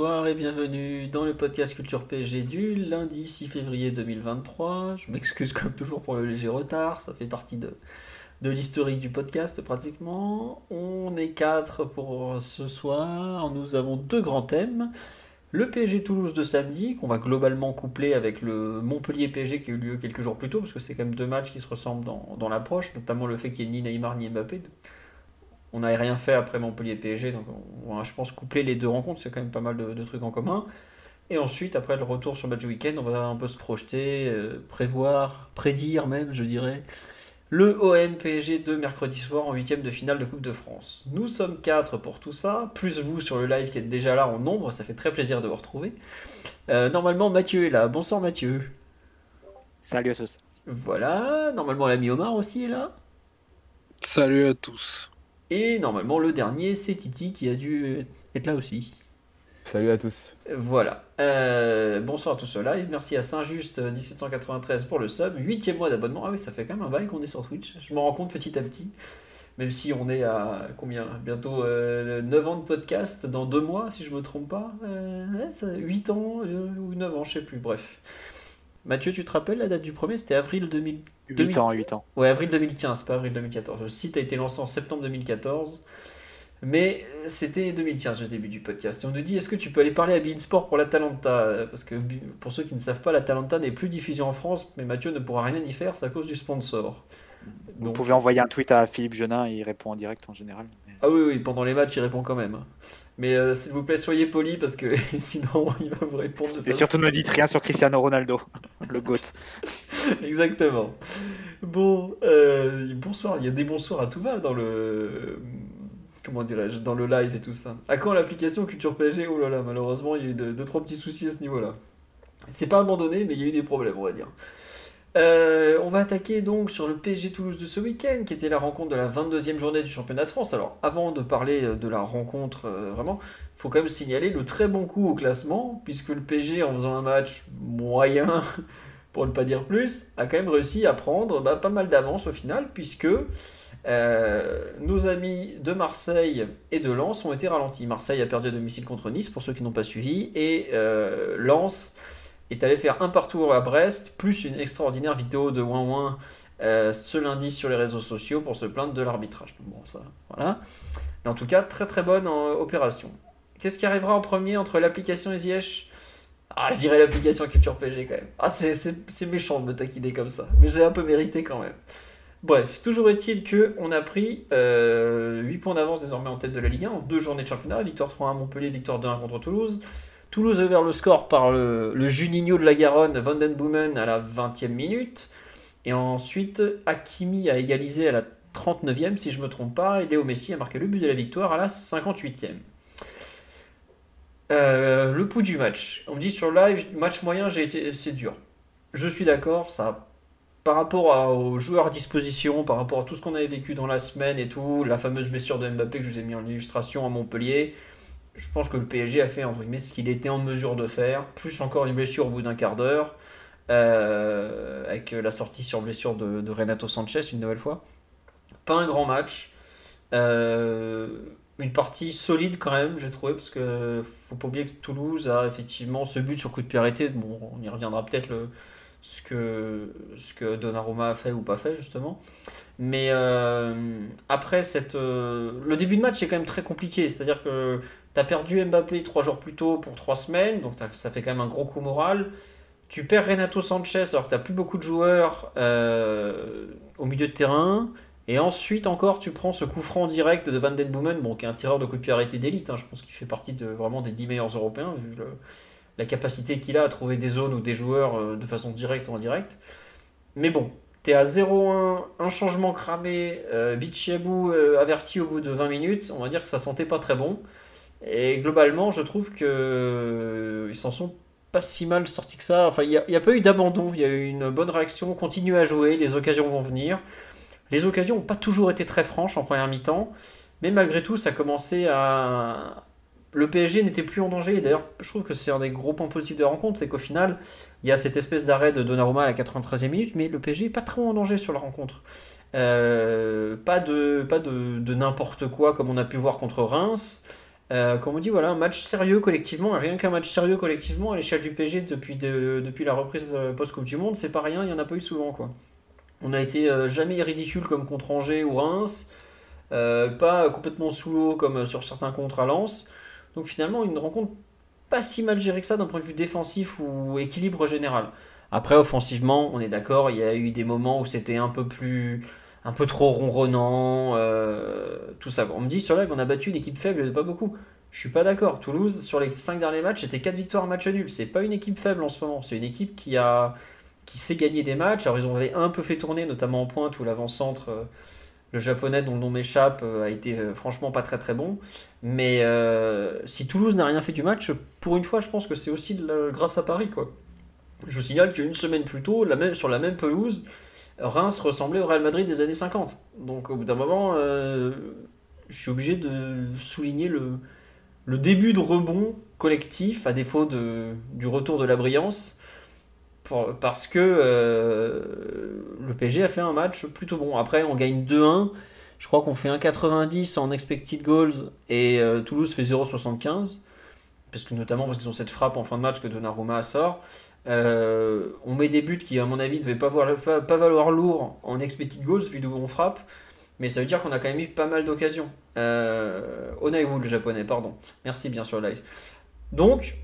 Bonsoir et bienvenue dans le podcast Culture PSG du lundi 6 février 2023. Je m'excuse comme toujours pour le léger retard, ça fait partie de, l'historique du podcast pratiquement. On est quatre pour ce soir. Nous avons deux grands thèmes. Le PSG Toulouse de samedi, qu'on va globalement coupler avec le Montpellier PSG qui a eu lieu quelques jours plus tôt, parce que c'est quand même deux matchs qui se ressemblent dans l'approche, notamment le fait qu'il n'y ait ni Neymar ni Mbappé. On n'avait rien fait après Montpellier PSG, donc on va, je pense, coupler les deux rencontres, c'est quand même pas mal de, de, trucs en commun. Et ensuite, après le retour sur match week-end, on va un peu se projeter, euh, prévoir, prédire même, je dirais, le OM PSG de mercredi soir en huitième de finale de Coupe de France. Nous sommes quatre pour tout ça, plus vous sur le live qui êtes déjà là en nombre, ça fait très plaisir de vous retrouver. Euh, normalement, Mathieu est là. Bonsoir Mathieu. Salut à tous. Voilà, normalement l'ami Omar aussi est là. Salut à tous. Et normalement le dernier, c'est Titi qui a dû être là aussi. Salut à tous. Voilà. Euh, bonsoir à tous live. Merci à Saint-Just 1793 pour le sub. Huitième mois d'abonnement. Ah oui, ça fait quand même un bail qu'on est sur Twitch. Je m'en rends compte petit à petit. Même si on est à combien? Bientôt euh, 9 ans de podcast dans deux mois, si je me trompe pas. Euh, ouais, ça, 8 ans euh, ou 9 ans, je sais plus. Bref. Mathieu, tu te rappelles la date du premier? C'était avril 2000... 8 2000... ans, 8 ans. Ouais, avril 2015, pas avril 2014. Le site a été lancé en septembre 2014. Mais c'était 2015 le début du podcast. Et on nous dit est-ce que tu peux aller parler à Beansport pour l'Atalanta? Parce que pour ceux qui ne savent pas, l'Atalanta n'est plus diffusion en France, mais Mathieu ne pourra rien y faire, c'est à cause du sponsor. Vous Donc... pouvez envoyer un tweet à Philippe Genin, il répond en direct en général. Mais... Ah oui, oui, pendant les matchs, il répond quand même. Mais euh, s'il vous plaît, soyez poli parce que sinon, il va vous répondre. Et surtout, ne dites rien sur Cristiano Ronaldo, le GOAT. Exactement. Bon, euh, bonsoir, il y a des bonsoirs à tout va dans le comment dirais-je, dans le live et tout ça. À quand l'application Culture PSG Oh là là, malheureusement, il y a eu deux, deux trois petits soucis à ce niveau-là. C'est pas abandonné, mais il y a eu des problèmes, on va dire. Euh, on va attaquer donc sur le PSG Toulouse de ce week-end, qui était la rencontre de la 22e journée du championnat de France. Alors, avant de parler de la rencontre, euh, vraiment, il faut quand même signaler le très bon coup au classement, puisque le PSG, en faisant un match moyen, pour ne pas dire plus, a quand même réussi à prendre bah, pas mal d'avance au final, puisque euh, nos amis de Marseille et de Lens ont été ralentis. Marseille a perdu à domicile contre Nice, pour ceux qui n'ont pas suivi, et euh, Lens est allé faire un partout à Brest, plus une extraordinaire vidéo de Ouin Ouin euh, ce lundi sur les réseaux sociaux pour se plaindre de l'arbitrage. Bon, ça, voilà. Mais en tout cas, très très bonne en, opération. Qu'est-ce qui arrivera en premier entre l'application et Ziyech Ah, je dirais l'application Culture PG quand même. Ah, c'est méchant de me taquiner comme ça, mais j'ai un peu mérité quand même. Bref, toujours est-il qu'on a pris euh, 8 points d'avance désormais en tête de la Ligue 1 en deux journées de championnat. Victoire 3-1 à Montpellier, victoire 2-1 contre Toulouse. Toulouse a ouvert le score par le, Juninho de la Garonne, Vandenboomen à la 20e minute. Et ensuite, Hakimi a égalisé à la 39e, si je ne me trompe pas. Et Léo Messi a marqué le but de la victoire à la 58e. Euh, le pouls du match. On me dit sur live, match moyen, c'est dur. Je suis d'accord, ça par rapport aux joueurs à disposition, par rapport à tout ce qu'on avait vécu dans la semaine et tout, la fameuse blessure de Mbappé que je vous ai mis en illustration à Montpellier, je pense que le PSG a fait entre guillemets ce qu'il était en mesure de faire, plus encore une blessure au bout d'un quart d'heure, euh, avec la sortie sur blessure de, de, Renato Sanchez une nouvelle fois. Pas un grand match, euh, une partie solide quand même, j'ai trouvé, parce que faut pas oublier que Toulouse a effectivement ce but sur coup de pied arrêté. Bon, on y reviendra peut-être ce que, ce que Donnarumma a fait ou pas fait justement. Mais euh, après, cette, le début de match est quand même très compliqué. C'est-à-dire que tu as perdu Mbappé trois jours plus tôt pour trois semaines, donc ça fait quand même un gros coup moral. Tu perds Renato Sanchez alors que tu plus beaucoup de joueurs euh, au milieu de terrain. Et ensuite encore, tu prends ce coup franc direct de Van Den Boomen, bon, qui est un tireur de coup de pied arrêté d'élite. Hein, je pense qu'il fait partie de, vraiment des 10 meilleurs Européens, vu la capacité qu'il a à trouver des zones ou des joueurs de façon directe ou indirecte. Mais bon, T'es à 0-1, un changement cramé, euh, Bichiabou euh, averti au bout de 20 minutes, on va dire que ça sentait pas très bon. Et globalement, je trouve que euh, ils s'en sont pas si mal sortis que ça. Enfin, il n'y a, pas eu d'abandon, il y a eu une bonne réaction, on continue à jouer, les occasions vont venir. Les occasions n'ont pas toujours été très franches en première mi-temps, mais malgré tout, ça commençait à, le PSG n'était plus en danger. Et d'ailleurs, je trouve que c'est un des gros points positifs de la rencontre, c'est qu'au final, il y a cette espèce d'arrêt de Donnarumma à la 93e minute, mais le PSG n'est pas trop en danger sur la rencontre. Euh, pas de, pas de n'importe quoi comme on a pu voir contre Reims. Euh, comme on dit, voilà, un match sérieux collectivement, rien qu'un match sérieux collectivement à l'échelle du PSG depuis, de, depuis la reprise euh, post-Coupe du Monde, c'est pas rien, il n'y en a pas eu souvent. quoi. On a été euh, jamais ridicule comme contre Angers ou Reims, euh, pas complètement sous l'eau comme sur certains contre à Lens. Donc finalement, une rencontre pas si mal gérée que ça d'un point de vue défensif ou équilibre général. Après, offensivement, on est d'accord, il y a eu des moments où c'était un peu plus. Un peu trop ronronnant, euh, tout ça. On me dit sur live, on a battu une équipe faible de pas beaucoup. Je suis pas d'accord. Toulouse, sur les 5 derniers matchs, c'était 4 victoires, un match nul. C'est pas une équipe faible en ce moment. C'est une équipe qui a qui sait gagner des matchs. Alors, ils ont un peu fait tourner, notamment en pointe où l'avant-centre. Euh, le japonais dont le nom m'échappe euh, a été franchement pas très très bon. Mais si Toulouse n'a rien fait du match, pour une fois, je pense que c'est aussi de la- grâce à Paris. Quoi. Je vous signale qu'une semaine plus tôt, la même, sur la même pelouse, Reims ressemblait au Real Madrid des années 50. Donc au bout d'un moment, euh, je suis obligé de souligner le, début de rebond collectif, à défaut du retour de la brillance, parce que euh, le PSG a fait un match plutôt bon. Après, on gagne 2-1. Je crois qu'on fait 1,90 en expected goals et euh, Toulouse fait 0,75. Parce que, notamment parce qu'ils ont cette frappe en fin de match que Donnarumma sort. Euh, on met des buts qui, à mon avis, ne devaient pas, valoir lourd en expected goals vu d'où on frappe. Mais ça veut dire qu'on a quand même eu pas mal d'occasions. Euh, Onaiwu, le japonais, pardon. Merci bien sûr, live. Donc,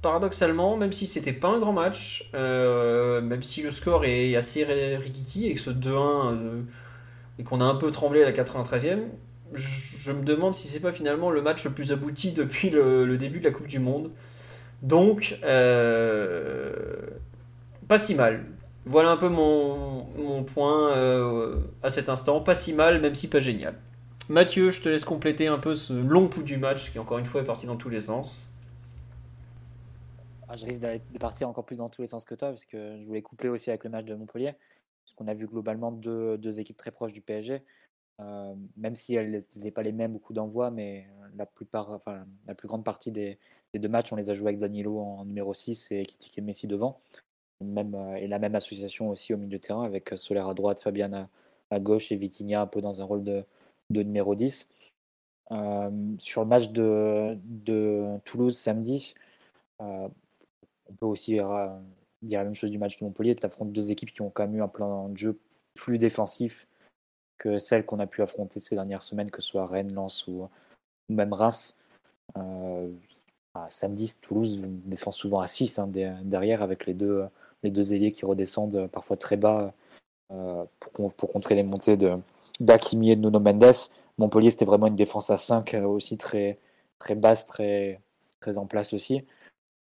paradoxalement, même si c'était pas un grand match, euh, même si le score est assez rikiki et que ce 2-1 euh, et qu'on a un peu tremblé à la 93e, je, me demande si c'est pas finalement le match le plus abouti depuis le début de la Coupe du Monde. Donc, euh, pas si mal. Voilà un peu mon, mon point euh, à cet instant. Pas si mal, même si pas génial. Mathieu, je te laisse compléter un peu ce long pouls du match qui, encore une fois, est parti dans tous les sens. Ah, je risque de partir encore plus dans tous les sens que toi, parce que je voulais coupler aussi avec le match de Montpellier, parce qu'on a vu globalement deux, deux équipes très proches du PSG, euh, même si elles n'étaient pas les mêmes au coup d'envoi, mais la plupart, enfin, la plus grande partie des, des deux matchs, on les a joués avec Danilo en numéro 6 et Kitike Messi devant, même, euh, et la même association aussi au milieu de terrain, avec Soler à droite, Fabian à, gauche et Vitinha un peu dans un rôle de, de numéro 10. Euh, sur le match de, de Toulouse samedi, euh, on peut aussi euh, dire la même chose du match de Montpellier. Tu affrontes deux équipes qui ont quand même eu un plan de jeu plus défensif que celles qu'on a pu affronter ces dernières semaines, que ce soit Rennes, Lens ou, ou même Reims. Samedi, Toulouse défend souvent à 6 hein, de- derrière avec les deux, les deux ailiers qui redescendent parfois très bas euh, pour, pour contrer les montées d'Akimi et de Nuno Mendes. Montpellier, c'était vraiment une défense à 5 euh, aussi très, très basse, très, très en place aussi.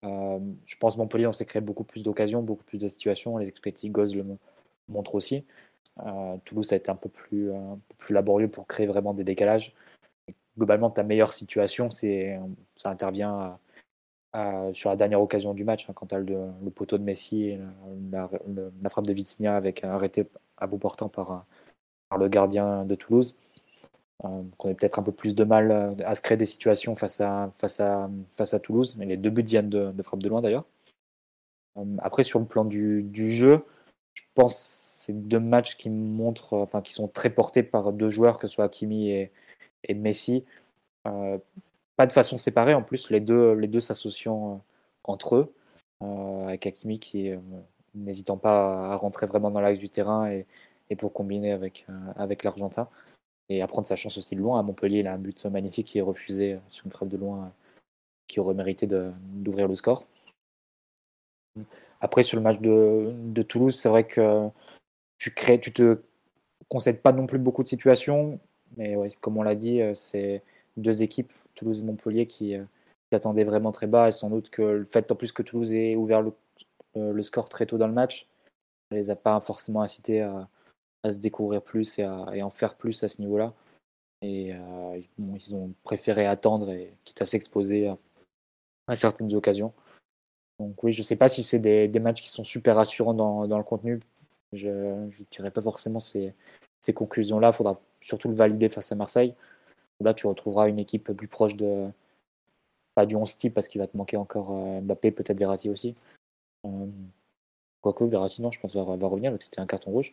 Euh, je pense Montpellier, on s'est créé beaucoup plus d'occasions, beaucoup plus de situations. Les expected goals le mon- montrent aussi. Toulouse, a été un peu, plus, un peu plus laborieux pour créer vraiment des décalages. Globalement, ta meilleure situation, ça intervient sur la dernière occasion du match, hein, quand tu as le, poteau de Messi et la, frappe de Vitinha avec arrêté à bout portant par, le gardien de Toulouse. Euh, qu'on ait peut-être un peu plus de mal euh, à se créer des situations face à, Toulouse. Mais les deux buts viennent de, frappe de loin d'ailleurs. Euh, après, sur le plan du, jeu, je pense que c'est deux matchs qui montrent, enfin, qui sont très portés par deux joueurs, que ce soit Hakimi et, et Messi. Euh, pas de façon séparée en plus, les deux, les deux s'associant euh, entre eux. Euh, avec Hakimi qui n'hésitant pas à rentrer vraiment dans l'axe du terrain et, et pour combiner avec, avec l'Argentin et à prendre sa chance aussi de loin. À Montpellier, il a un but magnifique qui est refusé sur une frappe de loin qui aurait mérité de- d'ouvrir le score. Après, sur le match de, de Toulouse, c'est vrai que tu crées, tu te concèdes pas non plus beaucoup de situations, mais comme on l'a dit, euh, c'est deux équipes, Toulouse et Montpellier, qui, euh, qui attendaient vraiment très bas, et sans doute que le fait en plus que Toulouse ait ouvert le, euh, score très tôt dans le match, ne les a pas forcément incités à, se découvrir plus et, à, en faire plus à ce niveau-là. Et ils ont préféré attendre et quitte à s'exposer à, certaines occasions. Donc oui, je ne sais pas si c'est des, matchs qui sont super rassurants dans, dans le contenu. Je ne dirais pas forcément ces, ces conclusions-là. Il faudra surtout le valider face à Marseille. Là, tu retrouveras une équipe plus proche de. Pas du 11 type parce qu'il va te manquer encore euh, Mbappé, peut-être Verratti aussi. Euh, quoique Verratti, non, je pense, va, va revenir, que c'était un carton rouge.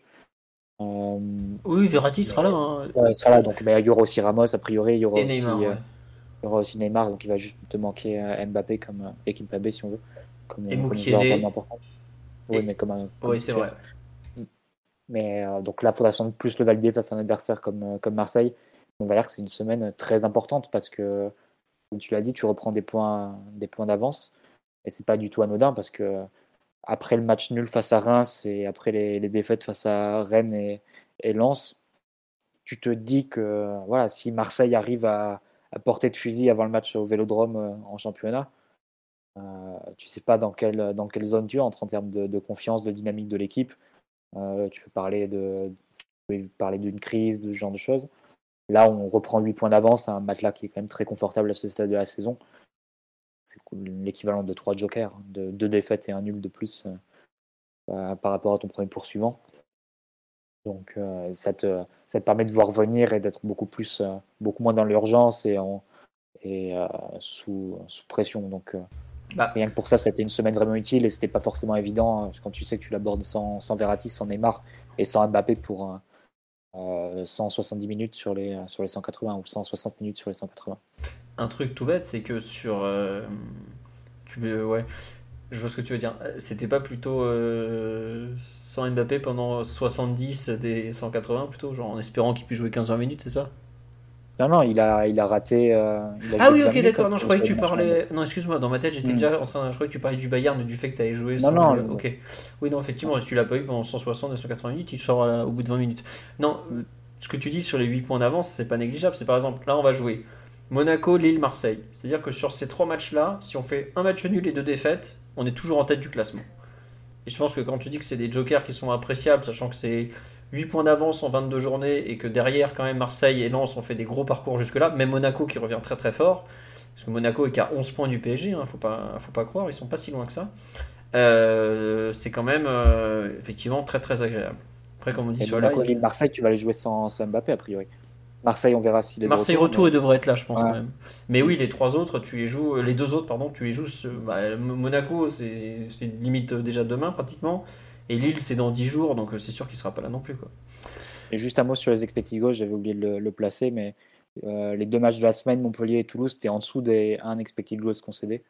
Euh, oui, Verratti sera là. Hein. il sera là. Donc, mais il y aura aussi Ramos, a priori. Il y aura, aussi, Neymar, il y aura aussi Neymar. Donc, il va juste te manquer Mbappé comme équipe si on veut. Comme, et Moukielé. important. Oui, mais comme un. oui, c'est vrai. Mais donc là, il faudra sans doute plus le valider face à un adversaire comme, comme Marseille on va dire que c'est une semaine très importante parce que, comme tu l'as dit, tu reprends des points, des points d'avance. Et c'est pas du tout anodin parce que après le match nul face à Reims et après les, défaites face à Rennes et, et, Lens, tu te dis que voilà, si Marseille arrive à, porter de fusil avant le match au Vélodrome euh, en championnat, euh, tu sais pas dans quelle, dans quelle zone tu entres en termes de, confiance, de dynamique de l'équipe. Euh, tu peux parler de, parler d'une crise, de ce genre de choses. Là, on reprend 8 points d'avance, un matelas qui est quand même très confortable à ce stade de la saison. C'est l'équivalent de 3 jokers, hein, de 2 défaites et un nul de plus euh, par rapport à ton premier poursuivant. Donc euh, ça, te, ça, te, permet de voir venir et d'être beaucoup, plus, beaucoup moins dans l'urgence et, et sous, sous, pression. Donc bah. rien que pour ça, c'était une semaine vraiment utile et c'était pas forcément évident hein, quand tu sais que tu l'abordes sans, sans Verratti, sans Neymar et sans Mbappé pour 170 minutes sur les, sur les 180 ou 160 minutes sur les 180. Un truc tout bête, c'est que sur. Euh, tu, ouais, je vois ce que tu veux dire. C'était pas plutôt euh, sans Mbappé pendant 70 des 180 plutôt, genre en espérant qu'il puisse jouer 15-20 minutes, c'est ça? Non, non, il a, il a raté. Euh, ah oui, ok, d'accord. Non, je croyais que tu parlais. Non, excuse-moi, dans ma tête, j'étais hmm. déjà en train. Je croyais que tu parlais du Bayern, du fait que tu avais joué. Non, non. Ok. Oui, non, effectivement, tu l'as pas eu pendant 160 et 180 minutes, il sort au bout de 20 minutes. Non, ce que tu dis sur les 8 points d'avance, c'est pas négligeable. C'est par exemple, là, on va jouer Monaco, Lille, Marseille. C'est-à-dire que sur ces trois matchs-là, si on fait un match nul et deux défaites, on est toujours en tête du classement. Et je pense que quand tu dis que c'est des jokers qui sont appréciables, sachant que c'est 8 points d'avance en 22 journées et que derrière, quand même, Marseille et Lens ont fait des gros parcours jusque-là, même Monaco qui revient très très fort, parce que Monaco est qu'à 11 points du PSG, il hein, ne faut pas, faut pas croire, ils sont pas si loin que ça. Euh, c'est quand même euh, effectivement très très agréable. Après, comme on dit sur Monaco, Marseille, tu vas les jouer sans, sans Mbappé a priori. Marseille, on verra s'il est Marseille retour, il devrait être là, je pense quand même. Mais oui, les trois autres, tu les joues, les deux autres, pardon, tu les joues. Bah, Monaco, c'est limite déjà demain pratiquement. Et Lille, c'est dans 10 jours, donc euh, c'est sûr qu'il ne sera pas là non plus. Et juste un mot sur les expected goals, j'avais oublié de le, placer, mais euh, les deux matchs de la semaine, Montpellier et Toulouse, c'était en dessous des 1 expected goals concédé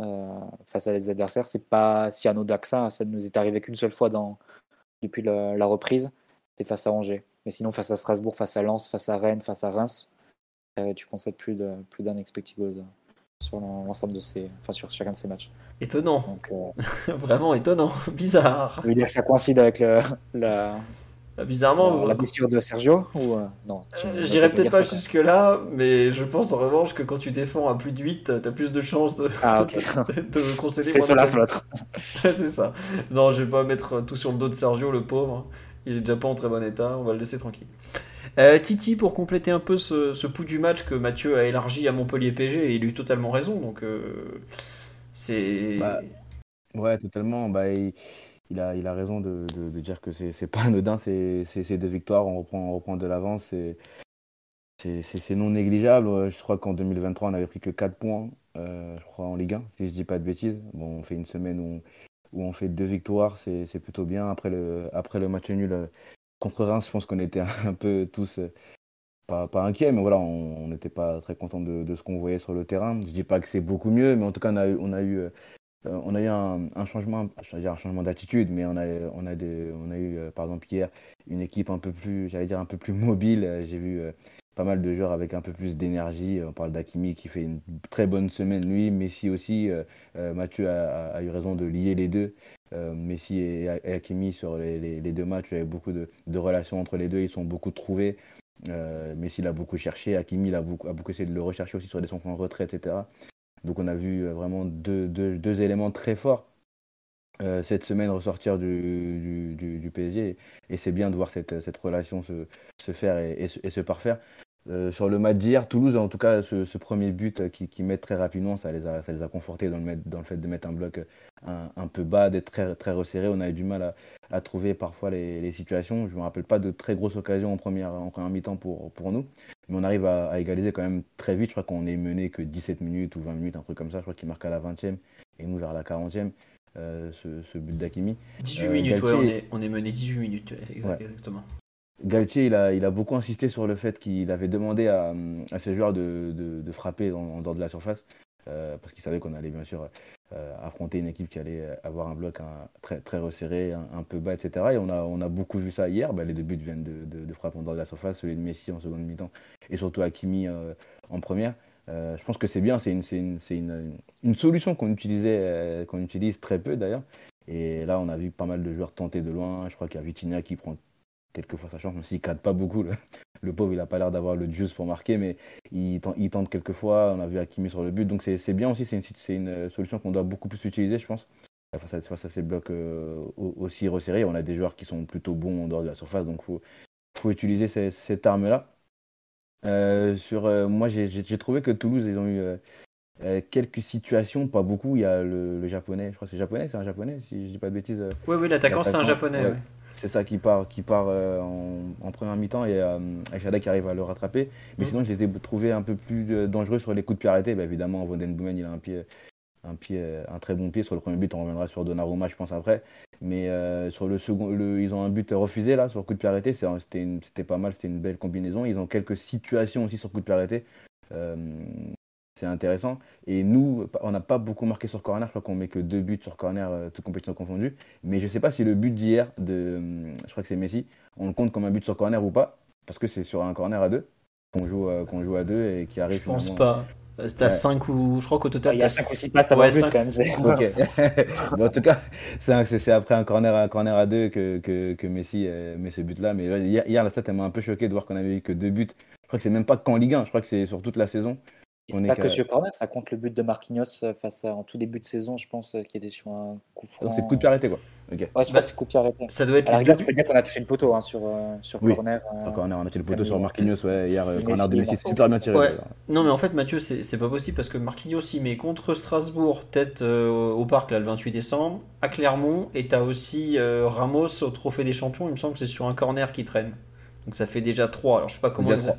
euh, face à les adversaires. C'est pas si anodin que ça, ça ne nous est arrivé qu'une seule fois depuis la, reprise, c'était face à Angers. Mais sinon, face à Strasbourg, face à Lens, face à Rennes, face à Reims, tu concèdes plus d'un plus expected goal sur l'ensemble de ces, enfin sur chacun de ces matchs. Étonnant. Donc, euh, Vraiment étonnant, bizarre. Je veux dire que ça coïncide avec le, la, bah, bizarrement, la, blessure de Sergio ou euh, non euh, Je dirais peut-être pas jusque là, mais je pense en revanche que quand tu défends à plus de 8, t'as plus de chances de, ah, de, concéder. C'est cela l'autre. c'est ça. Non, je vais pas mettre tout sur le dos de Sergio, le pauvre. Il est déjà pas en très bon état, on va le laisser tranquille. Euh, Titi, pour compléter un peu ce, ce, pouls du match que Mathieu a élargi à Montpellier PG, il a eu totalement raison. Donc, euh, c'est. Bah, ouais, totalement. Bah, il, a, raison de, dire que c'est pas anodin, c'est deux victoires, on reprend, de l'avance. C'est non négligeable. Je crois qu'en 2023, on n'avait pris que 4 points, euh, je crois, en Ligue 1, si je dis pas de bêtises. Bon, on fait une semaine où, on fait deux victoires, c'est plutôt bien. Après le match nul contre Reims, je pense qu'on était un peu tous euh, pas, inquiets, mais voilà, on n'était pas très contents de, ce qu'on voyait sur le terrain. Je dis pas que c'est beaucoup mieux, mais en tout cas, on a eu, on a eu, euh, on a eu un, changement, dire un changement d'attitude, mais on a, on a, on a eu, euh, par exemple hier, une équipe un peu plus, j'allais dire un peu plus mobile. J'ai vu pas mal de joueurs avec un peu plus d'énergie. On parle d'Akimi qui fait une très bonne semaine, lui. Messi aussi. Mathieu a, eu raison de lier les deux. Euh, Messi et, Hakimi sur les, deux matchs, il y avait beaucoup de, relations entre les deux, ils sont beaucoup trouvés. Euh, Messi l'a beaucoup cherché, Hakimi a beaucoup, a beaucoup essayé de le rechercher aussi sur des sons en retrait, etc. Donc on a vu euh, vraiment deux, éléments très forts euh, cette semaine ressortir du, PSG. Et, c'est bien de voir cette, relation se, se faire et, et, se, parfaire. Euh, sur le match d'hier, Toulouse, en tout cas, ce, ce premier but qui, qui met très rapidement, ça les a, ça les a confortés dans le, dans le fait de mettre un bloc un, un peu bas, d'être très, très resserré. On a eu du mal à, à trouver parfois les, les, situations. Je ne me rappelle pas de très grosses occasions en première, en première mi-temps pour, pour nous. Mais on arrive à, à, égaliser quand même très vite. Je crois qu'on est mené que 17 minutes ou 20 minutes, un truc comme ça. Je crois qu'il marque à la 20e et nous vers la 40e. Euh, ce, ce, but d'Akimi. 18 euh, minutes, Galtier, ouais, on, est, on est mené 18 minutes, exactement. Ouais. Galtier, il a, il a beaucoup insisté sur le fait qu'il avait demandé à, à ses joueurs de, de, frapper en, dehors de la surface, euh, parce qu'il savait qu'on allait bien sûr euh, affronter une équipe qui allait avoir un bloc très, très resserré, un, peu bas, etc. Et on a, on a beaucoup vu ça hier. Bah, les deux buts viennent de, de, en dehors de la surface, celui de Messi en seconde mi-temps, et surtout Hakimi euh, en première. Je pense que c'est bien, c'est une, une, une, une, solution qu'on utilisait, qu'on utilise très peu d'ailleurs. Et là, on a vu pas mal de joueurs tenter de loin. Je crois qu'il y a Vitinha qui prend quelquefois sa chance, même s'il ne cadre pas beaucoup. Le, le pauvre, il n'a pas l'air d'avoir le juice pour marquer, mais il, il tente quelquefois. On a vu Hakimi sur le but. Donc c'est bien aussi, c'est une, une, solution qu'on doit beaucoup plus utiliser, je pense. Face à, face à ces blocs euh, aussi resserrés, on a des joueurs qui sont plutôt bons en dehors de la surface, donc il faut, faut utiliser ces, cette arme-là. Euh, sur, euh, moi, j'ai trouvé que Toulouse, ils ont eu euh, quelques situations, pas beaucoup. Il y a le, le japonais, je crois que c'est japonais, c'est un japonais, si je dis pas de bêtises. Oui, oui, l'attaquant, c'est un japonais. Ouais. Ouais. C'est ça qui part, qui part en, en, première mi-temps et Aishada qui arrive à le rattraper. Mais mmh. sinon, je les ai trouvés un peu plus dangereux sur les coups de pied arrêtés. Bah, évidemment, Vonden Boumen, il a un pied un, pied, un très bon pied sur le premier but. On reviendra sur Donnarumma, je pense, après. Mais euh, sur le second, le, ils ont un but refusé là, sur coup de pied arrêté. C'était pas mal, c'était une belle combinaison. Ils ont quelques situations aussi sur coup de pied arrêté. Euh, c'est intéressant. Et nous, on n'a pas beaucoup marqué sur corner. Je crois qu'on met que deux buts sur corner, euh, toutes compétitions confondues. Mais je ne sais pas si le but d'hier, de, je crois que c'est Messi, on le compte comme un but sur corner ou pas. Parce que c'est sur un corner à deux qu'on joue, qu'on joue à deux et qui arrive. Je pense pas. C'était à ouais. 5 ou je crois qu'au total. Il y a 5 ou 6 passes avant ouais, but 5... quand même. Okay. bon, en tout cas, c'est après un corner à, corner à 2 que, que, que Messi euh, met ce but-là. Mais hier, hier, la stat m'a un peu choqué de voir qu'on avait eu que 2 buts. Je crois que c'est même pas qu'en Ligue 1, je crois que c'est sur toute la saison. C'est pas que sur corner, ça compte le but de Marquinhos euh, face à, en tout début de saison, je pense, euh, qui était sur un coup franc. Donc c'est coup de pied arrêté, quoi. Okay. Ouais, je que c'est coup de pied arrêté. Ça doit être. À la rigueur, tu peux dire qu'on a touché le poteau hein, sur, euh, sur oui. corner. Euh, sur corner, on a touché le poteau sur Marquinhos, ouais, hier, corner de Messi, super bien tiré. Ouais. Non, mais en fait, Mathieu, c'est pas possible parce que Marquinhos, il met contre Strasbourg, tête euh, au parc, là, le 28 décembre, à Clermont, et t'as aussi euh, Ramos au Trophée des Champions, il me semble que c'est sur un corner qui traîne. Donc ça fait déjà 3. Alors je sais pas comment. Ils...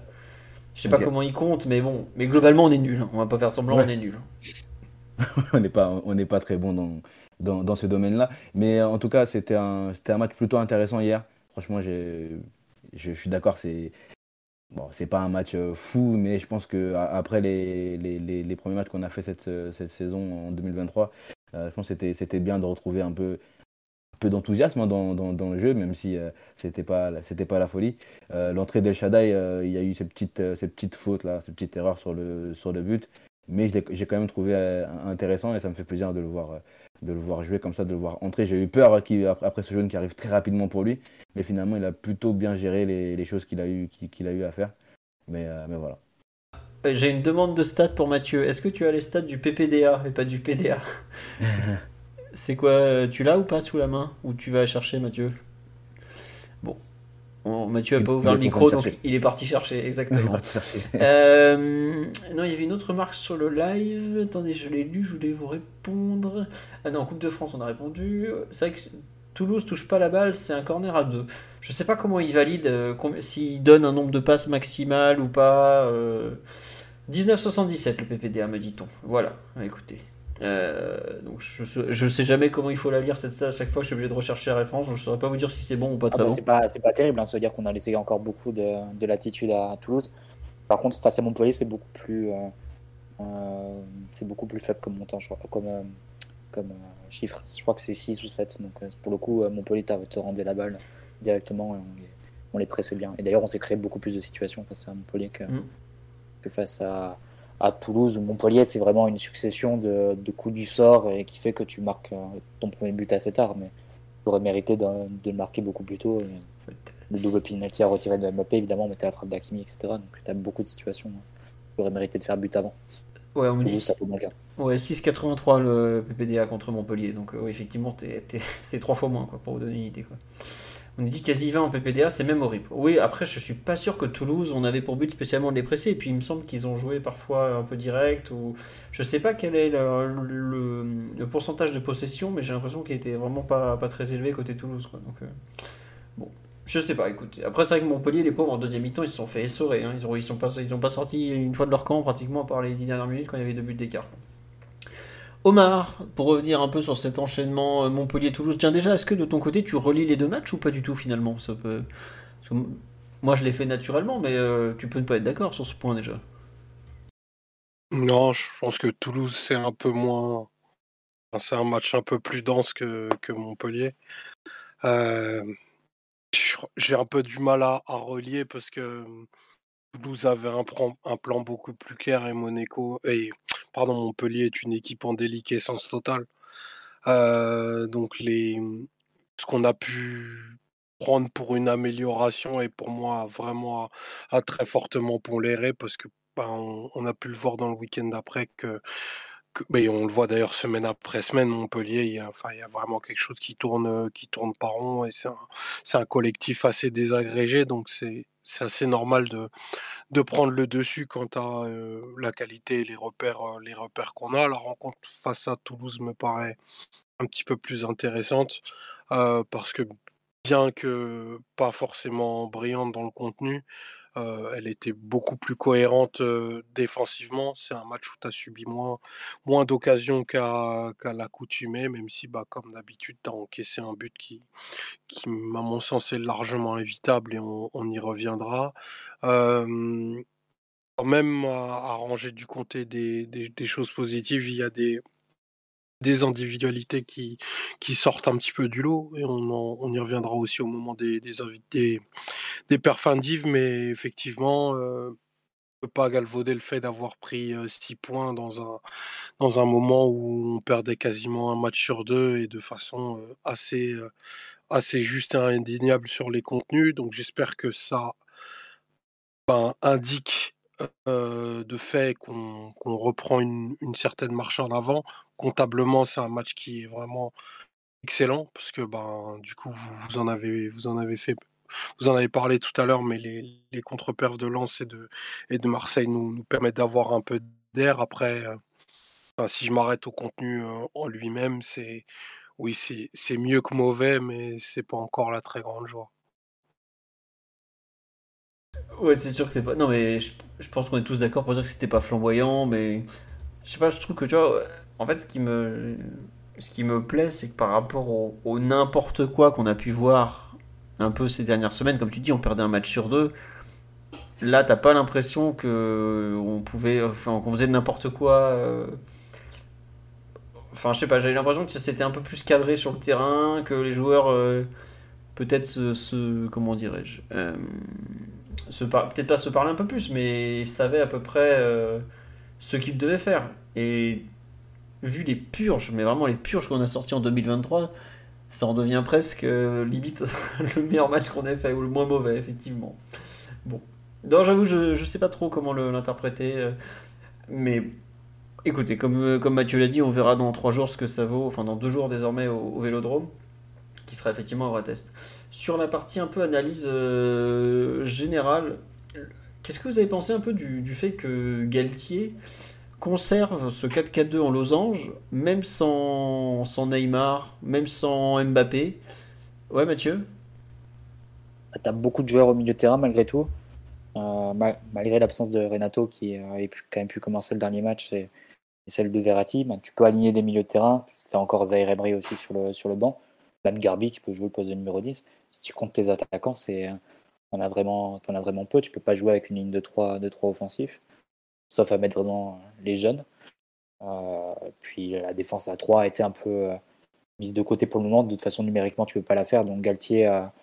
Je sais okay. pas comment ils comptent, mais bon. Mais globalement, on est nul. On va pas faire semblant, ouais. on est nul. on n'est pas, on n'est pas très bon dans, dans, dans ce domaine-là. Mais en tout cas, c'était un, c'était un match plutôt intéressant hier. Franchement, je, je suis d'accord. C'est, bon, c'est pas un match fou, mais je pense que après les, les, les, les premiers matchs qu'on a fait cette, cette saison en 2023, euh, je pense que c'était, c'était bien de retrouver un peu peu d'enthousiasme dans, dans, dans, le jeu, même si euh, c'était pas c'était pas la folie. Euh, L'entrée d'El Shaddai, euh, il y a eu ces petites ces petites fautes là, ces petites erreurs sur le sur le but, mais j'ai quand même trouvé intéressant et ça me fait plaisir de le voir de le voir jouer comme ça, de le voir entrer. J'ai eu peur après ce jaune qui arrive très rapidement pour lui, mais finalement il a plutôt bien géré les, les choses qu'il a eu qu'il a eu à faire. Mais mais voilà. J'ai une demande de stats pour Mathieu. Est-ce que tu as les stats du PPDA et pas du PDA C'est quoi euh, Tu l'as ou pas sous la main? Ou tu vas chercher, Mathieu? Bon. bon Mathieu n'a pas ouvert le micro, donc il est parti chercher, exactement. euh, non, il y avait une autre remarque sur le live. Attendez, je l'ai lu, je voulais vous répondre. Ah non, Coupe de France, on a répondu. C'est vrai que Toulouse touche pas la balle, c'est un corner à deux. Je sais pas comment il valide, euh, s'il donne un nombre de passes maximal ou pas. Euh... 1977 le PPDA, me dit-on. Voilà, écoutez. Euh, donc je ne sais jamais comment il faut la lire cette salle. À chaque fois, je suis obligé de rechercher la référence. Je ne saurais pas vous dire si c'est bon ou pas très ah bah bon. C'est pas, pas terrible. Hein. Ça veut dire qu'on a laissé encore beaucoup de, de, latitude à Toulouse. Par contre, face à Montpellier, c'est beaucoup plus, euh, euh, c'est beaucoup plus faible comme montant, je crois, comme, comme chiffre. Je crois que c'est 6 ou 7. Donc pour le coup, Montpellier te rendait la balle directement et on les, on les pressait bien. Et d'ailleurs, on s'est créé beaucoup plus de situations face à Montpellier que, mm. que face à à Toulouse ou Montpellier, c'est vraiment une succession de, de, coups du sort et qui fait que tu marques ton premier but assez tard. Mais tu aurais mérité de, de, le marquer beaucoup plus tôt. Et le double penalty à retirer de Mbappé, évidemment, on mettait la frappe d'Akimi, etc. Donc tu as beaucoup de situations. Tu aurais mérité de faire but avant. Ouais, on dit, Ouais, 6,83 le PPDA contre Montpellier. Donc, euh, effectivement, c'est trois fois moins, quoi, pour vous donner une idée. Quoi. On dit quasi 20 en PPDA, c'est même horrible. Oui, après, je suis pas sûr que Toulouse, on avait pour but spécialement de les presser. Et puis, il me semble qu'ils ont joué parfois un peu direct. Ou... Je sais pas quel est le, pourcentage de possession, mais j'ai l'impression qu'il était vraiment pas, pas très élevé côté Toulouse. Quoi. Donc, euh, bon, je sais pas, écoute. Après, c'est vrai que Montpellier, les pauvres, en deuxième mi-temps, ils se sont fait essorer. Hein. Ils, ont, ils, pas, ils ont pas sorti une fois de leur camp pratiquement par les 10 dernières minutes quand il y avait deux buts d'écart. Omar, pour revenir un peu sur cet enchaînement euh, Montpellier-Toulouse, tiens déjà, est-ce que de ton côté tu relis les deux matchs ou pas du tout finalement? Ça peut... Moi je l'ai fait naturellement, mais euh, tu peux ne pas être d'accord sur ce point déjà. Non, je pense que Toulouse c'est un peu moins. c'est un match un peu plus dense que, Montpellier. Euh, j'ai un peu du mal à, relier parce que Toulouse avait un, un, plan beaucoup plus clair et Monaco et pardon Montpellier est une équipe en déliquescence totale. donc les ce qu'on a pu prendre pour une amélioration et pour moi vraiment à, très fortement pondéré parce que ben, on, a pu le voir dans le week-end d'après que, ben, on le voit d'ailleurs semaine après semaine Montpellier il y a, vraiment quelque chose qui tourne qui tourne pas rond et c'est un, un collectif assez désagrégé donc c'est c'est assez normal de, prendre le dessus quant à la qualité et les repères qu'on a. La rencontre face à Toulouse me paraît un petit peu plus intéressante parce que bien que pas forcément brillante dans le contenu, elle était beaucoup plus cohérente défensivement. C'est un match où tu as subi moins, moins d'occasions qu'à l'accoutumée, même si, bah, comme d'habitude, tu as encaissé un but qui, qui, à mon sens, est largement évitable et on, y reviendra. même, à, ranger du côté des, des, choses positives, il y a des, des individualités qui, sortent un petit peu du lot, et on, on y reviendra aussi au moment des, des, mais effectivement, euh, peut pas galvauder le fait d'avoir pris 6 points dans un, dans un moment où on perdait quasiment un match sur deux et de façon assez, assez juste et indéniable sur les contenus. Donc j'espère que ça ben, indique de fait qu'on reprend une, certaine marche en avant. Comptablement, c'est un match qui est vraiment excellent parce que ben du coup vous, en avez fait vous en avez parlé tout à l'heure, mais les, contre-perfs de Lens et de, Marseille nous, permettent d'avoir un peu d'air. Après, si je m'arrête au contenu en lui-même, c'est oui, c'est mieux que mauvais, mais c'est pas encore la très grande joie. Ouais, c'est sûr que c'est pas. Non, mais je, pense qu'on est tous d'accord pour dire que c'était pas flamboyant, mais je sais pas, je trouve que tu vois, en fait, ce qui me, ce qui me plaît, c'est que par rapport au, n'importe quoi qu'on a pu voir un peu ces dernières semaines, comme tu dis, on perdait un match sur deux. Là, t'as pas l'impression que on pouvait, enfin, qu'on faisait n'importe quoi. Euh, enfin, je sais pas, j'avais l'impression que c'était un peu plus cadré sur le terrain, que les joueurs euh, peut-être se, comment dirais-je. Euh, peut-être pas se parler un peu plus, mais ils savaient à peu près euh, ce qu'ils devaient faire. Et vu les purges, mais vraiment les purges qu'on a sorties en 2023, ça en devient presque euh, limite le meilleur match qu'on ait fait, ou le moins mauvais, effectivement. Bon. Non, j'avoue, je, je sais pas trop comment l'interpréter, euh, mais écoutez, comme, comme Mathieu l'a dit, on verra dans trois jours ce que ça vaut, enfin dans deux jours désormais au Vélodrome qui sera effectivement un vrai test. Sur la partie un peu analyse euh, générale, qu'est-ce que vous avez pensé un peu du, fait que Galtier conserve ce 4-4-2 en losange, même sans, Neymar, même sans Mbappé? Ouais, Mathieu? Bah, Tu as beaucoup de joueurs au milieu de terrain malgré tout. Euh, malgré l'absence de Renato qui avait quand même pu commencer le dernier match et, celle de Verratti, bah, tu peux aligner des milieux de terrain. Tu as encore Zaire aussi sur le banc même Garbi qui peut jouer le poste de numéro 10. Si tu comptes tes attaquants, c'est vraiment, en as vraiment peu. Tu peux pas jouer avec une ligne de 3, de 3 offensifs, sauf à mettre vraiment les jeunes. Euh, puis la défense à 3 a été un peu euh, mise de côté pour le moment. De toute façon, numériquement, tu peux pas la faire. Donc Galtier a,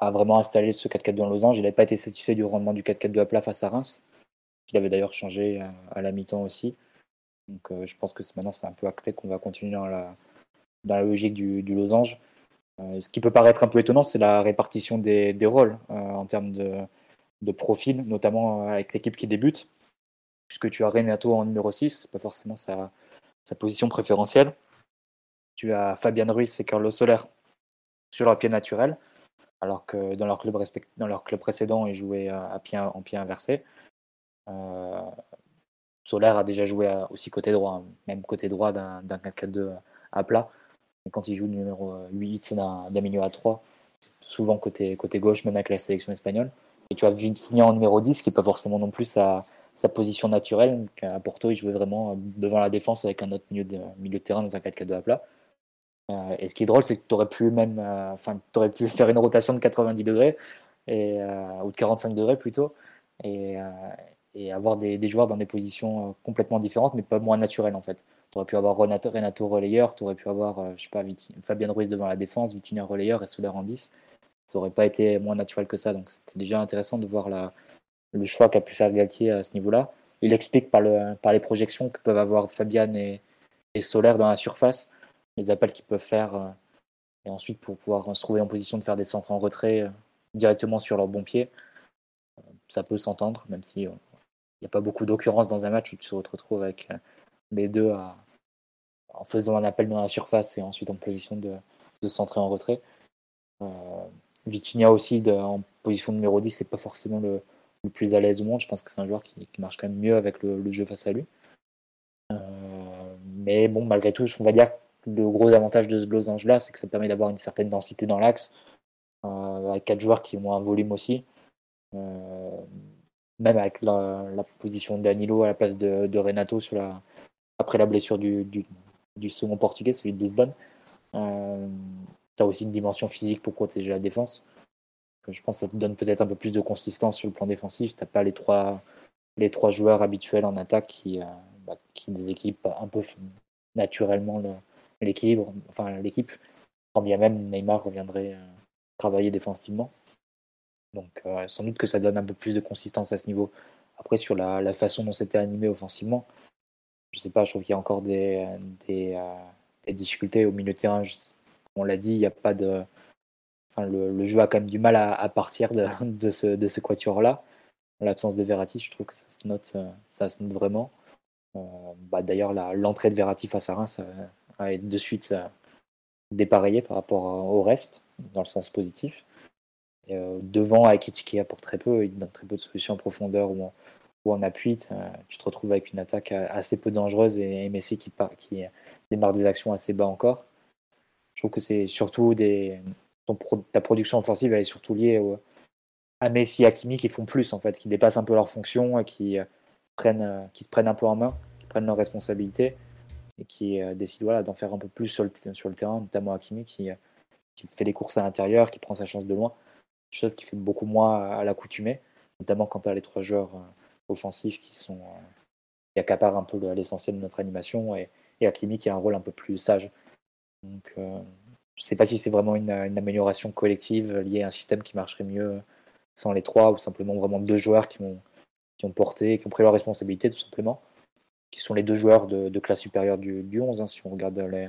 vraiment installé ce 4-4-2 en losange. Il n'avait pas été satisfait du rendement du 4-4-2 à plat face à Reims. Il avait d'ailleurs changé à, la mi-temps aussi. Donc euh, je pense que maintenant c'est un peu acté qu'on va continuer dans la, dans la logique du, du losange. Euh, ce qui peut paraître un peu étonnant, c'est la répartition des, rôles euh, en termes de, profil, notamment euh, avec l'équipe qui débute, puisque tu as Renato en numéro 6, pas forcément sa, position préférentielle. Tu as Fabian Ruiz et Carlos Soler sur leur pied naturel, alors que dans leur club, club précédent, ils jouaient à pied, en pied inversé. Euh, Soler a déjà joué aussi côté droit, hein, même côté droit d'un 4-4-2 à plat. Quand il joue numéro 8 d'un milieu à 3, souvent côté, côté gauche, même avec la sélection espagnole. Et tu as Vitinha en numéro 10, qui n'est pas forcément non plus sa, sa position naturelle. À Porto, il jouait vraiment devant la défense avec un autre milieu de, milieu terrain dans un 4-4-2 à plat. Euh, et ce qui est drôle, c'est que tu aurais pu euh, enfin, pu faire une rotation de 90 degrés euh, ou de 45 degrés plutôt, et, avoir des, joueurs dans des positions complètement différentes, mais pas moins naturelles en fait. Tu aurais pu avoir Renato, Renato relayeur, tu aurais pu avoir, je sais pas, Ruiz devant la défense, Vitinha relayeur et Soler en 10. Ça aurait pas été moins naturel que ça, donc c'était déjà intéressant de voir le choix qu'a pu faire Galtier à ce niveau-là. Il explique par, le, par les projections que peuvent avoir Fabian et, et Soler dans la surface les appels qu'ils peuvent faire. Euh, et ensuite, pour pouvoir se trouver en position de faire des centres en retrait euh, directement sur leur bon pied, euh, ça peut s'entendre, même si il n'y a pas beaucoup d'occurrences dans un match où tu te retrouves avec les deux en faisant un appel dans la surface et ensuite en position de, de centrer en retrait. Euh, Vitinha aussi en position numéro 10, c'est pas forcément le, plus à l'aise au monde. Je pense que c'est un joueur qui, marche quand même mieux avec le, jeu face à lui. mais bon, malgré tout, on va dire le gros avantage de ce losange-là, c'est que ça permet d'avoir une certaine densité dans l'axe, euh, avec quatre joueurs qui ont un volume aussi. Euh, même avec la, position d'Anilo à la place de, Renato sur la, après la blessure du, second portugais, celui de Lisbonne. Euh, tu as aussi une dimension physique pour protéger la défense. Je pense que ça te donne peut-être un peu plus de consistance sur le plan défensif. Tu n'as pas les trois, les trois joueurs habituels en attaque qui, bah, qui déséquilibrent un peu naturellement le, l'équilibre, enfin l'équipe, quand bien même Neymar reviendrait euh, travailler défensivement. Donc euh, sans doute que ça donne un peu plus de consistance à ce niveau. Après sur la, façon dont c'était animé offensivement, je sais pas, je trouve qu'il y a encore des, des, euh, difficultés au milieu de terrain. on l'a dit, il n'y a pas de. Le, jeu a quand même du mal à, partir de, de, ce, de ce quatuor-là. En l'absence de Verratti, je trouve que ça se note, ça se note vraiment. bah, D'ailleurs, l'entrée de Verratti face à Reims à être de suite euh, dépareillé par rapport au reste, dans le sens positif. Et, euh, devant, avec qui apporte très peu, il donne très peu de solutions en profondeur ou en, ou en appui. Tu te retrouves avec une attaque assez peu dangereuse et, Messi qui, qui démarre des actions assez bas encore. Je trouve que c'est surtout ta production offensive, elle est surtout liée à Messi et Hakimi qui font plus, en fait, qui dépassent un peu leurs fonctions et qui, euh, prennent, qui se prennent un peu en main, qui prennent leurs responsabilités et qui euh, décide voilà, d'en faire un peu plus sur le, terrain, notamment Hakimi qui, euh, qui fait des courses à l'intérieur, qui prend sa chance de loin, chose qui fait beaucoup moins à l'accoutumée, notamment quand tu as les trois joueurs euh, offensifs qui sont qui accaparent un peu l'essentiel de notre animation et, et, qui a un rôle un peu plus sage. Donc je ne sais pas si c'est vraiment une, amélioration collective liée à un système qui marcherait mieux sans les trois ou simplement vraiment deux joueurs qui ont, qui ont porté, qui ont pris leur responsabilité tout simplement qui sont les deux joueurs de, classe supérieure du, du 11, hein, si on regarde les,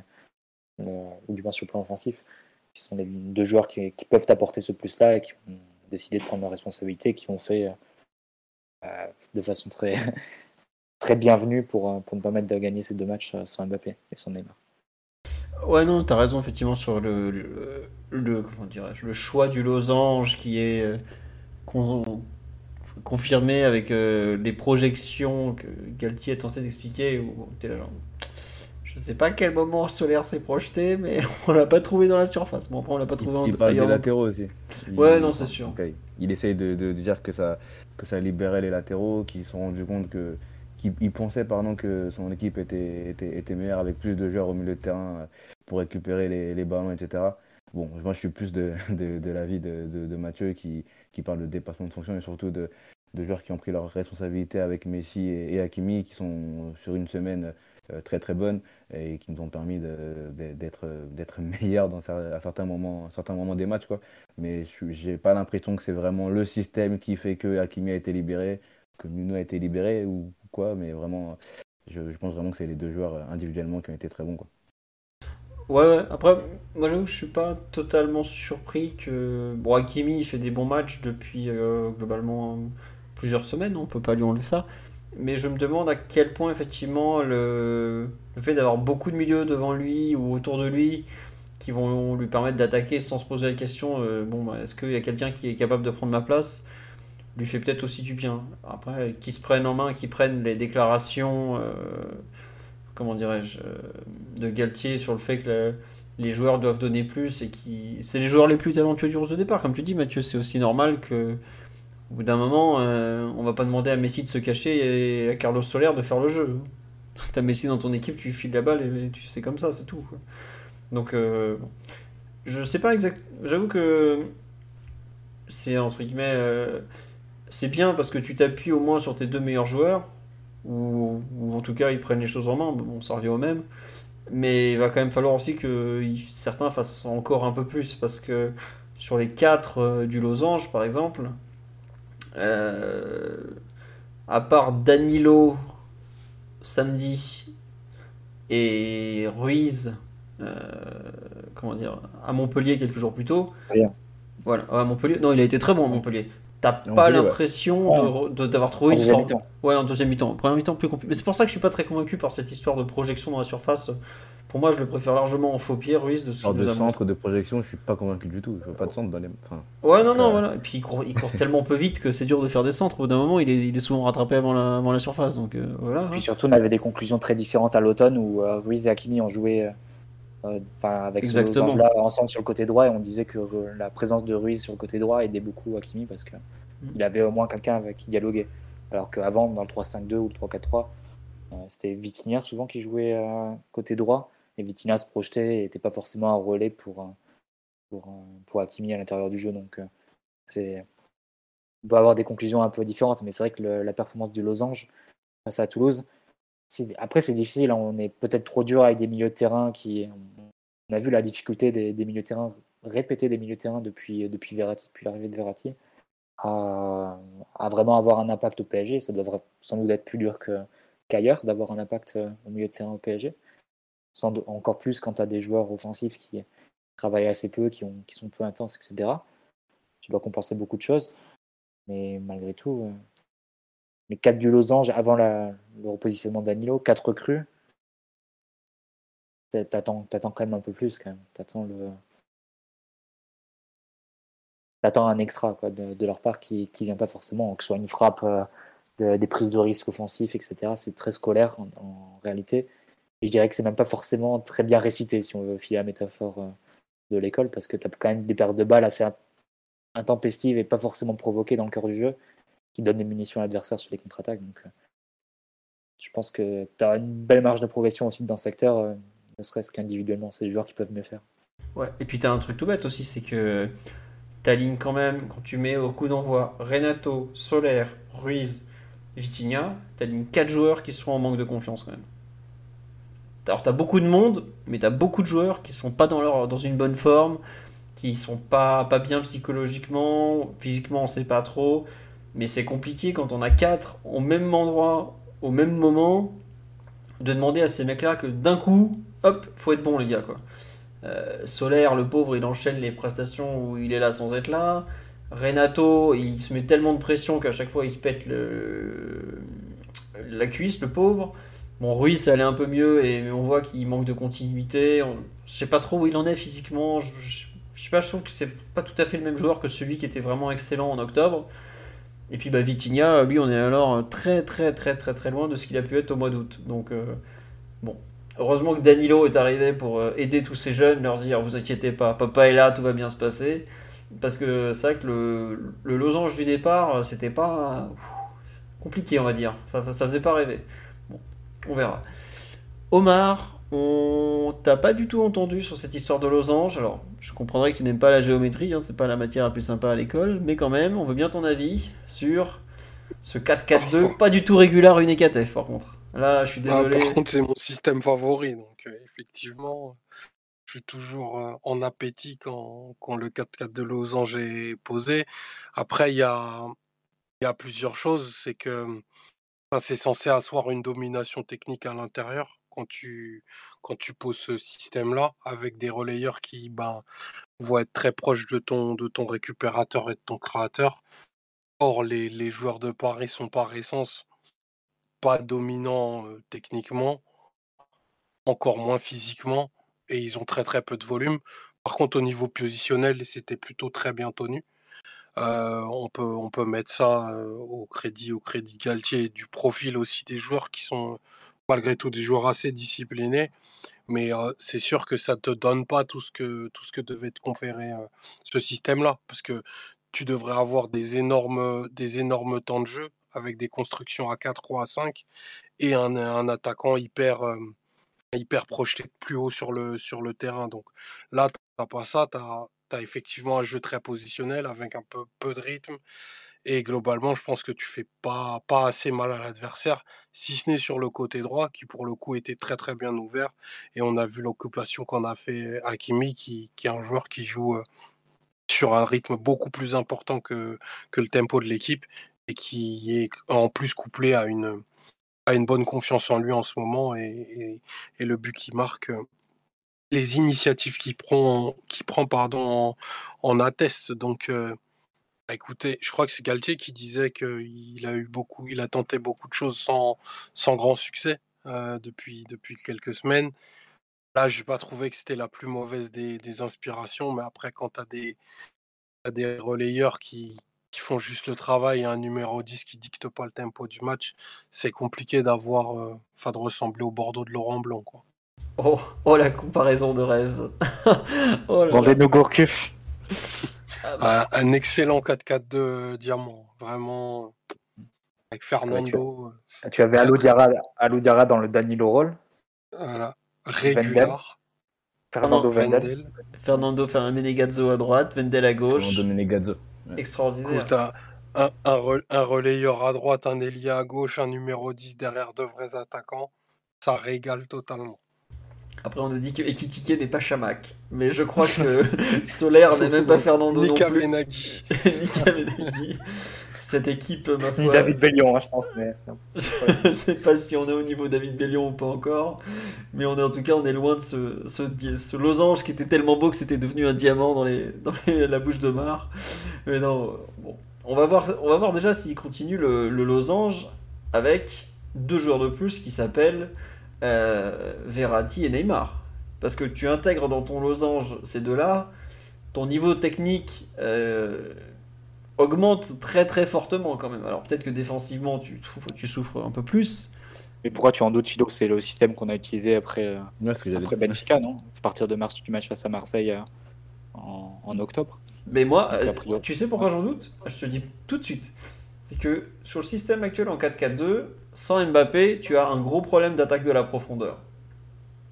ou du moins sur le plan offensif, qui sont les deux joueurs qui, peuvent apporter ce plus-là et qui ont décidé de prendre leurs responsabilités, qui ont fait euh, de façon très, très bienvenue pour, euh, pour nous permettre de gagner ces deux matchs euh, sans Mbappé et sans Neymar. Ouais, non, tu as raison, effectivement, sur le, le, comment le choix du losange qui est confirmé avec euh, les projections que Galtier a tenté d'expliquer. Je sais pas à quel moment Solaire s'est projeté, mais on l'a pas trouvé dans la surface. Bon, après, on l'a pas trouvé il, en Il parle des latéraux aussi. ouais, non, c'est sûr. Il essaye de, de, dire que ça, que ça libérait les latéraux, qu'ils se sont rendus compte que. qu'il pensait pardon, que son équipe était, était, meilleure avec plus de joueurs au milieu de terrain euh, pour récupérer les, les ballons, etc. Bon, moi je suis plus de, de, l'avis de, Mathieu qui, qui parle de dépassement de fonction et surtout de, joueurs qui ont pris leurs responsabilités avec Messi et, Hakimi, qui sont sur une semaine très très bonne et qui nous ont permis d'être meilleurs dans, à certains moments, certains moments des matchs. Quoi. Mais je n'ai pas l'impression que c'est vraiment le système qui fait que Hakimi a été libéré, que Nuno a été libéré ou quoi, mais vraiment, je, pense vraiment que c'est les deux joueurs individuellement qui ont été très bons. Quoi. Ouais. Après, moi j'avoue, je suis pas totalement surpris que. Bon, Hakimi, il fait des bons matchs depuis euh, globalement plusieurs semaines, on peut pas lui enlever ça. Mais je me demande à quel point effectivement le, fait d'avoir beaucoup de milieux devant lui ou autour de lui qui vont lui permettre d'attaquer sans se poser la question euh, bon bah, est-ce qu'il y a quelqu'un qui est capable de prendre ma place lui fait peut-être aussi du bien. Après qu'ils se prennent en main qu'ils prennent les déclarations euh, comment dirais-je euh, de Galtier sur le fait que le- les joueurs doivent donner plus et qui c'est les joueurs les plus talentueux du 11 de départ. Comme tu dis Mathieu c'est aussi normal que au bout d'un moment, euh, on va pas demander à Messi de se cacher et à Carlos Soler de faire le jeu. T'as Messi dans ton équipe, tu files la balle et tu c'est comme ça, c'est tout. Donc, euh, je sais pas exact. J'avoue que c'est entre guillemets, euh, c'est bien parce que tu t'appuies au moins sur tes deux meilleurs joueurs, ou, en tout cas ils prennent les choses en main. Bon, ça revient au même. Mais il va quand même falloir aussi que certains fassent encore un peu plus parce que sur les quatre euh, du Losange, par exemple. Euh, à part Danilo samedi et Ruiz, euh, comment dire, à Montpellier quelques jours plus tôt. Voilà, à Montpellier. Non, il a été très bon à Montpellier. T'as pas ouais. l'impression de- de- d'avoir trouvé En une mi-temps. Ouais, en deuxième mi-temps. Première mi-temps, plus compliqué. Mais c'est pour ça que je suis pas très convaincu par cette histoire de projection dans la surface. Pour moi, je le préfère largement en faux pied, Ruiz, de ce de nous a montré. centre de projection, je suis pas convaincu du tout. Je vois pas de centre dans les. Enfin, Ouais, non, non, Euh, voilà. Et puis il court, il court tellement peu vite que c'est dur de faire des centres. Au bout d'un moment, il est, il est souvent rattrapé avant la, avant la surface. Donc euh, voilà. hein. Puis surtout, on avait des conclusions très différentes à l'automne où euh, Ruiz et Hakimi ont joué euh, enfin, avec ce Exactement. losange-là ensemble sur le côté droit et on disait que euh, la présence de Ruiz sur le côté droit aidait beaucoup Hakimi parce que Mm. il avait au moins quelqu'un avec qui dialoguer. Alors qu'avant, dans le 3-5-2 ou le 3-4-3, euh, c'était Vitinha souvent qui jouait euh, côté droit et Vitinha se projetait et n'était pas forcément un relais pour, euh, pour, euh, pour Hakimi à l'intérieur du jeu. Donc, euh, c'est on peut avoir des conclusions un peu différentes, mais c'est vrai que le- la performance du Losange face à Toulouse, après c'est difficile, hein, on est peut-être trop dur avec des milieux de terrain qui. On a vu la difficulté des, milieux de terrain, répéter des milieux de terrain depuis, depuis Verratti, depuis l'arrivée de Verratti, à, vraiment avoir un impact au PSG. Ça devrait sans doute être plus dur qu'ailleurs d'avoir un impact euh, au milieu de terrain au PSG. Sans encore plus quand tu as des joueurs offensifs qui travaillent assez peu, qui sont peu intenses, etc. Tu dois compenser beaucoup de choses. Mais malgré tout, euh, les 4 du Losange avant le repositionnement Danilo, 4 recrues, t'a- t'attends t'attends quand même un peu plus. Quand même. T'attends le... Un extra de, leur part qui ne vient pas forcément, que ce soit une frappe, euh, de- des prises de risque offensifs, etc. C'est très scolaire en, en réalité. Et je dirais que c'est même pas forcément très bien récité, si on veut filer la métaphore euh, de l'école, parce que tu as quand même des pertes de balles assez intempestives et pas forcément provoquées dans le cœur du jeu, qui donnent des munitions à l'adversaire sur les contre-attaques. Euh, je pense que tu as une belle marge de progression aussi dans ce secteur, euh, ne serait-ce qu'individuellement. C'est des joueurs qui peuvent mieux faire. Ouais. Et puis t'as un truc tout bête aussi, c'est que t'alignes quand même, quand tu mets au coup d'envoi Renato, Soler, Ruiz, Vitinha, t'alignes 4 joueurs qui sont en manque de confiance quand même. Alors t'as beaucoup de monde, mais t'as beaucoup de joueurs qui sont pas dans, leur, dans une bonne forme, qui sont pas, pas bien psychologiquement, physiquement on sait pas trop, mais c'est compliqué quand on a 4 au même endroit, au même moment, de demander à ces mecs-là que d'un coup, hop, faut être bon les gars quoi. Euh, Solaire, le pauvre, il enchaîne les prestations où il est là sans être là. Renato, il se met tellement de pression qu'à chaque fois il se pète le... la cuisse, le pauvre. Bon, Ruiz, ça allait un peu mieux et on voit qu'il manque de continuité. On- Je sais pas trop où il en est physiquement. Je, je- je sais pas, je trouve que c'est pas tout à fait le même joueur que celui qui était vraiment excellent en octobre. Et puis bah, Vitinha, lui, on est alors très très très très très loin de ce qu'il a pu être au mois d'août. Donc euh, bon, heureusement que Danilo est arrivé pour euh, aider tous ces jeunes, leur dire vous inquiétez pas, papa est là, tout va bien se passer. Parce que c'est vrai que le, losange du départ, euh, c'était pas compliqué, on va dire. Ça, ça faisait pas rêver. Bon, on verra. Omar, on t'a pas du tout entendu sur cette histoire de losange. Alors, je comprendrais que tu n'aimes pas la géométrie, hein, c'est pas la matière la plus sympa à l'école, mais quand même, on veut bien ton avis sur ce 4-4-2, pas du tout régulier une EKTF par contre. Là, je suis Ah, désolé. par contre, c'est mon système favori, donc euh, effectivement, je suis toujours euh, en appétit quand, quand le 4-4 de losange est posé. Après, il y a, y a plusieurs choses. C'est que enfin, c'est censé asseoir une domination technique à l'intérieur quand tu, quand tu poses ce système-là avec des relayeurs qui ben, vont être très proches de ton, de ton récupérateur et de ton créateur. Or, les, les joueurs de Paris sont par essence pas dominants techniquement, encore moins physiquement, et ils ont très très peu de volume. Par contre, au niveau positionnel, c'était plutôt très bien tenu. on, peut, on peut mettre ça au crédit, au crédit Galtier du profil aussi des joueurs qui sont malgré tout des joueurs assez disciplinés. Mais c'est sûr que ça te donne pas tout ce que, tout ce que devait te conférer ce système-là. Parce que tu devrais avoir des énormes, des énormes temps de jeu avec des constructions à 4 ou à 5 et un, attaquant hyper, hyper projeté plus haut sur le, sur le terrain. Donc là, tu n'as pas ça, tu as, effectivement un jeu très positionnel avec un peu, peu de rythme. Et globalement, je pense que tu fais pas, pas assez mal à l'adversaire, si ce n'est sur le côté droit, qui pour le coup était très très bien ouvert. Et on a vu l'occupation qu'on a fait Hakimi, qui, qui est un joueur qui joue sur un rythme beaucoup plus important que, que le tempo de l'équipe et qui est en plus couplé à une, à une bonne confiance en lui en ce moment et, le but qu'il marque, les initiatives qu'il prend, qui prend pardon, en, en attestent. Donc, écoutez, je crois que c'est Galtier qui disait qu'il a eu beaucoup, il a tenté beaucoup de choses sans, sans grand succès depuis, depuis quelques semaines. Là, j'ai pas trouvé que c'était la plus mauvaise des, des inspirations, mais après, quand tu as des, des relayeurs qui, qui font juste le travail et un numéro 10 qui dicte pas le tempo du match, c'est compliqué d'avoir, enfin, de ressembler au Bordeaux de Laurent Blanc, quoi. Oh, oh la comparaison de rêve. oh nos Gourcuff. Ah bah. un, excellent 4-4-2 diamant, vraiment avec Fernando. tu, avais Alou dans le Danilo Roll. Voilà, régular. Fernando Vendel. Fernando Menegazzo à droite, Vendel à gauche. Fernando Menegazzo. Extraordinaire. un, un, relayeur à droite, un Elia à gauche, un numéro 10 derrière deux vrais attaquants. Ça régale totalement. Après, on nous dit que Ekitike n'est pas Chamac. Mais je crois que Solaire n'est même pas Fernando non plus. Venaghi. Nika Venaghi. Cette équipe, ma foi. Ni David Bellion, hein, je pense. Mais je sais pas si on est au niveau David Bellion ou pas encore. Mais on est en tout cas, on est loin de ce, ce, ce losange qui était tellement beau que c'était devenu un diamant dans, les, dans la bouche de Mar. Mais non, bon. On va voir, on va voir déjà s'il continue le, le losange avec deux joueurs de plus qui s'appellent euh, Verratti et Neymar. Parce que tu intègres dans ton losange ces deux-là, ton niveau technique euh, augmente très très fortement quand même. Alors peut-être que défensivement tu, tu souffres un peu plus. Mais pourquoi tu en doutes, Philo? C'est le système qu'on a utilisé après, euh, après Benfica, non? À partir de mars du match face à Marseille en, en, octobre. Mais moi, tu sais pourquoi j'en doute? Je te dis tout de suite. C'est que sur le système actuel en 4-4-2, sans Mbappé, tu as un gros problème d'attaque de la profondeur.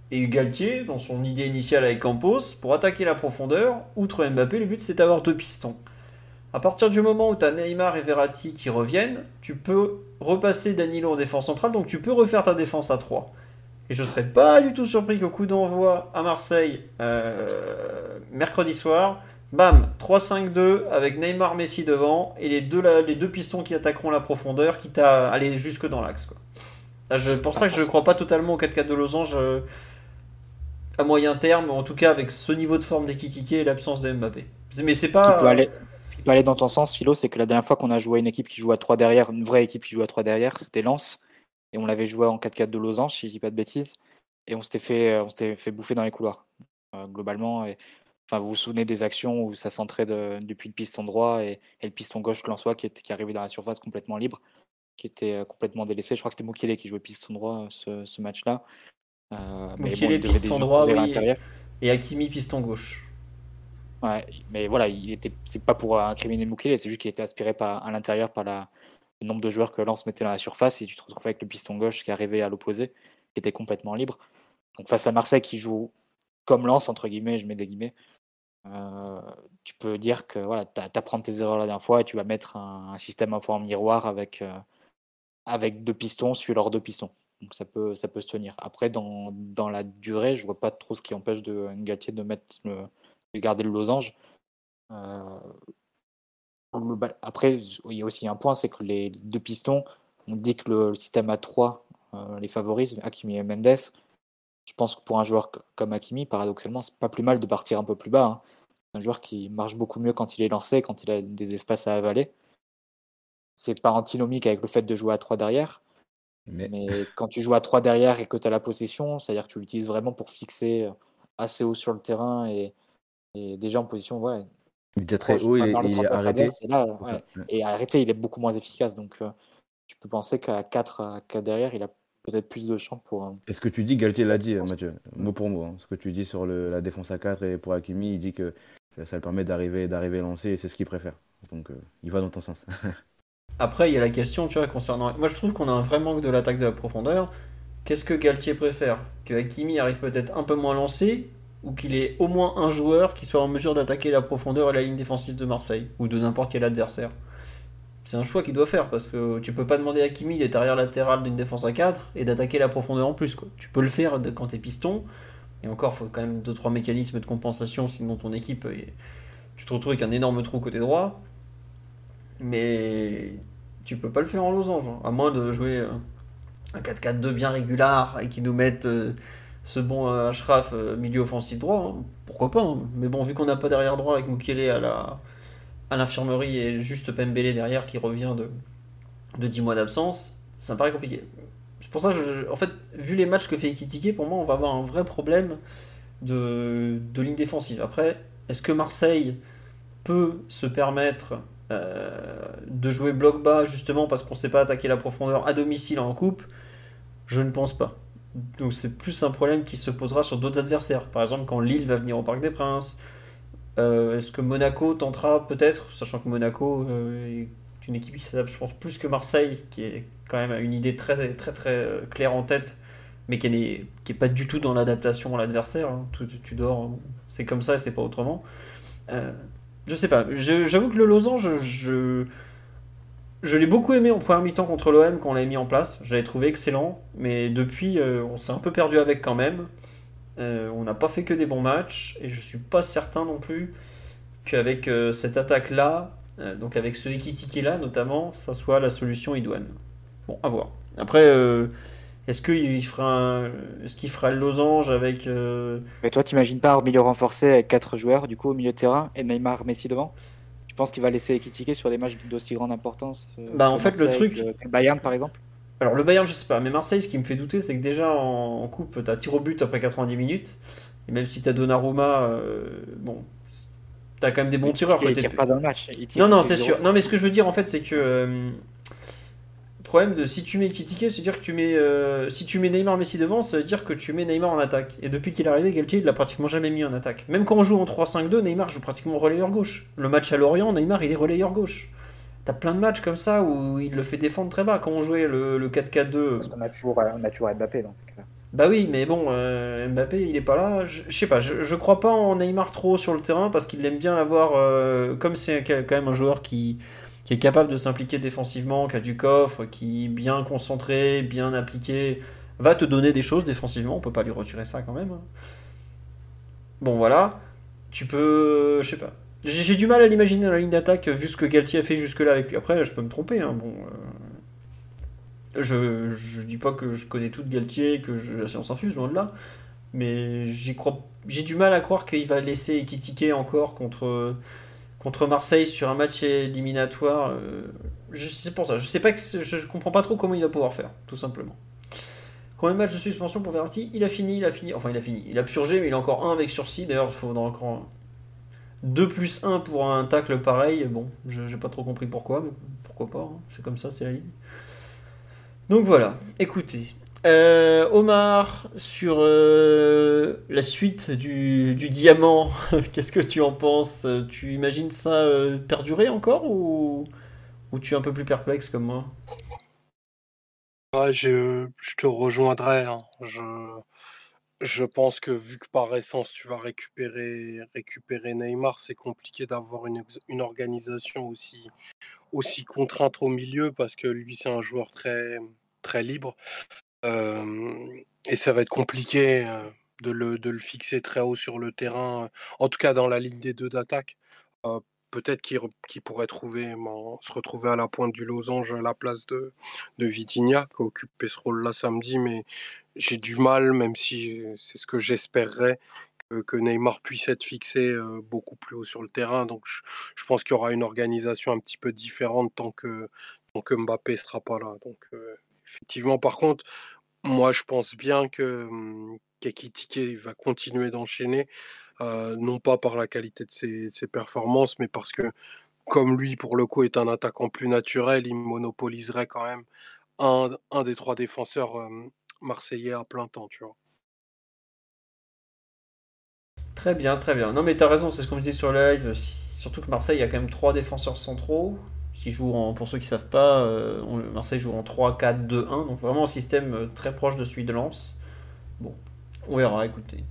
Et Galtier, dans son idée initiale avec Campos, pour attaquer la profondeur, outre Mbappé, le but c'est d'avoir deux pistons. À partir du moment où tu as Neymar et Verratti qui reviennent, tu peux repasser Danilo en défense centrale, donc tu peux refaire ta défense à 3. Et je ne serais pas du tout surpris qu'au coup d'envoi à Marseille, euh, mercredi soir, Bam, 3-5-2 avec Neymar Messi devant et les deux, les deux pistons qui attaqueront la profondeur, qui t'a allé jusque dans l'axe. C'est pour ça que je ne crois pas totalement au 4-4 de losange euh, à moyen terme, en tout cas avec ce niveau de forme d'Ekitike et l'absence de Mbappé. Mais c'est pas. Ce qui, peut aller, ce qui peut aller dans ton sens, Philo, c'est que la dernière fois qu'on a joué une équipe qui joue à 3 derrière, une vraie équipe qui joue à 3 derrière, c'était Lens. Et on l'avait joué en 4-4 de losange, si je dis pas de bêtises. Et on s'était fait, on fait bouffer dans les couloirs. Euh, globalement. Et Enfin, vous vous souvenez des actions où ça centrait depuis le piston droit et, le piston gauche Lançois qui, qui arrivait dans la surface complètement libre, qui était euh, complètement délaissé. Je crois que c'était Mukele qui jouait piston droit euh, ce, match-là. Euh, Mukele piston droit, oui, et Hakimi piston gauche. Ouais, mais voilà, il était, c'est pas pour incriminer Mukele, c'est juste qu'il était aspiré par, à l'intérieur par la, le nombre de joueurs que Lens mettait dans la surface et tu te retrouves avec le piston gauche qui arrivait à l'opposé, qui était complètement libre. Donc face à Marseille qui joue comme Lens, entre guillemets, je mets des guillemets, euh, tu peux dire que voilà, tu apprends tes erreurs la dernière fois et tu vas mettre un, système en forme miroir avec, euh, avec deux pistons sur leurs deux pistons. Donc ça peut, ça peut se tenir. Après, dans, dans la durée, je vois pas trop ce qui empêche de Ngatier de mettre de garder le losange. Euh, après, il y a aussi un point, c'est que les deux pistons, on dit que le, système A3 les favorise, Hakimi et Mendes. Je pense que pour un joueur comme Hakimi, paradoxalement, c'est pas plus mal de partir un peu plus bas. Hein un joueur qui marche beaucoup mieux quand il est lancé, quand il a des espaces à avaler. C'est pas antinomique avec le fait de jouer à 3 derrière, Mais... quand tu joues à 3 derrière et que tu as la possession, c'est-à-dire que tu l'utilises vraiment pour fixer assez haut sur le terrain et, déjà en position, ouais. Il est déjà très haut, il, est, arrêté. Et arrêté, il est beaucoup moins efficace. Donc tu peux penser qu'à 4, à 4 derrière, il a peut-être plus de champ pour. est ce que tu dis, Galtier l'a dit, Mathieu, mot pour mot. Hein. Ce que tu dis sur la défense à 4 et pour Hakimi, il dit que ça, le permet d'arriver d'arriver lancé et c'est ce qu'il préfère. Donc euh, il va dans ton sens. Après, il y a la question, tu vois, concernant. Moi, je trouve qu'on a un vrai manque de l'attaque de la profondeur. Qu'est-ce que Galtier préfère? Que Hakimi arrive peut-être un peu moins lancé ou qu'il ait au moins un joueur qui soit en mesure d'attaquer la profondeur et la ligne défensive de Marseille ou de n'importe quel adversaire? C'est un choix qu'il doit faire parce que tu peux pas demander à Kimi d'être arrière latéral d'une défense à 4 et d'attaquer la profondeur en plus. Quoi. Tu peux le faire quand t'es piston, et encore, il faut quand même 2-3 mécanismes de compensation, sinon ton équipe, tu te retrouves avec un énorme trou côté droit. Mais tu peux pas le faire en losange, hein. à moins de jouer euh, un 4-4-2 bien régulier et qui nous mette euh, ce bon euh, Ashraf milieu offensif droit. Hein. Pourquoi pas hein. Mais bon, vu qu'on n'a pas derrière droit avec Mukele à la à l'infirmerie et juste Pembele derrière qui revient de, de 10 mois d'absence, ça me paraît compliqué. C'est pour ça, je, en fait, vu les matchs que fait Ekitike, pour moi, on va avoir un vrai problème de, de ligne défensive. Après, est-ce que Marseille peut se permettre euh, de jouer bloc bas justement parce qu'on ne sait pas attaquer la profondeur à domicile en coupe? Je ne pense pas. Donc c'est plus un problème qui se posera sur d'autres adversaires. Par exemple, quand Lille va venir au Parc des Princes, euh, est-ce que Monaco tentera peut-être, sachant que Monaco euh, est une équipe qui s'adapte, je pense, plus que Marseille, qui est quand même une idée très très très euh, claire en tête, mais qui n'est qui est pas du tout dans l'adaptation à l'adversaire. Hein. Tu, dors, c'est comme ça et c'est pas autrement. je sais pas. J'avoue que le losange, je, je, l'ai beaucoup aimé en première mi-temps contre l'OM quand on l'a mis en place. Je l'avais trouvé excellent, mais depuis, on s'est un peu perdu avec quand même. Euh, on n'a pas fait que des bons matchs et je suis pas certain non plus qu'avec euh, cette attaque-là, euh, donc avec ce Ekitiki là notamment, ça soit la solution idoine. Bon, à voir. Après, est-ce qu'il fera, qu'il fera le losange avec. Mais toi, t'imagines pas un milieu renforcé avec 4 joueurs du coup au milieu de terrain et Neymar, Messi devant? Tu penses qu'il va laisser Ekitiki sur des matchs d'aussi grande importance Bah en fait, le truc. Bayern par exemple? Alors le Bayern, je sais pas, mais Marseille, ce qui me fait douter, c'est que déjà en, coupe, tu as tir au but après 90 minutes. Et même si tu as Donnarumma, euh, bon, tu as quand même des bons tireurs. Il tire pas dans le match. non, non, c'est sûr. Non, mais ce que je veux dire en fait, c'est que euh, le problème de si tu mets Kitike, c'est dire que tu mets euh, si tu mets Neymar Messi devant, ça veut dire que tu mets Neymar en attaque. Et depuis qu'il est arrivé, Galtier, il l'a pratiquement jamais mis en attaque. Même quand on joue en 3-5-2, Neymar joue pratiquement relayeur gauche. Le match à Lorient, Neymar, il est relayeur gauche. T'as plein de matchs comme ça où il le fait défendre très bas. Quand on jouait le, 4-4-2. Parce qu'on a toujours, on a toujours Mbappé dans ce cas-là. Bah oui, mais bon, euh, Mbappé, il est pas là. Je, sais pas, je, crois pas en Neymar trop sur le terrain parce qu'il aime bien l'avoir. Euh, comme c'est quand même un joueur qui, qui est capable de s'impliquer défensivement, qui a du coffre, qui est bien concentré, bien appliqué, va te donner des choses défensivement. On peut pas lui retirer ça quand même. Hein. Bon, voilà. Tu peux. Je sais pas. J'ai du mal à l'imaginer dans la ligne d'attaque, vu ce que Galtier a fait jusque-là avec lui. Après, je peux me tromper. Hein, bon, euh, je, je dis pas que je connais tout de Galtier, que je, la science infuse, loin de là. Mais j'ai du mal à croire qu'il va laisser équitiquer encore contre, contre Marseille sur un match éliminatoire. Euh, c'est pour ça. Je sais comprends pas trop comment il va pouvoir faire, tout simplement. Combien de matchs de suspension pour Verratti Il a fini, il a fini. Enfin, il a fini. Il a purgé, mais il a encore un avec sursis. D'ailleurs, il faudra encore 2 plus 1 pour un tacle pareil, bon, j'ai pas trop compris pourquoi, mais pourquoi pas, hein. c'est comme ça, c'est la ligne. Donc voilà, écoutez. Euh, Omar, sur euh, la suite du, diamant, qu'est-ce que tu en penses? Tu imagines ça euh, perdurer encore ou, tu es un peu plus perplexe comme moi? Je, te rejoindrai. Hein. Je pense que vu que par essence tu vas récupérer, récupérer Neymar, c'est compliqué d'avoir une, une, organisation aussi, aussi contrainte au milieu parce que lui c'est un joueur très, très libre. et ça va être compliqué de le, de le, fixer très haut sur le terrain, en tout cas dans la ligne des deux d'attaque. Peut-être qu'il pourrait trouver, se retrouver à la pointe du losange à la place de, de Vitinha, qui a occupé ce rôle-là samedi, mais j'ai du mal, même si c'est ce que j'espérerais, que, Neymar puisse être fixé beaucoup plus haut sur le terrain. Donc je, pense qu'il y aura une organisation un petit peu différente tant que, Mbappé ne sera pas là. Donc effectivement, par contre, moi, je pense bien que hum, Kakitike va continuer d'enchaîner, non pas par la qualité de ses, ses performances, mais parce que comme lui, pour le coup, est un attaquant plus naturel, il monopoliserait quand même un, un des trois défenseurs marseillais à plein temps, tu vois. Très bien, très bien. Non, mais t'as raison, c'est ce qu'on disait sur le live. Surtout que Marseille, il y a quand même trois défenseurs centraux. Si joue en, pour ceux qui savent pas, euh, Marseille joue en 3-4-2-1, donc vraiment un système euh, très proche de celui de Lens. Bon, on verra, écoutez.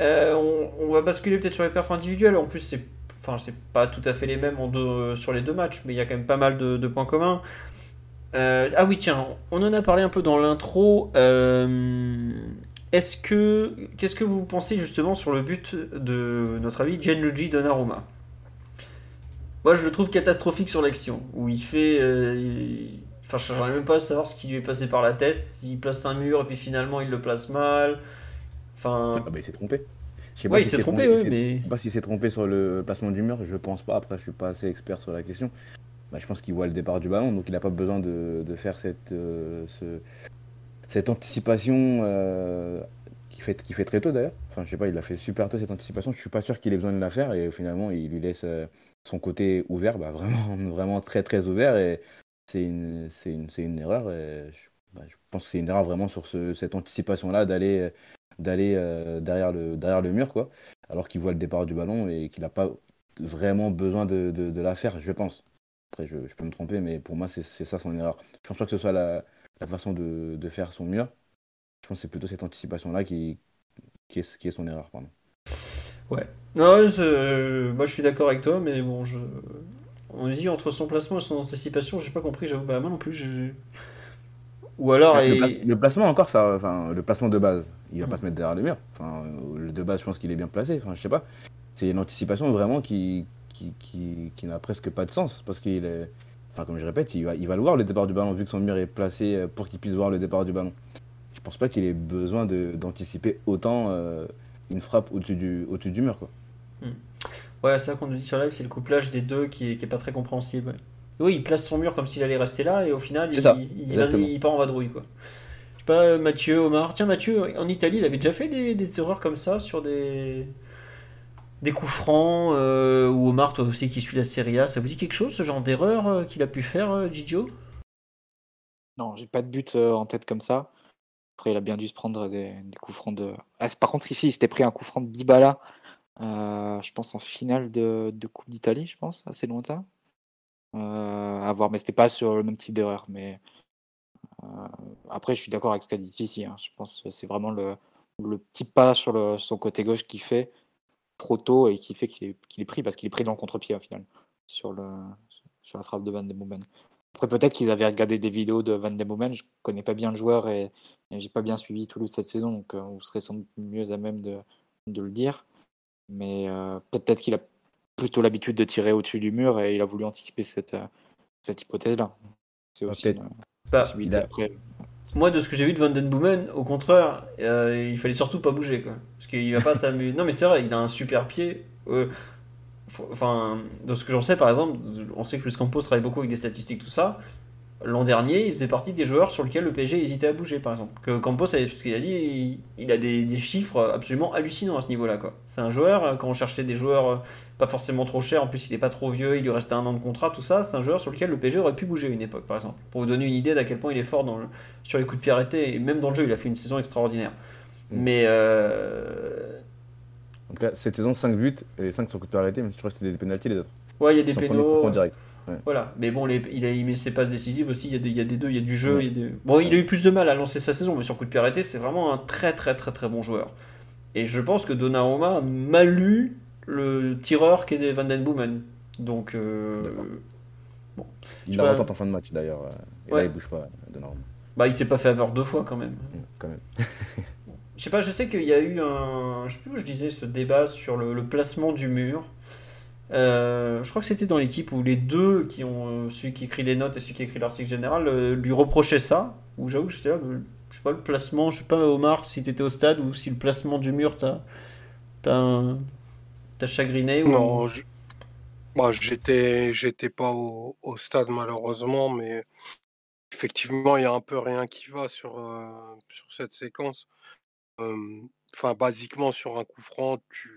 Euh, on, va basculer peut-être sur les perfs individuels. En plus, c'est enfin, pas tout à fait les mêmes sur les deux matchs, mais il y a quand même pas mal de, points communs. Ah oui, tiens, on en a parlé un peu dans l'intro. Est-ce que qu'est-ce que vous pensez justement sur le but de notre ami Gianluigi Donnarumma? Moi, je le trouve catastrophique sur l'action où il fait. Euh, enfin, je n'arrive même pas à savoir ce qui lui est passé par la tête. Il place un mur et puis finalement il le place mal. Enfin. Ah bah, il s'est trompé. Oui, il s'est trompé, oui, mais. Je sais pas s'il s'est trompé sur le placement du mur, je pense pas. Après, je suis pas assez expert sur la question. Bah, je pense qu'il voit le départ du ballon, donc il n'a pas besoin de, faire cette, euh, ce, cette anticipation euh, qui, fait, fait très tôt d'ailleurs. Enfin, je sais pas, il a fait super tôt cette anticipation. Je suis pas sûr qu'il ait besoin de la faire et finalement, il lui laisse euh, son côté ouvert, bah, vraiment, vraiment très très ouvert et c'est une, une, erreur. Bah, je, pense que c'est une erreur vraiment sur ce, cette anticipation-là d'aller d'aller derrière, le, derrière le mur, quoi, alors qu'il voit le départ du ballon et qu'il n'a pas vraiment besoin de, de, la faire, je pense. Après, je, je, peux me tromper, mais pour moi, c'est ça son erreur. Je pense pas que ce soit la, la façon de, de, faire son mieux. Je pense que c'est plutôt cette anticipation-là qui, qui, est, qui est son erreur. Pardon. Ouais. Non, moi je suis d'accord avec toi, mais bon, je... on dit entre son placement et son anticipation, j'ai pas compris, j'avoue, bah moi non plus, Ou alors. Bah, le, placement encore, ça, enfin, le placement de base, il va pas se mettre derrière le mur. Enfin, le de base, je pense qu'il est bien placé. Enfin, je sais pas. C'est une anticipation vraiment qui, qui, qui, qui n'a presque pas de sens parce qu'il est, enfin comme je répète, il va, il va le voir le départ du ballon vu que son mur est placé euh, pour qu'il puisse voir le départ du ballon. Je pense pas qu'il ait besoin d'anticiper autant euh, une frappe au-dessus du, au du mur. Quoi. Hmm. Ouais, c'est ça qu'on nous dit sur live, c'est le couplage des deux qui est, qui est pas très compréhensible. Oui, il place son mur comme s'il allait rester là et au final, il, il, il, part en vadrouille. Quoi. Je sais pas, Mathieu, Omar. Tiens, Mathieu, en Italie, il avait déjà fait des, des erreurs comme ça sur des, des coups francs, euh, ou Omar, toi aussi qui suis la Serie A, ça vous dit quelque chose, ce genre d'erreur euh, qu'il a pu faire, euh, Gigio? Non, j'ai pas de but en tête comme ça. Après, il a bien dû se prendre des, coups francs de. Ah, par contre, ici, il s'était pris un coup franc de Dybala, je pense en finale de, Coupe d'Italie, je pense, assez lointain. à voir, mais c'était pas sur le même type d'erreur. Mais après, je suis d'accord avec ce qu'a dit ici. Hein. Je pense que c'est vraiment le, petit pas sur son côté gauche qui fait trop tôt et qui fait qu'il est, est, pris parce qu'il est pris dans le contre-pied au final sur, le, sur la frappe de Van de Boomen. Après, peut-être qu'ils avaient regardé des vidéos de Van de Boomen. Je connais pas bien le joueur et, j'ai pas bien suivi Toulouse cette saison, donc euh, vous serez sans doute mieux à même de, de le dire. Mais euh, peut-être qu'il a plutôt l'habitude de tirer au-dessus du mur et il a voulu anticiper cette, euh, cette hypothèse-là. C'est aussi une bah, possibilité. Après, moi, de ce que j'ai vu de Van Den Boomen, au contraire, euh, il fallait surtout pas bouger. Quoi. Parce qu'il va pas s'amuser. Non, mais c'est vrai, il a un super pied. Euh, enfin, de ce que j'en sais, par exemple, on sait que Luis Campos travaille beaucoup avec des statistiques, tout ça l'an dernier, il faisait partie des joueurs sur lesquels le PSG hésitait à bouger, par exemple. Que Campos, parce qu'il a dit, il, a des, chiffres absolument hallucinants à ce niveau-là. C'est un joueur, quand on cherchait des joueurs euh, pas forcément trop chers, en plus il n'est pas trop vieux, il lui restait un an de contrat, tout ça, c'est un joueur sur lequel le PSG aurait pu bouger à une époque, par exemple. Pour vous donner une idée d'à quel point il est fort dans sur les coups de pied arrêtés, et même dans le jeu, il a fait une saison extraordinaire. Mm. Mais. Euh... Donc là, cette saison, 5 buts et 5 sur coup de pied arrêtés, même si tu c'était des pénalties les autres. Ouais, il y a des pénaux. Voilà, mais bon, il, a, mis ses passes décisives aussi, il y, a des, il y a des deux, il y a du jeu. Bon, il a eu plus de mal à lancer sa saison, mais sur coup de pied arrêté, c'est vraiment un très très très très bon joueur. Et je pense que Donnarumma a mal lu le tireur qui est Van Den Boomen. Donc, euh, bon. Il la retente en fin de match d'ailleurs. Et là, il bouge pas, Donnarumma. Bah, il s'est pas fait avoir deux fois quand même. Quand même. je sais pas, je sais qu'il y a eu un. Je sais plus où je disais ce débat sur le placement du mur. Euh, je crois que c'était dans l'équipe où les deux, qui ont, euh, celui qui écrit les notes et celui qui écrit l'article général, euh, lui reprochaient ça. Où j'avoue, je sais pas le placement, je sais pas Omar si t'étais au stade ou si le placement du mur t'a t'as chagriné. Ou... Non, bah, j'étais j'étais pas au, stade malheureusement, mais effectivement, il y a un peu rien qui va sur, sur cette séquence. Enfin, basiquement, sur un coup franc, tu,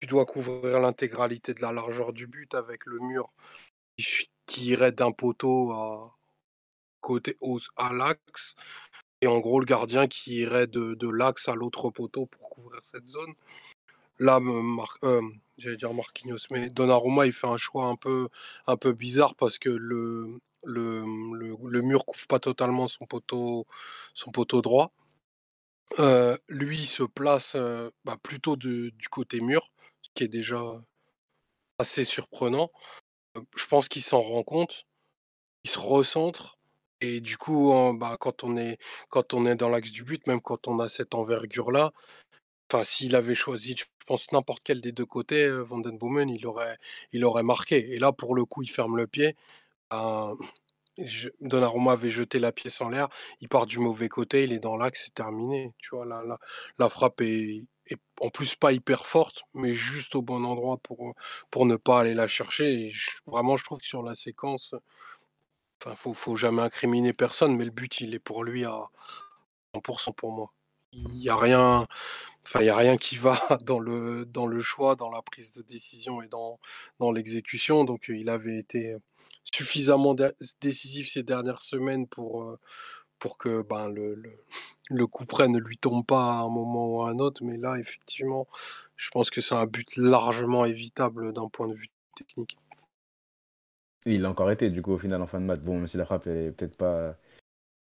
tu dois couvrir l'intégralité de la largeur du but avec le mur qui, irait d'un poteau à côté à l'axe et en gros le gardien qui irait de, de l'axe à l'autre poteau pour couvrir cette zone. Là, euh, j'allais dire Marquinhos, mais Donnarumma il fait un choix un peu, un peu bizarre parce que le, le, le, mur couvre pas totalement son poteau, son poteau droit. Euh, lui se place euh, bah, plutôt du côté mur, qui est déjà assez surprenant. je pense qu'il s'en rend compte, il se recentre et du coup, bah, quand on est quand on est dans l'axe du but, même quand on a cette envergure-là, enfin s'il avait choisi, je pense n'importe quel des deux côtés, Van den Boomen, il aurait il aurait marqué. Et là, pour le coup, il ferme le pied. Ben, Donnarumma avait jeté la pièce en l'air, il part du mauvais côté, il est dans l'axe, c'est terminé. Tu vois, la, la, frappe est, en plus pas hyper forte, mais juste au bon endroit pour, pour ne pas aller la chercher. Vraiment, je trouve que sur la séquence, enfin, faut, faut jamais incriminer personne, mais le but, il est pour lui à 100% pour moi. Il n'y a rien, enfin, il y a rien qui va dans le, dans le choix, dans la prise de décision et dans, dans l'exécution. Donc, il avait été suffisamment décisif ces dernières semaines pour, pour que ben, le, le, coup près ne lui tombe pas à un moment ou à un autre. Mais là, effectivement, je pense que c'est un but largement évitable d'un point de vue technique. Il a encore été, du coup, au final, en fin de match. Bon, même si la frappe est peut-être pas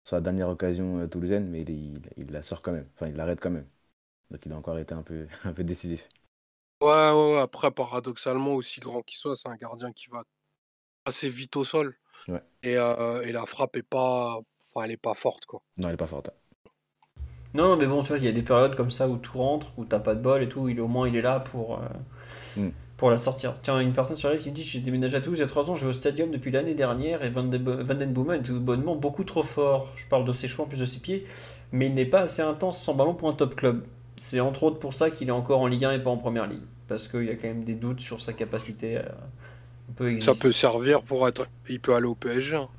sa dernière occasion toulousaine, mais il, il, la sort quand même. Enfin, il l'arrête quand même. Donc il a encore été un peu, un peu décisif. Ouais, ouais, après, paradoxalement, aussi grand qu'il soit, c'est un gardien qui va assez vite au sol. Et, et, la frappe est pas, enfin, elle est pas forte quoi. Non, elle est pas forte. Non, mais bon, tu vois, il y a des périodes comme ça où tout rentre, où t'as pas de bol et tout. Il au moins il est là pour mm. pour la sortir. Tiens, une personne sur live qui me dit j'ai déménagé à Toulouse il y a 3 ans, je vais au stadium depuis l'année dernière et Van, de, Van Den Boomen est tout bonnement beaucoup trop fort. Je parle de ses choix en plus de ses pieds, mais il n'est pas assez intense sans ballon pour un top club. C'est entre autres pour ça qu'il est encore en Ligue 1 et pas en Première Ligue, parce qu'il y a quand même des doutes sur sa capacité à ça peut servir pour être. Il peut aller au PSG. Hein.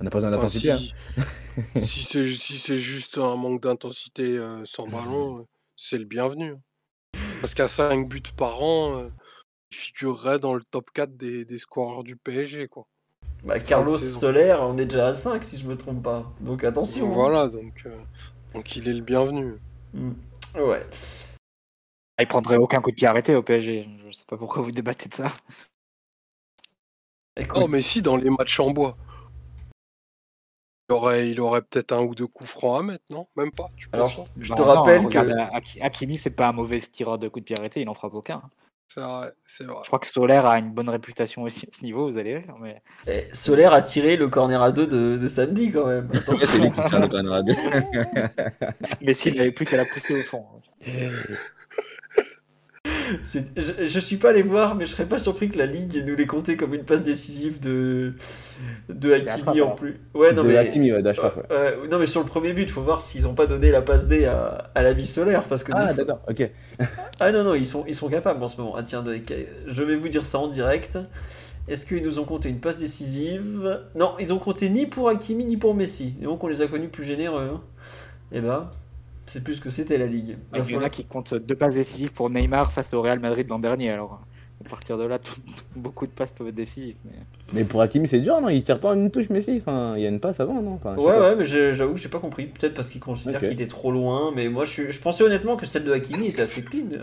On n'a pas besoin d'intensité. si, hein. si c'est juste un manque d'intensité euh, sans ballon, euh, c'est le bienvenu. Hein. Parce qu'à 5 buts par an, euh, il figurerait dans le top 4 des, des scoreurs du PSG. Quoi. Bah, Carlos Soler, on est déjà à 5 si je me trompe pas. Donc attention. Voilà, donc, donc il est le bienvenu. Mm. Ouais. Ah, il prendrait aucun coup de pied arrêté au PSG. Je sais pas pourquoi vous débattez de ça. Oh, mais si, dans les matchs en bois. Il aurait, il aurait peut-être un ou deux coups francs à mettre, non? Même pas Alors, je te bah, rappelle que. Hakimi, c'est pas un mauvais tireur de coups de pied arrêté, il en frappe aucun. C'est vrai, c'est vrai. Je crois que Solaire a une bonne réputation aussi à ce niveau, vous allez voir. Mais... Eh, Solaire a tiré le corner à deux de, samedi quand même. c'est lui qui tire le corner à deux. mais s'il n'avait plus qu'à la pousser au fond. Je, je, suis pas allé voir, mais je serais pas surpris que la Ligue nous les comptait comme une passe décisive de, de Hakimi en plus. Ouais, non, de mais, Hakimi, ouais, euh, non, mais sur le premier but, il faut voir s'ils ont pas donné la passe D à, à la vie solaire. Parce que ah, d'accord, ok. ah non, non, ils sont, ils sont capables en ce moment. Ah, tiens, je vais vous dire ça en direct. Est-ce qu'ils nous ont compté une passe décisive? Non, ils ont compté ni pour Hakimi ni pour Messi. Et donc on les a connus plus généreux. Hein. Et eh ben, c'est plus que c'était la Ligue. Il y en a qui comptent deux passes décisives pour Neymar face au Real Madrid l'an dernier. Alors, à partir de là, beaucoup de passes peuvent être décisives. Mais, pour Hakimi, c'est dur, non? Il tire pas une touche Messi. Enfin, il y a une passe avant, non? Ouais, ouais, mais j'avoue que j'ai pas compris. Peut-être parce qu'il considère qu'il est trop loin. Mais moi, je, je, pensais honnêtement que celle de Hakimi était assez clean.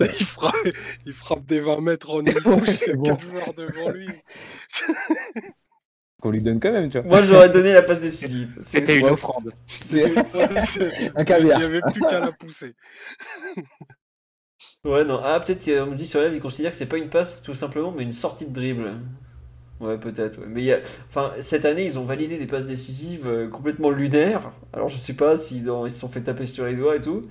il, frappe, il, frappe, des 20 mètres en une touche. Il y a 4 joueurs devant lui qu'on lui donne quand même, tu vois. Moi, j'aurais donné la passe décisive. C'était une offrande. un caviar. Il n'y avait plus qu'à la pousser. ouais, non. Ah, peut-être qu'on me dit sur live, il considère que c'est pas une passe tout simplement, mais une sortie de dribble. Ouais, peut-être. Ouais. Mais il y a... enfin, cette année, ils ont validé des passes décisives euh, complètement lunaires. Alors, je sais pas s'ils ils se sont fait taper sur les doigts et tout.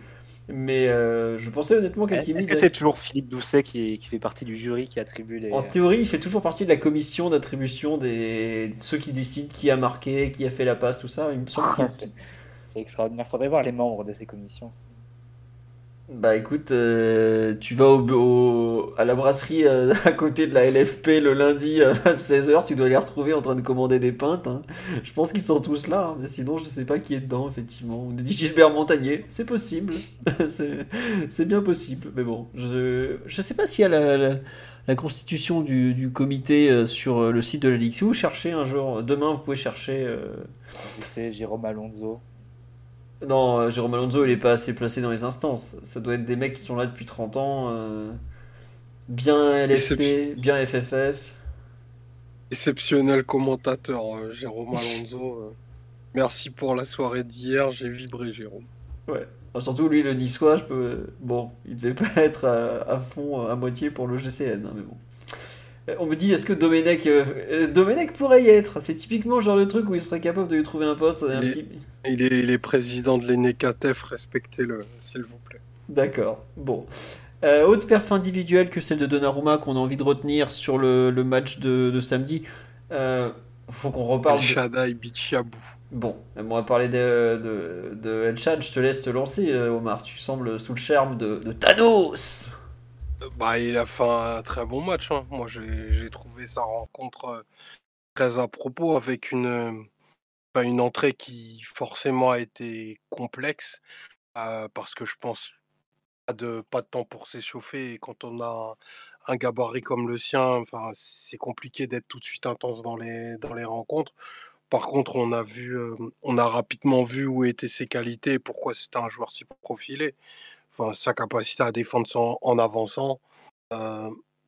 Mais euh, je pensais honnêtement qu'Akimi. Est-ce que c'est toujours Philippe Doucet qui, qui, fait partie du jury qui attribue les. En théorie, il fait toujours partie de la commission d'attribution des ceux qui décident qui a marqué, qui a fait la passe, tout ça. Il me semble ah, c'est extraordinaire. Faudrait voir les membres de ces commissions. Bah écoute, euh, tu vas au, à la brasserie euh, à côté de la LFP le lundi euh, à 16h, tu dois les retrouver en train de commander des pintes. hein. Je pense qu'ils sont tous là, hein, mais sinon je sais pas qui est dedans, effectivement. On dit Gilbert Montagnier, c'est possible, c'est c'est bien possible, mais bon, je, je sais pas s'il y a la, la, constitution du, du comité sur le site de la Ligue. Si vous cherchez un jour, demain vous pouvez chercher... sais, Jérôme Alonso. Non, euh, Jérôme Alonso, il est pas assez placé dans les instances. Ça doit être des mecs qui sont là depuis 30 ans. euh, bien LFP, bien FFF. Exceptionnel commentateur, euh, Jérôme Alonso. euh. Merci pour la soirée d'hier, j'ai vibré, Jérôme. Ouais. Enfin, surtout lui, le niçois, je peux. Bon, il devait pas être à, à fond, à moitié pour le GCN, hein, mais bon. Euh, On me dit, est-ce que Domenech, euh, euh, Domenech pourrait y être? C'est typiquement le genre de truc où il serait capable de lui trouver un poste. un Il est- petit- Il est, il est président de l'ENECATEF, respectez-le, s'il vous plaît. D'accord. Bon. Euh, autre perf individuelle que celle de Donnarumma qu'on a envie de retenir sur le, le match de, de samedi. Euh, faut qu'on reparle. El de- Shaddai Bichiabou. Bon, on va parler de, de, de El Chad, je te laisse te lancer, Omar. Tu sembles sous le charme de, de Thanos. Bah, il a fait un très bon match. hein. Moi, j'ai trouvé sa rencontre euh, très à propos avec une, euh, bah, une entrée qui forcément a été complexe euh, parce que je pense pas de, pas de temps pour s'échauffer et quand on a un, gabarit comme le sien, enfin, c'est compliqué d'être tout de suite intense dans les, dans les rencontres. Par contre, on a vu, on a rapidement vu où étaient ses qualités et pourquoi c'était un joueur si profilé. Sa capacité à défendre en avançant.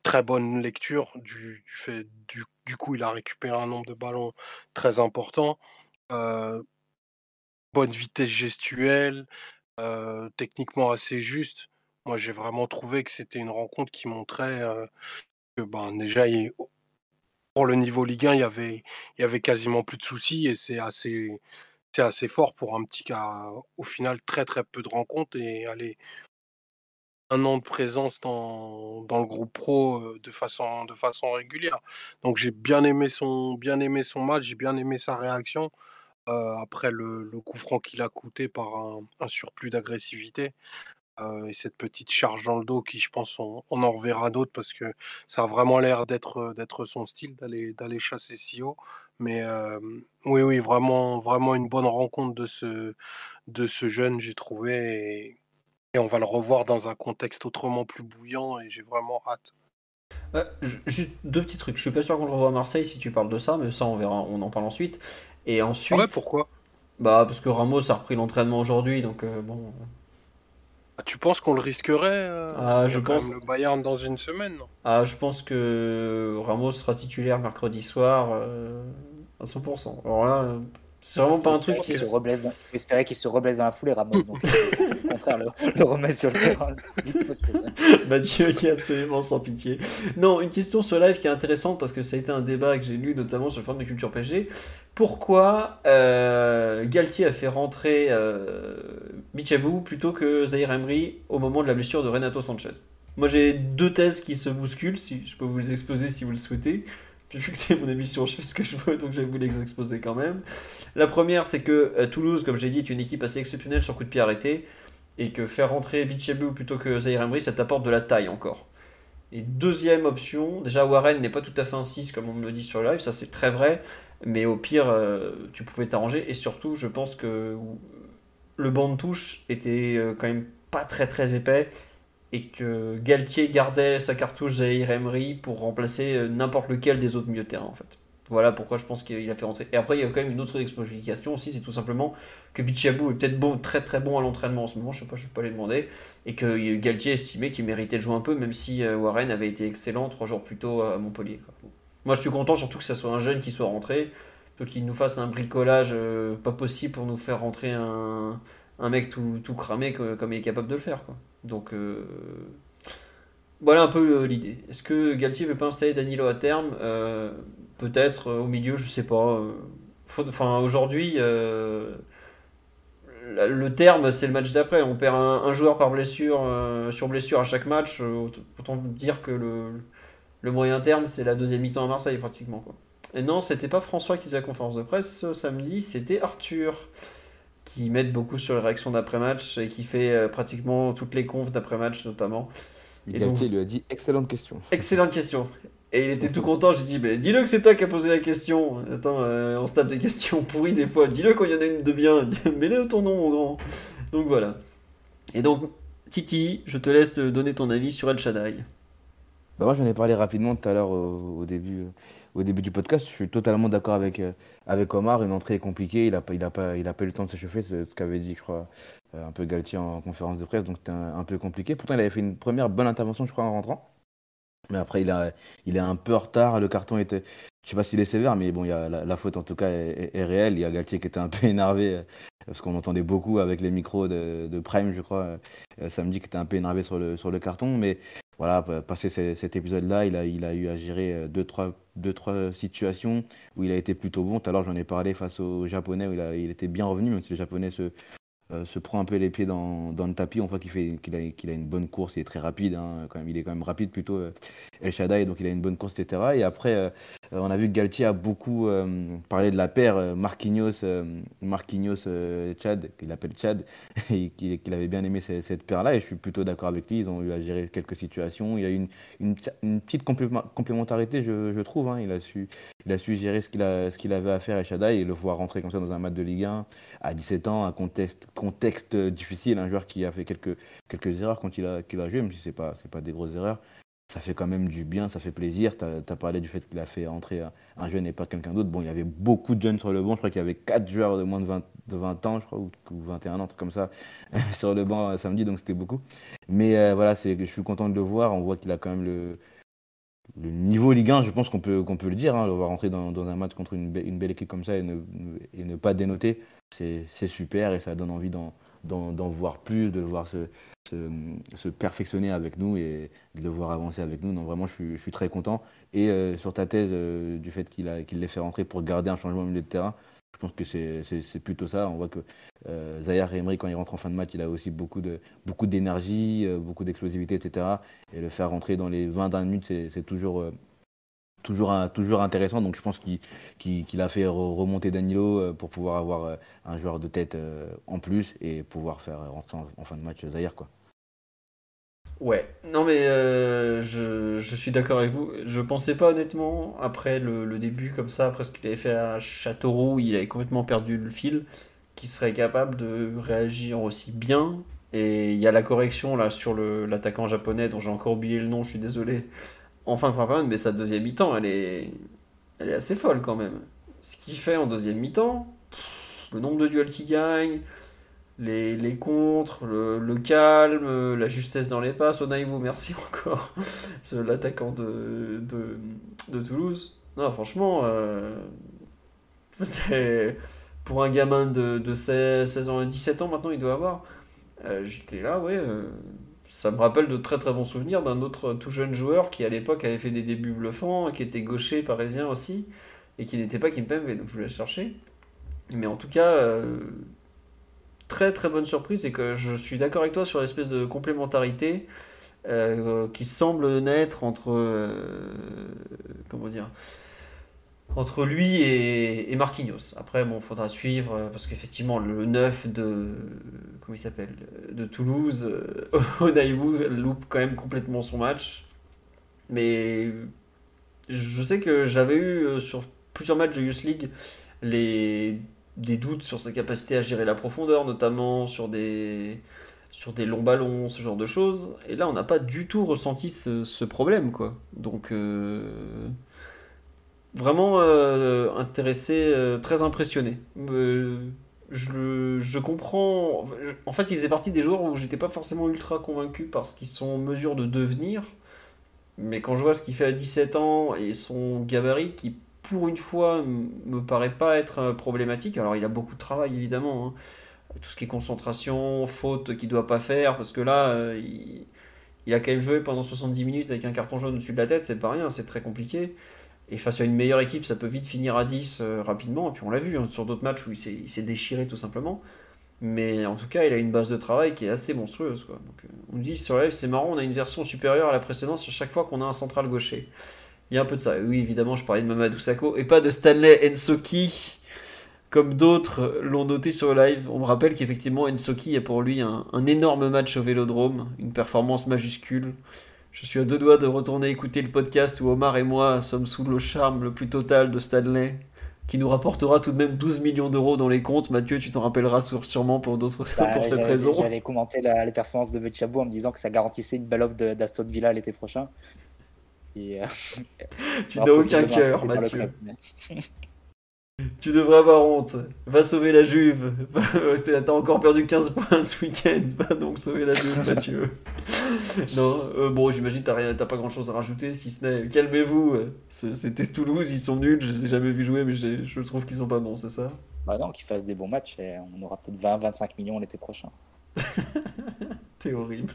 Très bonne lecture du, du fait du, coup il a récupéré un nombre de ballons très important. Bonne vitesse gestuelle, techniquement assez juste. Moi j'ai vraiment trouvé que c'était une rencontre qui montrait que ben déjà pour le niveau Ligue 1 il y avait il y avait quasiment plus de soucis et c'est assez c'est assez fort pour un petit cas au final très très peu de rencontres et aller un an de présence dans, dans le groupe pro de façon, de façon régulière. Donc j'ai bien aimé son, bien aimé son match, j'ai bien aimé sa réaction après le, coup franc qu'il a coûté par un, surplus d'agressivité et cette petite charge dans le dos qui, je pense, on, on en reverra d'autres parce que ça a vraiment l'air d'être d'être son style d'aller d'aller chasser si haut. Mais euh, oui, oui, vraiment, vraiment une bonne rencontre de ce, de ce jeune, j'ai trouvé. Et, et on va le revoir dans un contexte autrement plus bouillant et j'ai vraiment hâte. Euh, ju- juste deux petits trucs. Je suis pas sûr qu'on le revoie à Marseille si tu parles de ça, mais ça on verra, on en parle ensuite. Et ensuite, Ouais, pourquoi? Bah parce que Ramos a repris l'entraînement aujourd'hui, donc euh, bon. Ah, Tu penses qu'on le risquerait euh, Ah, je pense- le Bayern dans une semaine, non? Ah, je pense que Ramos sera titulaire mercredi soir euh, à 100%. Alors là, c'est vraiment pas un truc qui. Il se reblesse dans... faut espérer qu'il se reblesse dans la foulée, Ramos. Donc, euh, au contraire, le, le remettre sur le terrain. Mathieu qui est absolument sans pitié. Non, une question sur live qui est intéressante parce que ça a été un débat que j'ai lu notamment sur le forum de Culture PSG. Pourquoi euh, Galtier a fait rentrer euh, Bichabou plutôt que Zahir Emery au moment de la blessure de Renato Sanchez? Moi j'ai deux thèses qui se bousculent, si je peux vous les exposer si vous le souhaitez. Puis vu que c'est mon émission, je fais ce que je veux, donc je vais vous les exposer quand même. La première, c'est que euh, Toulouse, comme j'ai dit, est une équipe assez exceptionnelle sur coup de pied arrêté et que faire rentrer Bichabou plutôt que Zahir Emery, ça t'apporte de la taille encore. Et deuxième option, déjà Warren n'est pas tout à fait un 6 comme on me le dit sur le live, ça c'est très vrai, mais au pire euh, tu pouvais t'arranger et surtout je pense que le banc de touche était euh, quand même pas très très épais et que Galtier gardait sa cartouche Zahir Emery pour remplacer euh, n'importe lequel des autres milieux de terrain en fait. Voilà pourquoi je pense qu'il a fait rentrer. Et après il y a quand même une autre explication aussi, c'est tout simplement que Bichabou est peut-être bon, très très bon à l'entraînement en ce moment, je sais pas, je vais pas les demander et que Galtier estimait qu'il méritait de jouer un peu, même si euh, Warren avait été excellent trois jours plus tôt à Montpellier. Moi, je suis content surtout que ce soit un jeune qui soit rentré, qu'il nous fasse un bricolage euh, pas possible pour nous faire rentrer un, un mec tout, tout cramé comme il est capable de le faire. Donc, euh, voilà un peu l'idée. Est-ce que Galtier veut pas installer Danilo à terme? Euh, Peut-être euh, au milieu, je sais pas. Enfin, aujourd'hui. le terme, c'est le match d'après. On perd un, joueur par blessure, sur blessure à chaque match. aut- autant dire que le, le moyen terme, c'est la deuxième mi-temps à Marseille, pratiquement. Quoi. Et non, c'était pas François qui faisait la conférence de presse ce samedi, c'était Arthur qui m'aide beaucoup sur les réactions d'après-match et qui fait pratiquement toutes les confs d'après-match notamment. Et Galtier lui a dit excellente question. Excellente question. Et il était tout content. Je lui ai dit, dis-le que c'est toi qui as posé la question. Attends, on se tape des questions pourries des fois. Dis-le quand il y en a une de bien. Mets-le ton nom, mon grand. Donc voilà. Et donc, Titi, je te laisse te donner ton avis sur El Shaddai. Bah moi, j'en ai parlé rapidement tout à l'heure au, début, au début du podcast. Je suis totalement d'accord avec, euh, avec Omar. Une entrée est compliquée. Il n'a pas, il pas, pas eu le temps de s'échauffer. C'est ce qu'avait dit, je crois, euh, un peu Galtier en conférence de presse. Donc, c'était un, peu compliqué. Pourtant, il avait fait une première bonne intervention, je crois, en rentrant. Mais après, il, a, il est un peu en retard. Le carton était. Je sais pas s'il est sévère, mais bon, y a, la, faute en tout cas est, réelle. Il y a Galtier qui était un peu énervé, euh, parce qu'on entendait beaucoup avec les micros de, de Prime, je crois, samedi, qui était un peu énervé sur le, sur le carton. Mais voilà, passé cet épisode-là, il a, il a eu à gérer euh, deux trois, deux, trois situations où il a été plutôt bon. Tout à l'heure, j'en ai parlé face aux Japonais, où il, a, il était bien revenu, même si les Japonais se, euh, se prend un peu les pieds dans, dans le tapis. On voit qu'il fait qu'il a, qu'il a une bonne course, il est très rapide, hein, quand même, il est quand même rapide plutôt euh, El Shaddai, donc il a une bonne course, etc. Et après, euh, on a vu que Galtier a beaucoup parlé de la paire Marquinhos, Marquinhos Chad, qu'il appelle Chad, et qu'il, avait bien aimé cette, paire-là. Et je suis plutôt d'accord avec lui. Ils ont eu à gérer quelques situations. Il y a eu une, une, petite complémentarité, je, trouve. Hein. Il, a su, il a su ce qu'il, avait à faire El Shaddai et le voir rentrer comme ça dans un match de Ligue 1 à 17 ans, un contexte contexte difficile, un joueur qui a fait quelques, erreurs quand il a, joué, même si ce n'est pas, des grosses erreurs, ça fait quand même du bien, ça fait plaisir. Tu as, parlé du fait qu'il a fait entrer un jeune et pas quelqu'un d'autre. Bon, il y avait beaucoup de jeunes sur le banc, je crois qu'il y avait 4 joueurs de moins de 20, de 20 ans, je crois, ou, 21 ans, comme ça, sur le banc euh, samedi, donc c'était beaucoup. Mais euh, voilà, je suis content de le voir, on voit qu'il a quand même le, le niveau Ligue 1, je pense qu'on peut, le dire, hein, le voir rentrer dans, un match contre une, belle équipe comme ça et ne, pas dénoter c'est super et ça donne envie d'en voir plus, de le voir se, perfectionner avec nous et de le voir avancer avec nous. Donc vraiment, je suis, très content. Et euh, sur ta thèse euh, du fait qu'il qu l'ait fait rentrer pour garder un changement au milieu de terrain, je pense que c'est plutôt ça. On voit que euh, Zahir Emery, quand il rentre en fin de match, il a aussi beaucoup d'énergie, beaucoup, beaucoup d'explosivité, etc. Et le faire rentrer dans les 20 dernières minutes, c'est toujours toujours, toujours intéressant. Donc je pense qu'il a fait remonter Danilo euh, pour pouvoir avoir euh, un joueur de tête euh, en plus et pouvoir faire rentrer en, fin de match Zahir. Quoi. Ouais, non mais je, suis d'accord avec vous. Je pensais pas honnêtement, après le, début comme ça, après ce qu'il avait fait à Châteauroux, il avait complètement perdu le fil, qu'il serait capable de réagir aussi bien. Et il y a la correction là sur l'attaquant japonais dont j'ai encore oublié le nom, je suis désolé, en fin de première période, mais sa deuxième mi-temps, elle est, elle est assez folle quand même. Ce qu'il fait en deuxième mi-temps, le nombre de duels qu'il gagne, les, les contres, le, calme, la justesse dans les passes. Onaïvo, merci encore, l'attaquant de, de, de, Toulouse. Non, franchement, euh, pour un gamin de, de 16, 16, ans et 17 ans maintenant, il doit avoir. Euh, j'étais là, ouais. Euh, ça me rappelle de très très bons souvenirs d'un autre tout jeune joueur qui à l'époque avait fait des débuts bluffants, qui était gaucher parisien aussi, et qui n'était pas Kimpembe, donc je voulais chercher. Mais en tout cas, très très bonne surprise, et que je suis d'accord avec toi sur l'espèce de complémentarité euh, qui semble naître entre. Euh, comment dire entre lui et, Marquinhos. Après, bon, faudra suivre euh, parce qu'effectivement, le 9 de comment il s'appelle de Toulouse, Onaïbou loupe quand même complètement son match. Mais je sais que j'avais eu sur plusieurs matchs de Youth League les des doutes sur sa capacité à gérer la profondeur, notamment sur des sur des longs ballons, ce genre de choses. Et là, on n'a pas du tout ressenti ce, problème, quoi. Donc vraiment euh, intéressé, euh, très impressionné. Euh, je, je, comprends. En fait, il faisait partie des joueurs où j'étais pas forcément ultra convaincu parce qu'ils sont en mesure de devenir. Mais quand je vois ce qu'il fait à 17 ans et son gabarit qui, pour une fois, me paraît pas être problématique. Alors, il a beaucoup de travail évidemment. Hein. Tout ce qui est concentration, faute qu'il doit pas faire, parce que là, il, il a quand même joué pendant 70 minutes avec un carton jaune au-dessus de la tête, c'est pas rien, c'est très compliqué. Et face à une meilleure équipe, ça peut vite finir à 10 euh, rapidement. Et puis on l'a vu hein, sur d'autres matchs où il s'est déchiré tout simplement. Mais en tout cas, il a une base de travail qui est assez monstrueuse. Quoi. Donc, euh, on dit sur c'est marrant, on a une version supérieure à la précédente à chaque fois qu'on a un central gaucher. Il y a un peu de ça. Oui, évidemment, je parlais de Mamadou Sakho et pas de Stanley Ensoki comme d'autres l'ont noté sur le live, on me rappelle qu'effectivement Ensoki a pour lui un, un énorme match au Vélodrome, une performance majuscule. Je suis à deux doigts de retourner écouter le podcast où Omar et moi sommes sous le charme le plus total de Stanley, qui nous rapportera tout de même 12 millions d'euros dans les comptes. Mathieu, tu t'en rappelleras sûrement pour, d'autres, Bah, pour cette raison. J'allais commenter la- les performances de Bechabou en me disant que ça garantissait une belle offre d'Aston Villa l'été prochain. Et, euh, Tu n'as aucun cœur, Mathieu. club, mais- Tu devrais avoir honte. Va sauver la Juve. Va- T'as encore perdu 15 points ce week-end. Va donc sauver la Juve, Mathieu. non, euh, bon, j'imagine que t'as pas grand-chose à rajouter, si ce n'est calmez-vous. C'était Toulouse, ils sont nuls. Je les ai jamais vus jouer, mais je trouve qu'ils sont pas bons, c'est ça? Bah non, qu'ils fassent des bons matchs et on aura peut-être 20-25 millions l'été prochain. T'es horrible.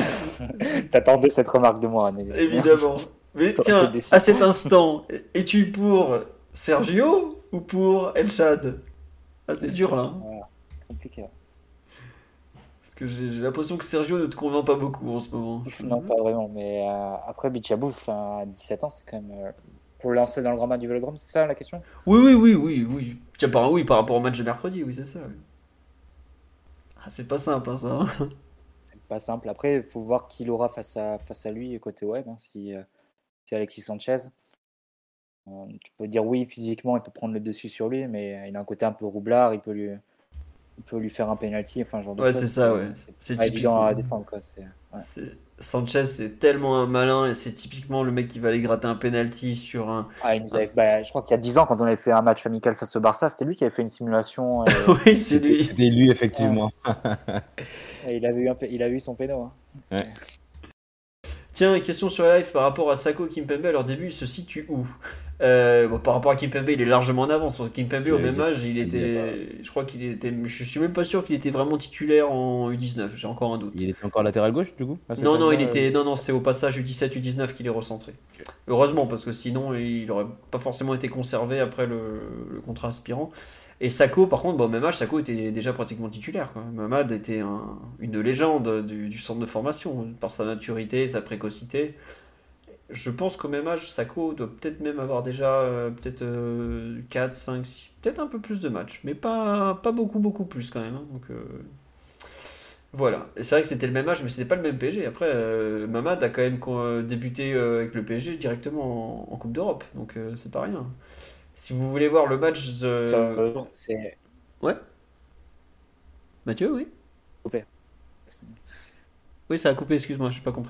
T'attendais cette remarque de moi. Évidemment. Mais tiens, à cet instant, es-tu pour Sergio ou pour El Chad? Ah, c'est dur là. hein. Compliqué. Parce que j'ai l'impression que Sergio ne te convainc pas beaucoup en ce moment. Non, pas vraiment. Mais euh, après, Bichabou, enfin, à 17 ans, c'est quand même. euh, pour lancer dans le grand match du Vélodrome, c'est ça la question? Oui, oui, oui, oui, oui. Tiens, par, oui, par rapport au match de mercredi, oui, c'est ça. oui. Ah, c'est pas simple, hein, ça. C'est pas simple. Après, il faut voir qui il aura face à, face à lui côté web. hein, si euh, c'est Alexis Sanchez. Euh, tu peux dire oui, physiquement, il peut prendre le dessus sur lui, mais euh, il a un côté un peu roublard. Il peut lui, il peut lui faire un penalty. Enfin, genre de Ouais, c'est ça, ouais. C'est C'est évident à défendre. Quoi. Ouais. Sanchez, c'est tellement un malin et c'est typiquement le mec qui va aller gratter un penalty sur un. Ah, il nous avait- bah, je crois qu'il y a 10 ans, quand on avait fait un match amical face au Barça, c'était lui qui avait fait une simulation. et- oui, c'est lui. C'était lui, effectivement. il, avait eu un il avait eu son péno. hein. Tiens, question sur la live par rapport à Sako Kimpembe à leur début, il se situe où? Euh, bon, Par rapport à Kimpembe, il est largement en avance. que Kimpembe, au même âge, il il était. Je crois qu'il était. Je suis même pas sûr qu'il était vraiment titulaire en U19, j'ai encore un doute. Il était encore latéral gauche, du coup Non, non, il était. Non, non, c'est au passage U17, U19 qu'il est recentré. Heureusement, parce que sinon, il aurait pas forcément été conservé après le, le contrat aspirant. Et Sako, par contre, bah, au même âge, Sako était déjà pratiquement titulaire. Quoi. Mamad était un- une légende du, du centre de formation, par sa maturité, sa précocité. Je pense qu'au même âge, Sako doit peut-être même avoir déjà euh, peut-être 4, 5, 6, peut-être un peu plus de matchs, mais pas, pas beaucoup, beaucoup plus quand même. hein. Donc, euh, voilà, et c'est vrai que c'était le même âge, mais c'était pas le même PSG. Après, euh, Mamad a quand même débuté avec le PSG directement en, en Coupe d'Europe, donc c'est pas rien. Si vous voulez voir le match de. C'est Ouais Mathieu, oui Coupé. Oui, ça a coupé, excuse-moi, j'ai pas compris.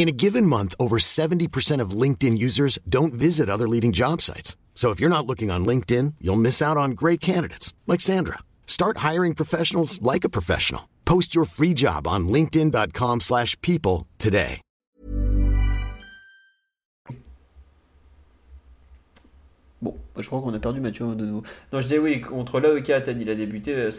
In a given month, over 70% of LinkedIn users don't visit other leading job sites. So if you're not looking on LinkedIn, you'll miss out on great candidates like Sandra. Start hiring professionals like a professional. Post your free job on linkedin.com/people slash people today. Bon, je crois qu'on a perdu Mathieu de nouveau. Non, je disais oui, contre l'AEK Athènes, il a débuté euh,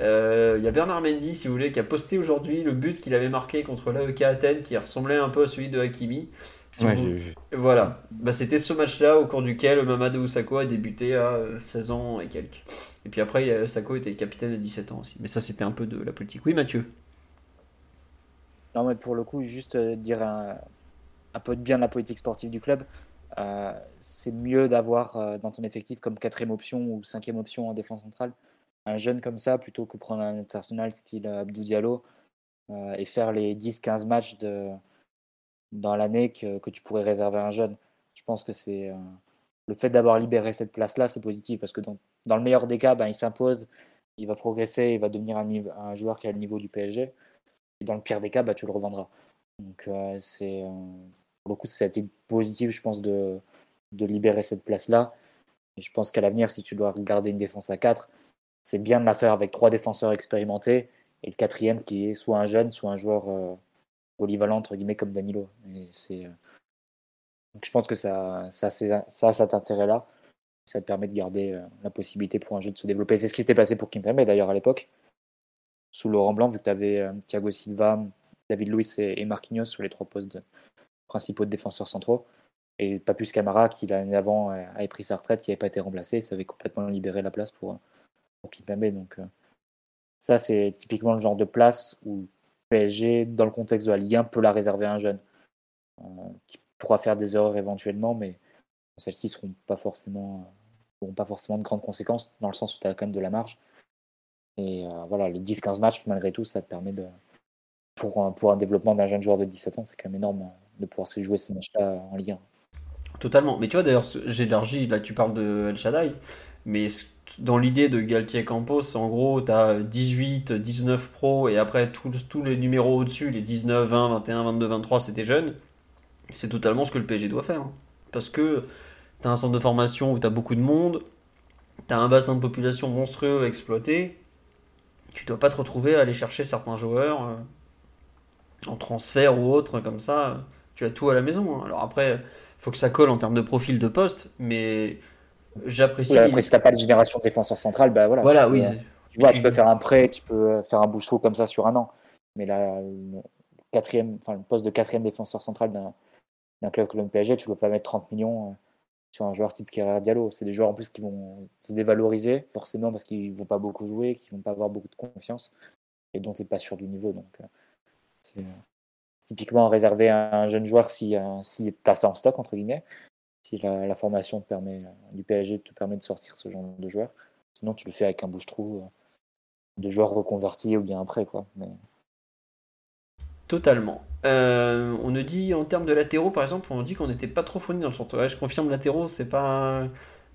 Euh, Il y a Bernard Mendy, si vous voulez, qui a posté aujourd'hui le but qu'il avait marqué contre l'AEK Athènes, qui ressemblait un peu à celui de Hakimi. Si Ouais, vous- j'ai vu. Voilà, bah, c'était ce match-là au cours duquel Mamadou Sakho a débuté à euh, 16 ans et quelques. Et puis après, a- Sakho était capitaine à 17 ans aussi. Mais ça, c'était un peu de la politique. Oui, Mathieu Non, mais pour le coup, juste euh, dire un, un peu de bien de la politique sportive du club. euh, c'est mieux d'avoir euh, dans ton effectif comme quatrième option ou cinquième option en défense centrale un jeune comme ça plutôt que prendre un international style Abdou Diallo et faire les 10-15 matchs de, dans l'année que, que, tu pourrais réserver à un jeune. Je pense que c'est le fait d'avoir libéré cette place-là, c'est positif parce que dans, dans, le meilleur des cas, ben, il s'impose, il va progresser, il va devenir un, joueur qui a le niveau du PSG. Et dans le pire des cas, ben, tu le revendras. Donc c'est pour le coup, ça a positif, je pense, de, de libérer cette place-là. Et je pense qu'à l'avenir, si tu dois regarder une défense à 4, c'est bien de la avec trois défenseurs expérimentés et le quatrième qui est soit un jeune, soit un joueur euh, polyvalent, entre guillemets, comme Danilo. Et c'est, euh, je pense que ça, ça, ça, ça a cet intérêt-là. Ça te permet de garder euh, la possibilité pour un jeu de se développer. C'est ce qui s'était passé pour Kimpembe d'ailleurs à l'époque. Sous Laurent Blanc, vu que tu avais Thiago Silva, David Luiz et, Marquinhos sur les trois postes principaux de défenseurs centraux. Et pas plus Camara, qui l'année avant avait pris sa retraite, qui n'avait pas été remplacé, ça avait complètement libéré la place pour, pour Kimpembe. Donc, euh, ça, c'est typiquement le genre de place où PSG, dans le contexte de la Ligue 1, peut la réserver à un jeune euh, qui pourra faire des erreurs éventuellement, mais celles-ci ne seront pas forcément, n'auront pas forcément de grandes conséquences, dans le sens où tu as quand même de la marge. Et euh, voilà, les 10-15 matchs, malgré tout, ça te permet de. Pour un, pour un développement d'un jeune joueur de 17 ans, c'est quand même énorme de pouvoir se jouer ces matchs-là en Ligue 1. Totalement. Mais tu vois, d'ailleurs, j'élargis, là tu parles de El Shaddai, mais dans l'idée de Galtier Campos, en gros, tu as 18, 19 pros, et après tous les numéros au-dessus, les 19, 20, 21, 22, 23, c'est des jeunes. C'est totalement ce que le PSG doit faire. Hein. Parce que tu as un centre de formation où tu as beaucoup de monde, tu as un bassin de population monstrueux à exploiter, tu dois pas te retrouver à aller chercher certains joueurs euh, en transfert ou autre comme ça tu as tout à la maison. Hein. Alors après, faut que ça colle en termes de profil de poste, mais j'apprécie. après, si t'as pas de génération de défenseur central, bah voilà. Voilà, oui. tu vois, tu peux faire un prêt, tu peux faire un boost comme ça sur un an. Mais là, le, quatrième, enfin, le poste de quatrième défenseur central d'un club comme le PSG, tu ne peux pas mettre 30 millions euh, sur un joueur type Kerr Diallo. C'est des joueurs en plus qui vont se dévaloriser, forcément, parce qu'ils ne vont pas beaucoup jouer, qui ne vont pas avoir beaucoup de confiance et dont tu n'es pas sûr du niveau. Donc, euh, c'est typiquement réservé à un jeune joueur si, euh, si tu as ça en stock, entre guillemets, si la, formation te permet, euh, du PSG te permet de sortir ce genre de joueur. Sinon, tu le fais avec un bouche-trou euh, de joueurs reconvertis ou bien après. Quoi. Mais... Totalement. on nous dit en termes de latéraux, par exemple, on dit qu'on n'était pas trop fourni dans le centre. je confirme, latéraux, c'est pas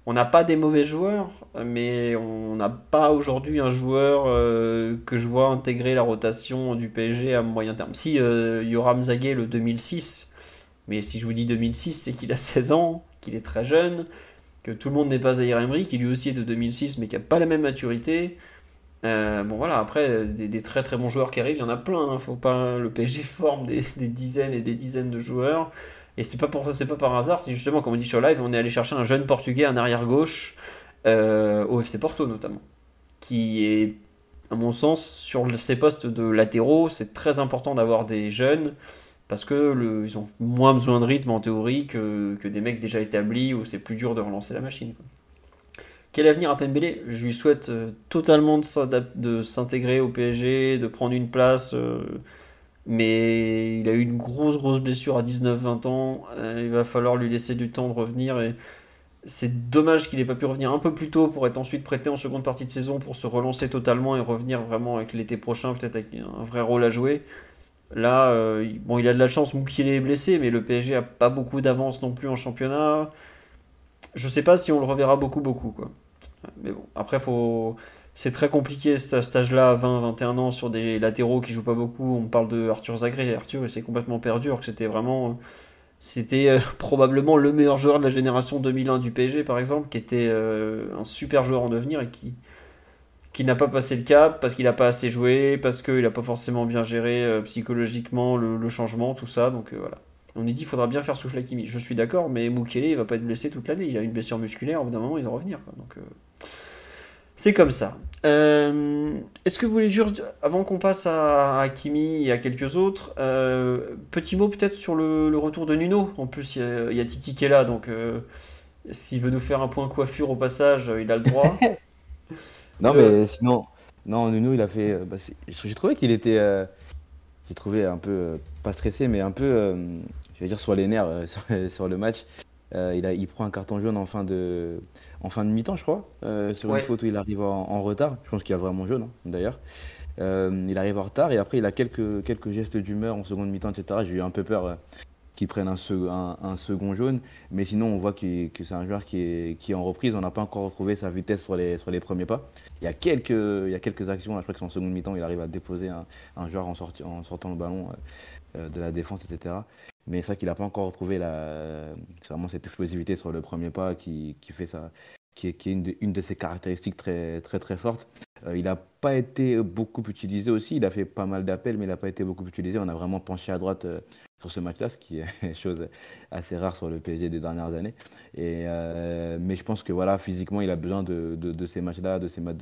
on n'a pas des mauvais joueurs, mais on n'a pas aujourd'hui un joueur euh, que je vois intégrer la rotation du PSG à moyen terme. Si euh, Yoram Zaguet le 2006, mais si je vous dis 2006, c'est qu'il a 16 ans, qu'il est très jeune, que tout le monde n'est pas Zaire Emery, qui lui aussi est de 2006, mais qui n'a pas la même maturité. Euh, bon voilà, après, des, très très bons joueurs qui arrivent, il y en a plein. Hein. faut pas, le PSG forme des dizaines et des dizaines de joueurs. Et c'est pas pour c'est pas par hasard, c'est justement comme on dit sur live, on est allé chercher un jeune portugais, un arrière gauche, euh, au FC Porto notamment, qui est à mon sens sur ces postes de latéraux, c'est très important d'avoir des jeunes parce que ils ont moins besoin de rythme en théorie que, que des mecs déjà établis où c'est plus dur de relancer la machine. Quel avenir à Pembele? Je lui souhaite euh, totalement de s'intégrer au PSG, de prendre une place. Euh, mais il a eu une grosse grosse blessure à 19-20 ans. Euh, il va falloir lui laisser du temps de revenir et c'est dommage qu'il n'ait pas pu revenir un peu plus tôt pour être ensuite prêté en seconde partie de saison pour se relancer totalement et revenir vraiment avec l'été prochain, peut-être avec un vrai rôle à jouer. Là, euh, bon, il a de la chance, qu'il est blessé, mais le PSG a pas beaucoup d'avance non plus en championnat. Je sais pas si on le reverra beaucoup, beaucoup. Quoi. Mais bon, après, faut c'est très compliqué ce stage-là, 20-21 ans, sur des latéraux qui jouent pas beaucoup. On parle de Arthur Zagré. Arthur, c'est complètement perdu, alors que c'était vraiment. C'était euh, probablement le meilleur joueur de la génération 2001 du PSG, par exemple, qui était euh, un super joueur en devenir et qui, qui n'a pas passé le cap parce qu'il n'a pas assez joué, parce qu'il n'a pas forcément bien géré euh, psychologiquement le, changement, tout ça. Donc voilà. On nous dit qu'il faudra bien faire souffler Kimi. Je suis d'accord, mais Mukele, il va pas être blessé toute l'année. Il a une blessure musculaire, au bout d'un moment, il va revenir. Donc. C'est comme ça. Euh, est-ce que vous voulez dire, avant qu'on passe à, Kimi et à quelques autres, euh, petit mot peut-être sur le, retour de Nuno? En plus, il y, a, Titi qui est là, donc euh, s'il veut nous faire un point coiffure au passage, il a le droit. non, mais sinon, non, Nuno, il a fait. Bah, j'ai trouvé qu'il était. j'ai trouvé un peu, pas stressé, mais un peu, je vais dire, sur les nerfs sur, sur le match. Euh, il, a, il prend un carton jaune en fin de, en fin de mi-temps, je crois, euh, sur Ouais. une faute où il arrive en, en retard. Je pense qu'il y a vraiment jaune, hein, d'ailleurs. Euh, il arrive en retard et après il a quelques, quelques gestes d'humeur en seconde mi-temps, etc. J'ai eu un peu peur euh, qu'il prenne un, sec- un- un second jaune, mais sinon on voit que c'est un joueur qui est, en reprise. On n'a pas encore retrouvé sa vitesse sur les, premiers pas. Il y a quelques, il y quelques actions, je crois que c'est en seconde mi-temps, il arrive à déposer un, joueur en, sorti- en sortant le ballon euh, euh, de la défense, etc. Mais c'est vrai qu'il n'a pas encore retrouvé la, vraiment cette explosivité sur le premier pas qui, fait ça, qui est, qui est une, de, une de ses caractéristiques très très très fortes. Euh, il n'a pas été beaucoup utilisé aussi. Il a fait pas mal d'appels, mais il n'a pas été beaucoup utilisé. On a vraiment penché à droite euh, sur ce match-là, ce qui est chose assez rare sur le PSG des dernières années. Euh, mais je pense que voilà, physiquement, il a besoin de, ces matchs-là, de ces matchs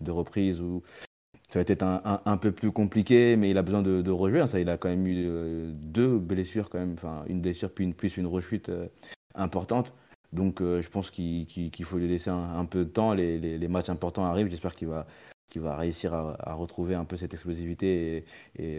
de, reprise où ça va être un, peu plus compliqué, mais il a besoin de, de rejouer. Ça, il a quand même eu deux blessures, quand même. Enfin, une blessure puis une, plus une rechute importante. Donc, je pense qu'il faut lui laisser un, peu de temps. Les- les matchs importants arrivent. J'espère qu'il va, qu'il va réussir à, à retrouver un peu cette explosivité et, et,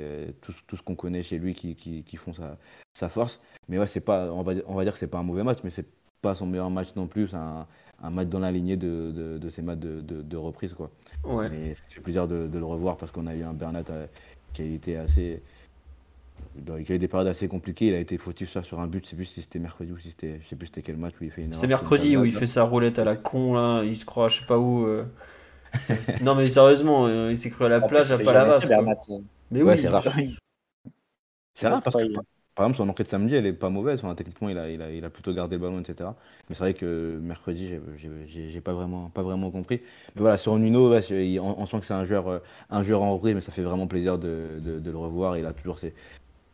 euh, tout, ce- tout ce qu'on connaît chez lui qui, qui, qui font sa, sa force. Mais ouais, c'est pas, on va, dire- on va dire que c'est pas un mauvais match, mais c'est pas son meilleur match non plus. C'est un, un match dans la lignée de, de, de ces matchs de, reprise, quoi. Ouais. Mais ça fait plaisir de, le revoir parce qu'on a eu un Bernat euh, qui a été assez. qui a eu des périodes assez compliquées. Il a été fautif ça, sur un but. Je sais plus si c'était mercredi ou si c'était. Je sais plus c'était quel match où il fait une C'est mercredi où il fait sa roulette à la con là, il se croit, je sais pas où. euh. Non mais sérieusement, euh, il s'est cru à la En plus, plage à c'est Palavas. jamais ça, quoi. Mais Ouais, oui, c'est rare. C'est rare parce que, il- par exemple, son enquête de samedi, elle est pas mauvaise. Enfin, techniquement, il a, il, a, il a plutôt gardé le ballon, etc. Mais c'est vrai que mercredi, j'ai- j'ai- j'ai j'ai pas vraiment, pas vraiment compris. Mais voilà, sur Nuno, ouais, c'est- il- on, on sent que c'est un joueur, euh, un joueur en reprise, mais ça fait vraiment plaisir de, de, de le revoir. Il a toujours ses,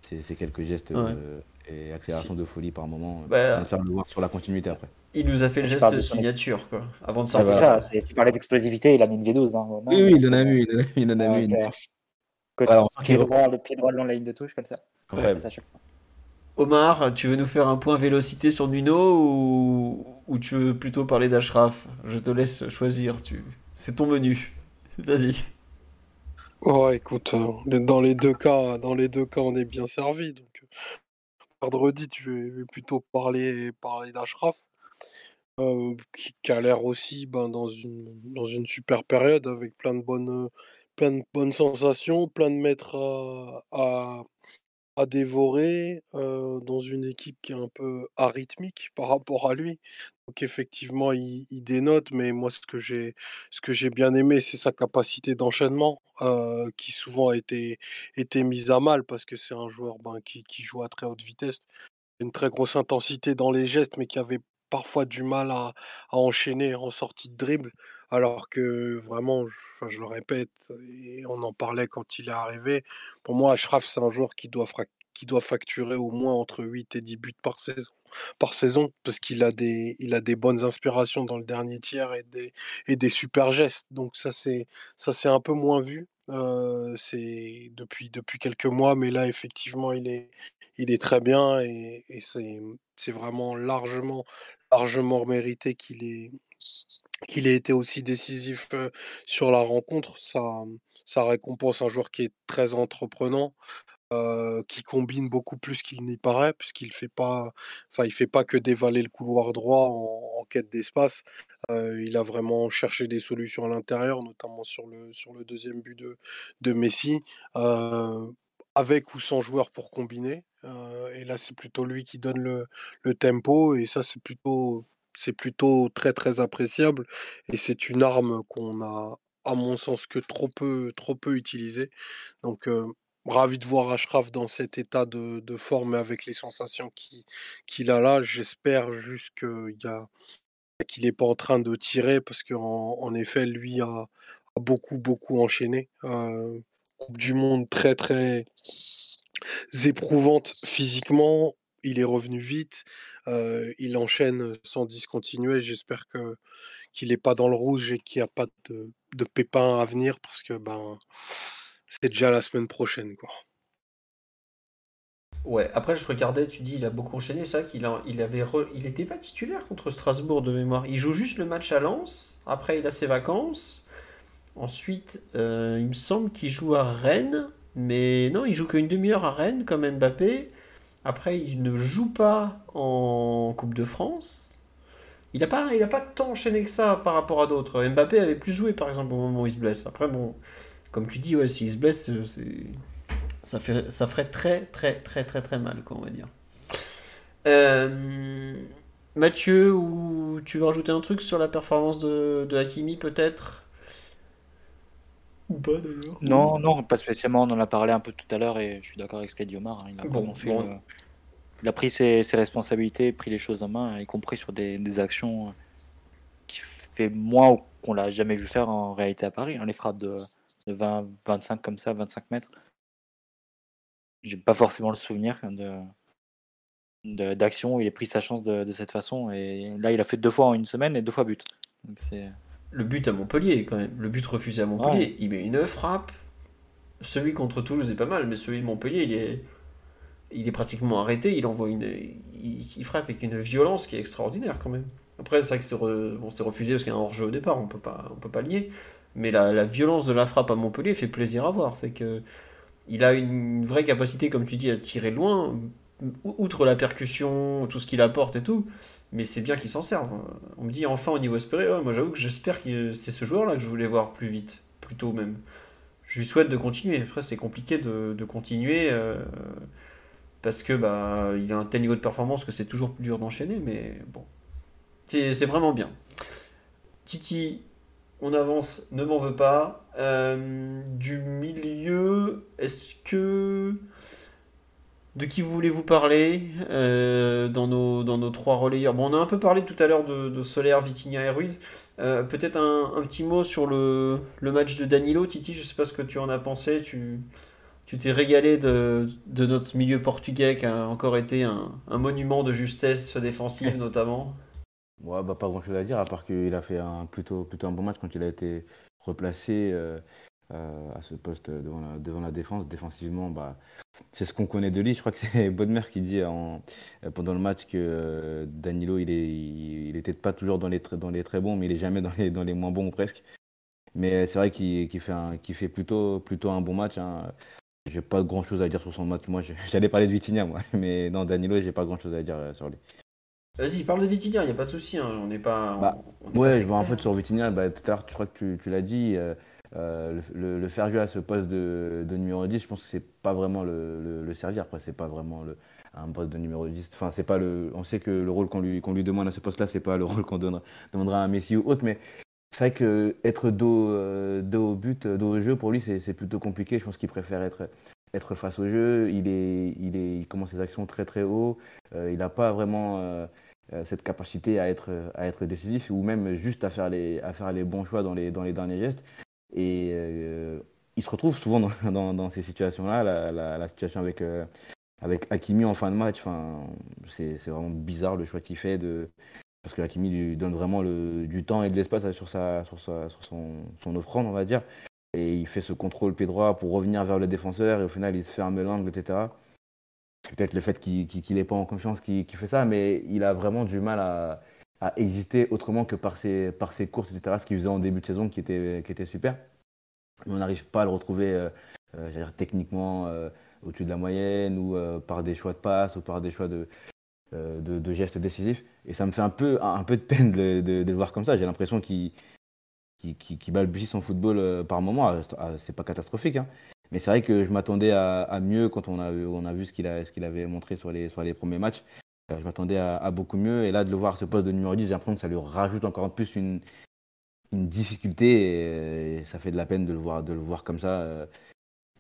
ses, ses quelques gestes Ouais. euh, et accélérations de folie par moment. Bah, on va faire le voir sur la continuité après. Il nous a fait le Je geste de son signature quoi, avant de Ah, sortir. c'est ça, tu parlais d'explosivité, il a mis une V12. Hein. Oui, oui, il en a mis, il en a, il en a mis une. le pied droit le long de la ligne de touche, comme ça. Omar, tu veux nous faire un point vélocité sur Nuno ou, ou tu veux plutôt parler d'Ashraf? Je te laisse choisir, tu... c'est ton menu. Vas-y. Ouais, écoute, euh, dans les deux cas, dans les deux cas, on est bien servi. Donc, vendredi, tu vais vais plutôt parler, parler d'Ashraf, qui, a l'air aussi ben, dans une, dans une super période avec plein de bonnes, plein de bonnes sensations, plein de mètres à, à, dévorer, dans une équipe qui est un peu arythmique par rapport à lui. Donc effectivement, il, dénote, mais moi, ce que j'ai, ce que j'ai bien aimé, c'est sa capacité d'enchaînement, qui souvent a été, été mise à mal parce que c'est un joueur ben, qui, qui joue à très haute vitesse, une très grosse intensité dans les gestes, mais qui avait parfois du mal à, enchaîner en sortie de dribble, alors que vraiment, je, le répète, on en parlait quand il est arrivé, pour moi, Ashraf, c'est un joueur qui doit, qui doit facturer au moins entre 8 et 10 buts par saison par saison parce qu'il a des il a des bonnes inspirations dans le dernier tiers et des et des super gestes. Donc ça c'est ça c'est un peu moins vu. euh, c'est depuis depuis quelques mois, mais là effectivement il est il est très bien et, et c'est vraiment largement largement mérité qu'il ait qu'il ait été aussi décisif sur la rencontre. Ça ça récompense un joueur qui est très entreprenant qui combine beaucoup plus qu'il n'y paraît, puisqu'il fait pas enfin, il fait pas que dévaler le couloir droit en quête d'espace. Il a vraiment cherché des solutions à l'intérieur, notamment sur le sur le deuxième but de de Messi, avec ou sans joueur pour combiner, et là, c'est plutôt lui qui donne le tempo et ça, c'est plutôt c'est plutôt très, très appréciable et c'est une arme qu'on a, à mon sens, que trop peu trop peu utilisée. Donc, ravi de voir Achraf dans cet état de forme et avec les sensations qui qu'il a là. J'espère juste qu'il y a qu'il est pas en train de tirer parce qu'en en effet, lui a beaucoup, beaucoup enchaîné. Coupe du monde très, très éprouvante physiquement. Il est revenu vite, heu, il enchaîne sans discontinuer. J'espère que qu'il est pas dans le rouge et qu'il y a pas de de pépins à venir parce que, ben, c'est déjà la semaine prochaine, quoi. Ouais, après je regardais, tu dis il a beaucoup enchaîné, vrai qu'il il avait re- il était pas titulaire contre Strasbourg de mémoire. Il joue juste le match à Lens, après il a ses vacances. Ensuite, euh, il me semble qu'il joue à Rennes, mais non, il joue qu'une demi-heure à Rennes comme Mbappé. Après, il ne joue pas en Coupe de France. Il n'a pas, pas tant enchaîné que ça par rapport à d'autres. Mbappé avait plus joué, par exemple, au moment où il se blesse. Après, bon, comme tu dis, ouais, s'il se blesse, euh. Ça, fait, ça ferait très, très, très, très, très mal, quoi, on va dire. Euh, Mathieu, ou tu veux rajouter un truc sur la performance de Hakimi, peut-être? Ou pas, d'ailleurs Non, non, pas spécialement. On en a parlé un peu tout à l'heure et je suis d'accord avec ce qu'a dit Omar. hein. Il a Bon, vraiment fait bon. le- Il a pris ses, ses responsabilités, pris les choses en main, y compris sur des, des actions euh, qui fait moins qu'on l'a jamais vu faire en réalité à Paris. hein, les frappes de, de 20, 25 comme ça, 25 mètres. J'ai pas forcément le souvenir de d'action où il ait pris sa chance de, de cette façon. Et là, il a fait deux fois en une semaine et deux fois but. Donc c'est Le but à Montpellier, quand même. Le but refusé à Montpellier. Il met une frappe. Celui contre Toulouse est pas mal, mais celui de Montpellier, il est, il est pratiquement arrêté. Il envoie une, il, il frappe avec une violence qui est extraordinaire, quand même. Après, c'est vrai que c'est re- bon, c'est refusé parce qu'il y a un hors-jeu au départ, on peut pas, on peut pas le nier. Mais la, la violence de la frappe à Montpellier fait plaisir à voir. C'est que il a une vraie capacité, comme tu dis, à tirer loin, ou- outre la percussion, tout ce qu'il apporte et tout. Mais c'est bien qu'il s'en serve. On me dit enfin au niveau espéré. Moi j'avoue que j'espère que c'est ce joueur-là que je voulais voir plus vite, plus tôt même. Je lui souhaite de continuer. Après, c'est compliqué de, continuer euh, parce que bah il a un tel niveau de performance que c'est toujours plus dur d'enchaîner. Mais bon, c'est c'est vraiment bien. Titi, on avance, ne m'en veux pas. Euh, du milieu, est-ce que. De qui voulez-vous parler euh, dans, nos, dans nos trois relayeurs? Bon, on a un peu parlé tout à l'heure de, de Solaire, Vitinha et Ruiz. Euh, Peut-être un, un petit mot sur le, le match de Danilo, Titi. Je sais pas ce que tu en as pensé. Tu tu t'es régalé de, de notre milieu portugais qui a encore été un, un monument de justesse défensive, notamment. Ouais, bah, pas grand chose à dire, à part qu'il a fait un, plutôt, plutôt un bon match quand il a été replacé euh, à ce poste devant la, devant la défense. Défensivement, bah, c'est ce qu'on connaît de lui. Je crois que c'est Bodmer qui dit en- euh, pendant le match que euh, Danilo, il est, il, était pas toujours dans les, très- dans les très bons, mais il est jamais dans les, dans les moins bons ou presque. Mais c'est vrai qu'il qu'il fait, un- qu'il fait plutôt, plutôt un bon match. Hein. J'ai pas grand chose à dire sur son match. Moi, j'allais parler de Vitinha, moi. Mais non, Danilo, j'ai pas grand chose à dire euh, sur lui. Vas-y, parle de Vitinha, il n'y a pas de souci. hein, On n'est pas. Bah, on- on est pas Ouais, je sectaire. vois en fait sur Vitinha, bah, tout à l'heure, je crois que tu, tu l'as dit, euh, euh, le, faire jouer à ce poste de, numéro 10, je pense que c'est pas vraiment le, servir. Après, c'est pas vraiment un poste de numéro 10. Enfin, c'est pas le, on sait que le rôle qu'on lui, lui demande à ce poste-là, c'est pas le rôle qu'on demandera à un Messi ou autre, mais c'est vrai que être dos, euh, au but, dos au jeu, pour lui, c'est plutôt compliqué. Je pense qu'il préfère être, face au jeu. Il, est, il, est, il commence ses actions très très haut. Euh, il n'a pas vraiment cette capacité à être, à être décisif ou même juste à faire les, à faire les bons choix dans les, dans les derniers gestes. Et euh, il se retrouve souvent dans, ces situations-là. La, situation avec, euh, avec Hakimi en fin de match, enfin, c'est vraiment bizarre le choix qu'il fait. De, parce que Hakimi lui donne vraiment le, du temps et de l'espace sur, sa, sur, sa, son, offrande, on va dire. Et il fait ce contrôle pied droit pour revenir vers le défenseur et au final il se ferme l'angle, etc. C'est peut-être le fait qu'il qu'il n'est pas en confiance qui, qui fait ça, mais il a vraiment du mal à, à exister autrement que par ses, par ses courses, etc. Ce qu'il faisait en début de saison qui était, qui était super. Mais on n'arrive pas à le retrouver euh, euh, techniquement euh, au-dessus de la moyenne ou par des choix de passe ou par des choix de, de, gestes décisifs. Et ça me fait un peu, un peu de peine de, le voir comme ça. J'ai l'impression qu'il qu'il- qu'il balbutie son football par moment. Ah, ah, C'est pas catastrophique, hein. mais c'est vrai que je m'attendais à, mieux quand on a, on a vu ce qu'il a- ce qu'il avait montré sur les, sur les premiers matchs. Euh, Je m'attendais à, à beaucoup mieux. Et là, de le voir à ce poste de numéro 10, j'ai l'impression que ça lui rajoute encore plus une, une difficulté. Et ça fait de la peine de le voir, de le voir comme ça. Euh,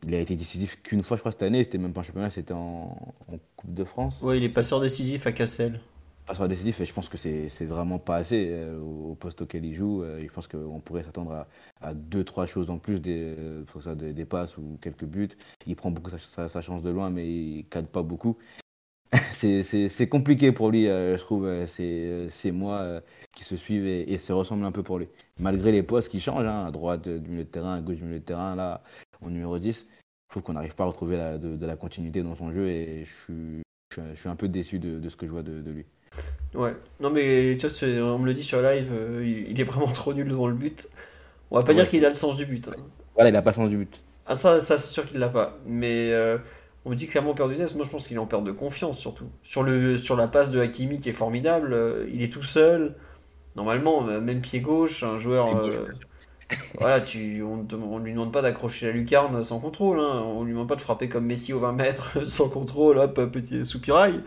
Il a été décisif qu'une fois, je crois, cette année. C'était même pas en championnat, c'était en, en Coupe de France. Ouais, il est passeur décisif à Cassel. Pas sur décisif, et je pense que c'est vraiment pas assez euh, au poste auquel il joue. Euh, je pense qu'on pourrait s'attendre à, à deux, trois choses en plus, des, euh, des, des passes ou quelques buts. Il prend beaucoup sa, sa- sa chance de loin, mais il cadre pas beaucoup. c'est compliqué pour lui, euh, je trouve, ces, ces mois euh, qui se suivent et, et se ressemblent un peu pour lui. Malgré les postes qui changent, hein, à droite euh, du milieu de terrain, à gauche du milieu de terrain, là, au numéro 10, je trouve qu'on n'arrive pas à retrouver la- de, de la continuité dans son jeu et je suis, je suis- je suis un peu déçu de, de ce que je vois de, de lui. Ouais. Non, mais tu vois, on me le dit sur live, euh, il, il est vraiment trop nul devant le but. On va pas Ouais, dire qu'il a le sens du but. hein. Voilà, il a pas sens du but. Ah, ça, ça c'est sûr qu'il l'a pas. Mais euh, On me dit clairement perd vitesse. Moi, je pense qu'il est en perte de confiance surtout. Sur, le, sur la passe de Hakimi qui est formidable, euh, il est tout seul. Normalement, euh, même pied gauche, un joueur. euh, voilà, tu, on ne lui demande pas d'accrocher la lucarne sans contrôle. Hein. On lui demande pas de frapper comme Messi au 20 mètres sans contrôle, hop, petit soupirail.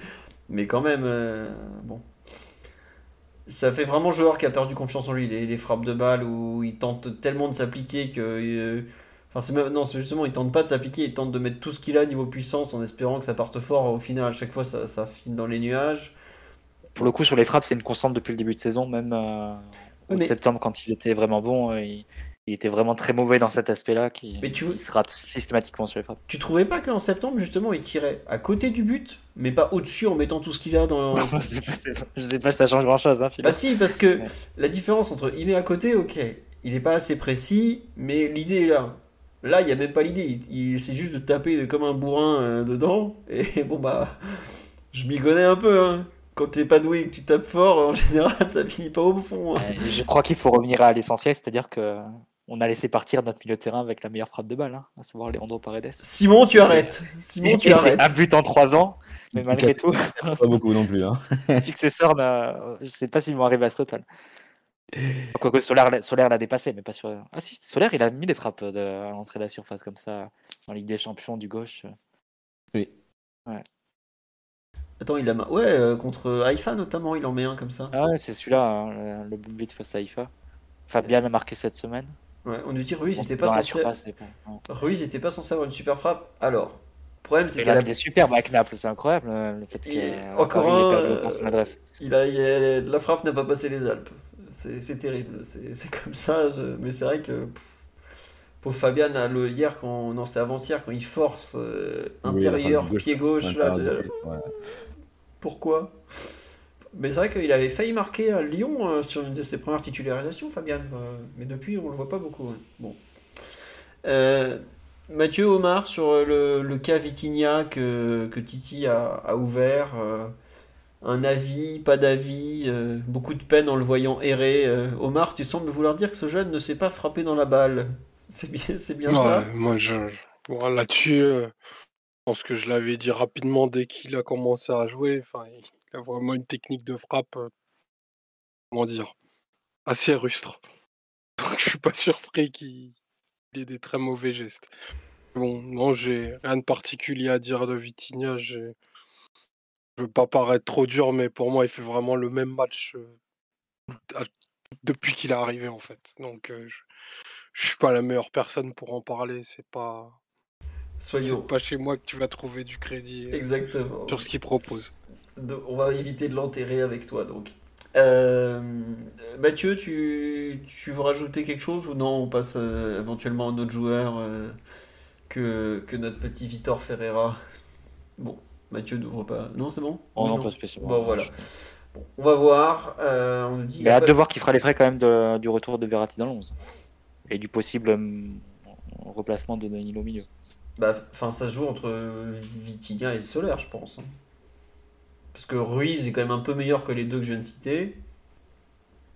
Mais quand même, euh, bon. Ça fait vraiment joueur qui a perdu confiance en lui. Les, les frappes de balle où il tente tellement de s'appliquer que. Euh, Enfin, non, c'est justement, il tente pas de s'appliquer, il tente de mettre tout ce qu'il a niveau puissance en espérant que ça parte fort. Au final, à chaque fois, ça, ça finit dans les nuages. Pour le coup, sur les frappes, c'est une constante depuis le début de saison, même euh, en mais- septembre, quand il était vraiment bon, euh, il, il était vraiment très mauvais dans cet aspect-là, qui Mais tu- il se rate systématiquement sur les frappes. Tu trouvais pas qu'en septembre, justement, il tirait à côté du but, mais pas au-dessus en mettant tout ce qu'il a dans. je sais pas- je sais pas si ça change grand-chose, hein. Bah si, parce que Ouais. la différence entre il met à côté, ok, il est pas assez précis, mais l'idée est là. Là, il y a même pas l'idée, il, il- c'est juste de taper comme un bourrin euh, dedans, et bon bah, je m'y connais un peu, hein. Quand t'es pas doué et que tu tapes fort, en général, ça finit pas au fond. hein. Euh, je crois qu'il faut revenir à l'essentiel, c'est-à-dire que on a laissé partir notre milieu de terrain avec la meilleure frappe de balle, hein, à savoir Leandro Paredes. Simon, tu arrêtes. Simon, tu arrêtes. un but en trois ans, mais malgré tout, Pas beaucoup non plus. Hein. le successeur, n'a- je sais pas s'ils vont arriver à ce total. Quoique Solaire, l'a- Solaire l'a dépassé, mais pas sur. Ah si, Solaire, il a mis des frappes de, à l'entrée de la surface comme ça, en Ligue des Champions du gauche. Oui. Attends, il a. Ouais, euh, contre Haïfa notamment, il en met un comme ça. Ah ouais, c'est celui-là, hein, le, but face à Haïfa. Fabian a marqué cette semaine. Ouais, on nous dit Ruiz Bon, était c'était pas censé. bon. Ruiz était pas censé avoir une super frappe. Alors, le problème c'est Il qu'elle a des superbes avec Naples, c'est incroyable euh, le fait qu'il encore un, perdu euh, autant son adresse. Il a, il a- la frappe n'a pas passé les Alpes. C'est terrible. C'est comme ça. je- Mais c'est vrai que. Pauvre Fabian, là, le, hier, quand, non, c'est avant-hier, quand il force euh, intérieur, gauche, pied gauche, là, ouais. pourquoi? Mais c'est vrai qu'il avait failli marquer à Lyon euh, sur une de ses premières titularisations, Fabian. euh, mais depuis, on le voit pas beaucoup. ouais. Bon. Euh, Mathieu Omar sur le, le cas Vitinha que, que Titi a, a ouvert. Euh, un avis, pas d'avis, euh, beaucoup de peine en le voyant errer. euh. Omar, tu sembles vouloir dire que ce jeune ne sait pas frapper dans la balle. C'est bien, c'est bien ça? Ouais, moi, je, bon, là-dessus, euh, je pense que je l'avais dit rapidement dès qu'il a commencé à jouer. Enfin, il a vraiment une technique de frappe, euh, comment dire, assez rustre. Donc, je suis pas surpris qu'il il ait des très mauvais gestes. Bon, non, j'ai rien de particulier à dire de Vitinha. j'ai- Je veux pas paraître trop dur, mais pour moi, il fait vraiment le même match euh, depuis qu'il est arrivé, en fait. Donc, euh, je, je suis pas la meilleure personne pour en parler. C'est pas, Soyons. pas chez moi que tu vas trouver du crédit Exactement. sur ce qu'il propose. Donc, on va éviter de l'enterrer avec toi donc. Euh, Mathieu, tu, tu veux rajouter quelque chose ou non On passe euh, éventuellement à un autre joueur euh, que, que notre petit Vitor Ferreira? Bon, Mathieu n'ouvre pas. Non, c'est bon Oh non, non. pas spécialement. Bon, voilà. Bon, on va voir. Euh, on nous dit. Mais hâte de voir qui fera les frais quand même de- du retour de Verratti dans l'11. Et du possible hum, replacement de Danilo au milieu. Bah, enfin, ça se joue entre Vitinha et Soler, je pense. hein. Parce que Ruiz est quand même un peu meilleur que les deux que je viens de citer.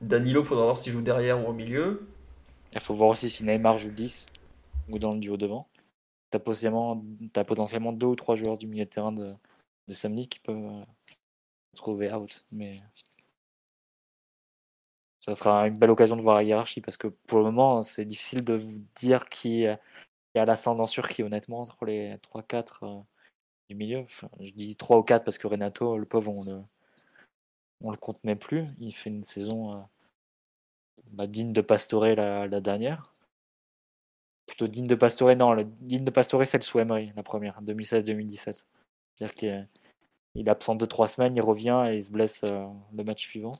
Danilo, faudra voir s'il joue derrière ou au milieu. Il faut voir aussi si Neymar joue 10 ou dans le duo devant. Potentiellement, as potentiellement deux ou trois joueurs du milieu de terrain de, de samedi qui peuvent euh, trouver out. Mais ça sera une belle occasion de voir la hiérarchie parce que pour le moment, c'est difficile de vous dire qui, euh, a l'ascendant sur qui, honnêtement, entre les 3-4 euh, du milieu. Je dis 3 ou 4 parce que Renato, le pauvre, on le, on le compte même plus. Il fait une saison. bah, digne de Pastore la, la dernière. Plutôt digne de Pastore, non, le, digne de Pastore, c'est le sous la première, 2016-2017. C'est-à-dire qu'il est- absent 2-3 semaines, il revient et il se blesse euh, le match suivant.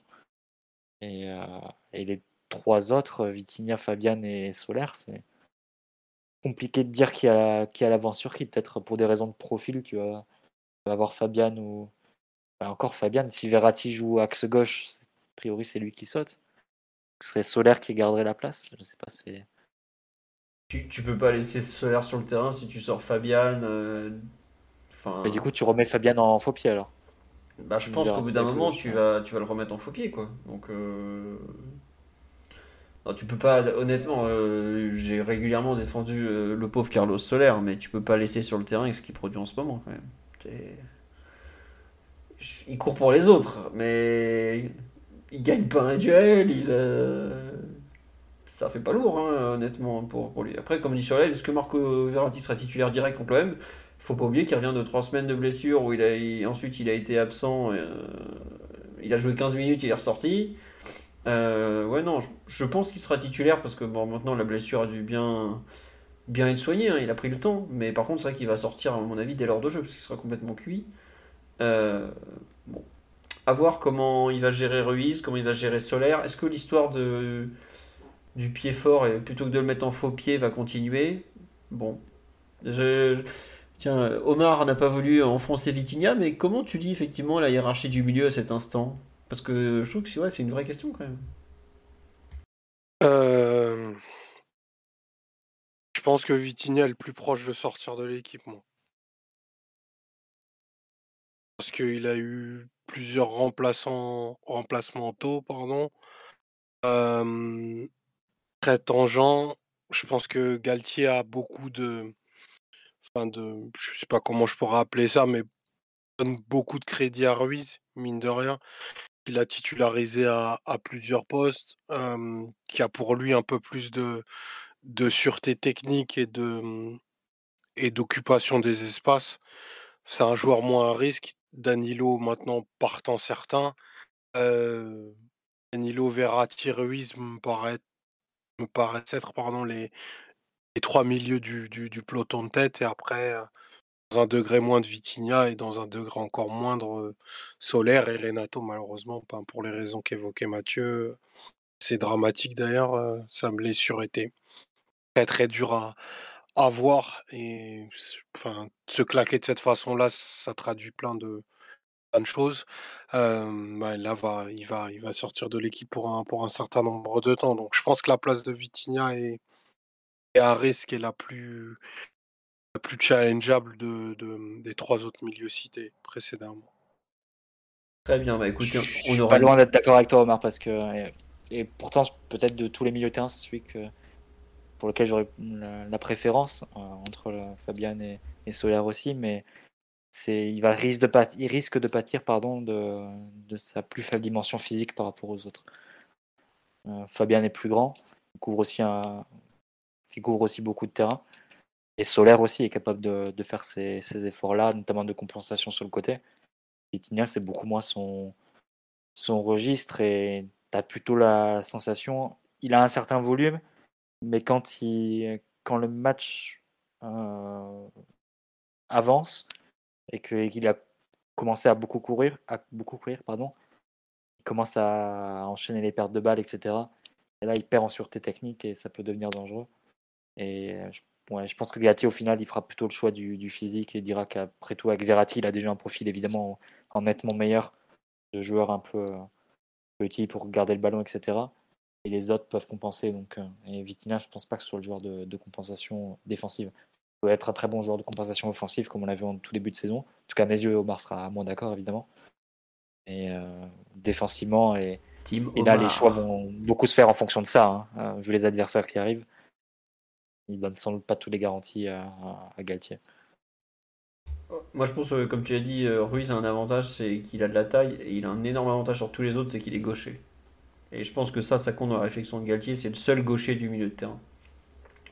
Et, euh, les trois autres, Vitinha, Fabian et Solaire, c'est compliqué de dire qui a, qui a l'avance sur qui. Peut-être pour des raisons de profil, tu vas, tu avoir Fabian ou. encore Fabian, si Verratti joue axe gauche, a priori c'est lui qui saute ce serait Solaire qui garderait la place. Je sais pas, c'est. Tu, tu peux pas laisser Solaire sur le terrain si tu sors Fabian. euh, du coup, tu remets Fabian en faux pied alors. bah, je pense qu'au bout d'un moment, tu vas, tu vas le remettre en faux pied, quoi. Donc, euh, Non, tu peux pas, honnêtement, euh, j'ai régulièrement défendu euh, le pauvre Carlos Soler, mais tu peux pas laisser sur le terrain avec ce qu'il produit en ce moment quand même. Il court pour les autres, mais il gagne pas un duel, il, euh, ça fait pas lourd, hein, honnêtement, pour, lui. Après, comme dit live, est-ce que Marco Verratti sera titulaire direct contre l'OM? Faut pas oublier qu'il revient de trois semaines de blessure où il a, ensuite il a été absent, euh, il a joué 15 minutes, il est ressorti. Euh, ouais, non, je, pense qu'il sera titulaire parce que bon, maintenant la blessure a dû bien, bien être soignée, hein, il a pris le temps. Mais par contre, c'est vrai qu'il va sortir, à mon avis, dès l'heure de jeu parce qu'il sera complètement cuit. Euh, bon, à voir comment il va gérer Ruiz, comment il va gérer Solaire. Est-ce que l'histoire de, du pied fort, et plutôt que de le mettre en faux pied, va continuer? Bon, je, tiens, Omar n'a pas voulu enfoncer Vitinha, mais comment tu lis effectivement la hiérarchie du milieu à cet instant? Parce que je trouve que c'est ouais, c'est une vraie question quand même. Euh, je pense que Vitinha est le plus proche de sortir de l'équipe, moi. Parce qu'il a eu plusieurs remplaçants, remplacements tôt, pardon. Euh, très tangent. Je pense que Galtier a beaucoup de, enfin de, je sais pas comment je pourrais appeler ça, mais donne beaucoup de crédit à Ruiz, mine de rien. Il a titularisé à, plusieurs postes, qui a pour lui un peu plus de, de sûreté technique et de et d'occupation des espaces. C'est un joueur moins à risque. Danilo maintenant partant certain. Euh, Danilo Verratti Ruiz me paraît me paraissent être pardon les, trois milieux du, du, du peloton de tête et après euh, dans un degré moins de Vitinha et dans un degré encore moindre euh, Solaire et Renato malheureusement pour les raisons qu'évoquait Mathieu. C'est dramatique d'ailleurs, euh, sa blessure était très très dure à, à voir et enfin se claquer de cette façon-là, ça traduit plein de de choses. Euh, bah, là va il va il va sortir de l'équipe pour un pour un certain nombre de temps. Donc je pense que la place de Vitinha est, est à risque et la plus la plus challengeable de, de- des trois autres milieux cités précédemment. Très bien, bah écoutez, Je on suis aura pas loin d'être d'accord avec toi, Omar, parce que. Et, et pourtant, peut-être de tous les milieux de terrain, c'est celui que, pour lequel j'aurais la, la préférence, euh, entre euh, Fabian et, et Solaire aussi, mais il, va, risque de pâtir, de pardon, de, sa plus faible dimension physique par rapport aux autres. Euh, Fabian est plus grand, il couvre aussi, beaucoup de terrain. Et Solaire aussi est capable de, faire ces, efforts-là, notamment de compensation sur le côté. Vitinha, c'est beaucoup moins son, registre et tu as plutôt la sensation, il a un certain volume, mais quand le match euh, avance et qu'il a commencé à beaucoup courir, à beaucoup courir, pardon, il commence à enchaîner les pertes de balles, etc. Et là, il perd en sûreté technique et ça peut devenir dangereux. Et euh, je, pense que Gatti, au final, il fera plutôt le choix du, physique et dira qu'après tout, avec Verratti, il a déjà un profil évidemment en nettement meilleur de joueur un peu euh, petit pour garder le ballon, etc. Et les autres peuvent compenser. Donc, euh, et Vitinha, je pense pas que ce soit le joueur de compensation défensive. Peut être un très bon joueur de compensation offensive, comme on l'a vu en tout début de saison. En tout cas, à mes yeux, Omar sera moins d'accord, évidemment. Et euh, défensivement, et, Team et là, les choix vont beaucoup se faire en fonction de ça, hein, euh, vu les adversaires qui arrivent. Il donne sans doute pas toutes les garanties à, Galtier. Moi, je pense, que, comme tu as dit, euh, Ruiz a un avantage, c'est qu'il a de la taille, et il a un énorme avantage sur tous les autres, c'est qu'il est gaucher. Et je pense que ça, ça compte dans la réflexion de Galtier, c'est le seul gaucher du milieu de terrain.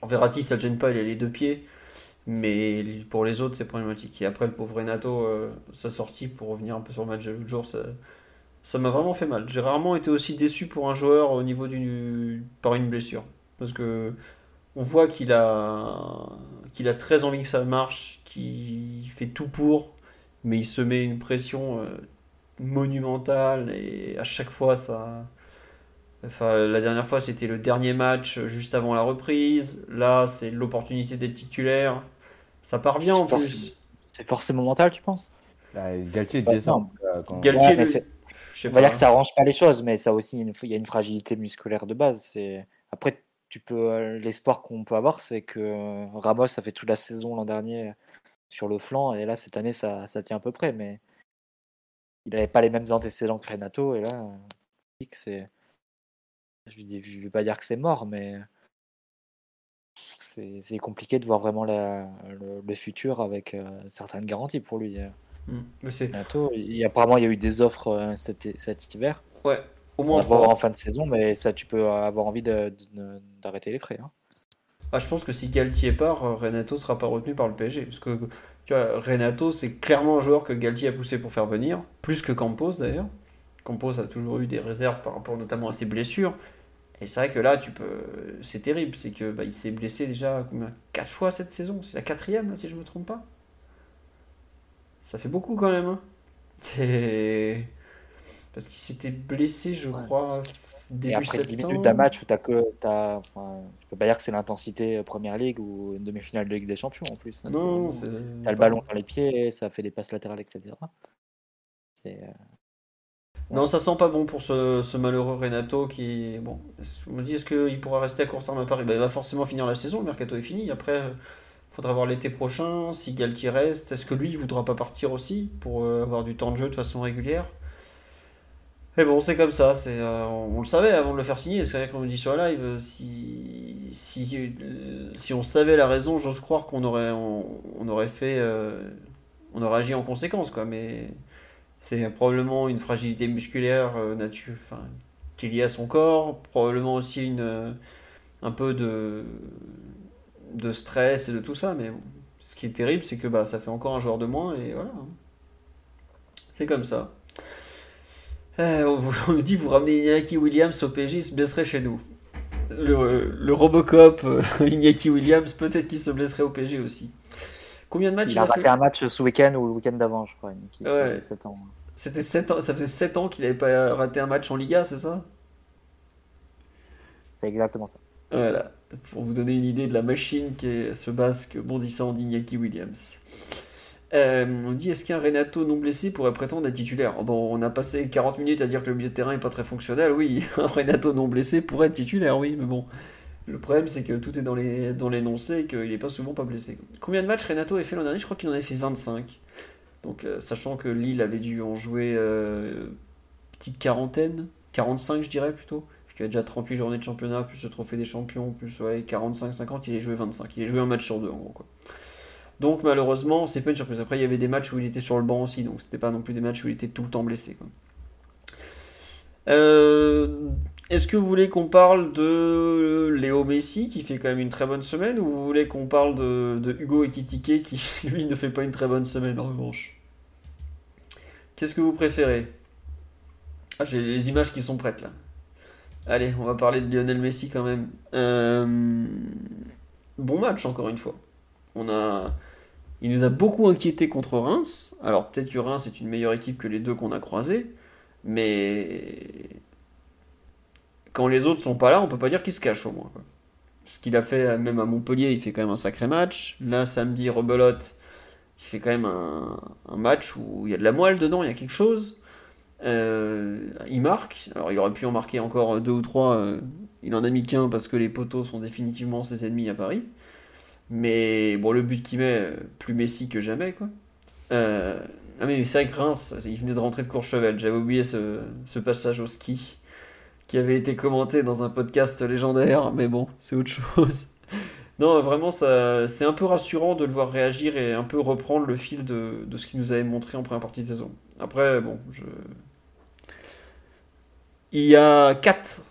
En Verratti, ça ne gêne pas, il a les deux pieds, mais pour les autres, c'est problématique. Et après, le pauvre Renato, euh, sa sortie, pour revenir un peu sur le match de l'autre jour, ça ça m'a vraiment fait mal. J'ai rarement été aussi déçu pour un joueur au niveau du, par une blessure. Parce que on voit qu'il a, qu'il a très envie que ça marche, qu'il fait tout pour, mais il se met une pression euh, monumentale et à chaque fois ça. Enfin, la dernière fois c'était le dernier match juste avant la reprise. Là, c'est l'opportunité d'être titulaire. Ça part bien en C'est plus. C'est forcément mental, tu penses? Ah, Galtier en tout cas, quand- Galtier, Ouais, lui- On va dire que ça arrange pas les choses, mais ça aussi, il y a une- fragilité musculaire de base. C'est après, tu peux euh, l'espoir qu'on peut avoir, c'est que euh, Ramos a fait toute la saison l'an dernier sur le flanc, et là cette année ça, ça tient à peu près, mais il n'avait pas les mêmes antécédents que Renato, et là, euh, c'est je ne vais pas dire que c'est mort, mais c'est compliqué de voir vraiment le, futur avec certaines garanties pour lui. Mmh, mais bientôt. Il, apparemment, il y a eu des offres cet, cet hiver. Ouais, au moins. voir en fin de saison, mais ça, tu peux avoir envie d'arrêter les frais. Hein. Ah, je pense que si Galtier part, Renato sera pas retenu par le PSG. Parce que tu vois, Renato, c'est clairement un joueur que Galtier a poussé pour faire venir, plus que Campos d'ailleurs. Campos a toujours eu des réserves par rapport notamment à ses blessures. Et c'est vrai que là, tu peux, c'est terrible, c'est que bah, il s'est blessé déjà combien, quatre fois cette saison? C'est la quatrième, si je me trompe pas. Ça fait beaucoup quand même. Hein. C'est parce qu'il s'était blessé, je crois, début et après 10 minutes d'un match où t'as que, as, enfin, tu peux pas dire que c'est l'intensité euh, Première Ligue ou une demi-finale de Ligue des Champions en plus. Hein, non, t'as le ballon dans les pieds, ça fait des passes latérales, etc. C'est non, ça sent pas bon pour ce, malheureux Renato qui. Bon, on me dit est-ce qu'il pourra rester à court terme à Paris? Ben, Il va forcément finir la saison, le mercato est fini. Après, il faudra voir l'été prochain si Galtier reste. Est-ce que lui, il voudra pas partir aussi pour euh, avoir du temps de jeu de façon régulière? Mais bon, c'est comme ça. Euh, on, le savait avant de le faire signer. C'est vrai qu'on me dit sur la live, si, on savait la raison, j'ose croire qu'on aurait, on, aurait fait. Euh, on aurait agi en conséquence, quoi. Mais c'est probablement une fragilité musculaire euh, nature, enfin, qui est liée à son corps, probablement aussi euh, un peu de, stress et de tout ça. Mais ce qui est terrible, c'est que bah, ça fait encore un joueur de moins et voilà. C'est comme ça. Euh, on, nous dit vous ramenez Iñaki Williams au PSG, il se blesserait chez nous. Le, le Robocop, Iñaki Williams, peut-être qu'il se blesserait au PSG aussi. Combien de matchs il, a, raté un match ce week-end ou le week-end d'avant, je crois. Ouais. C'était 7 ans. Ça faisait 7 ans qu'il n'avait pas raté un match en Liga, c'est ça? C'est exactement ça. Voilà, pour vous donner une idée de la machine qui est ce basque bondissant d'Iñaki Williams. Euh, on dit est-ce qu'un Renato non blessé pourrait prétendre être titulaire? Oh, Bon, on a passé 40 minutes à dire que le milieu de terrain n'est pas très fonctionnel. Oui, un Renato non blessé pourrait être titulaire, oui, mais bon. Le problème, c'est que tout est dans l'énoncé et qu'il n'est pas souvent pas blessé. Combien de matchs Renato a fait l'an dernier? Je crois qu'il en avait fait 25. Donc, euh, sachant que Lille avait dû en jouer euh, petite quarantaine, 45 je dirais plutôt. Puisqu'il a déjà 38 journées de championnat, plus le trophée des champions, plus ouais, 45-50, il est joué 25. Il est joué un match sur deux en gros. Quoi. Donc malheureusement, c'est pas une surprise. Après, il y avait des matchs où il était sur le banc aussi, donc c'était pas non plus des matchs où il était tout le temps blessé. Euh, est-ce que vous voulez qu'on parle de Léo Messi qui fait quand même une très bonne semaine ou vous voulez qu'on parle de, Hugo Ekitike qui lui ne fait pas une très bonne semaine en revanche? Qu'est-ce que vous préférez? Ah j'ai les images qui sont prêtes là. Allez, on va parler de Lionel Messi quand même. Euh, bon match encore une fois. Il nous a beaucoup inquiété contre Reims. Alors peut-être que Reims est une meilleure équipe que les deux qu'on a croisés. Mais quand les autres sont pas là, on peut pas dire qu'il se cache au moins. Ce qu'il a fait même à Montpellier, il fait quand même un sacré match. Là, samedi, rebelote, il fait quand même un, match où il y a de la moelle dedans, il y a quelque chose. Euh, il marque. Alors, il aurait pu en marquer encore deux ou trois. Euh, il en a mis qu'un parce que les poteaux sont définitivement ses ennemis à Paris. Mais bon, le but qu'il met, plus Messi que jamais, quoi. Euh, ah, mais c'est vrai que Reims, il venait de rentrer de Courchevel. J'avais oublié ce, passage au ski qui avait été commenté dans un podcast légendaire, mais bon, c'est autre chose. non, vraiment, c'est un peu rassurant de le voir réagir et un peu reprendre le fil de, de ce qu'il nous avait montré en première partie de saison. Après, bon, je... Il y a 4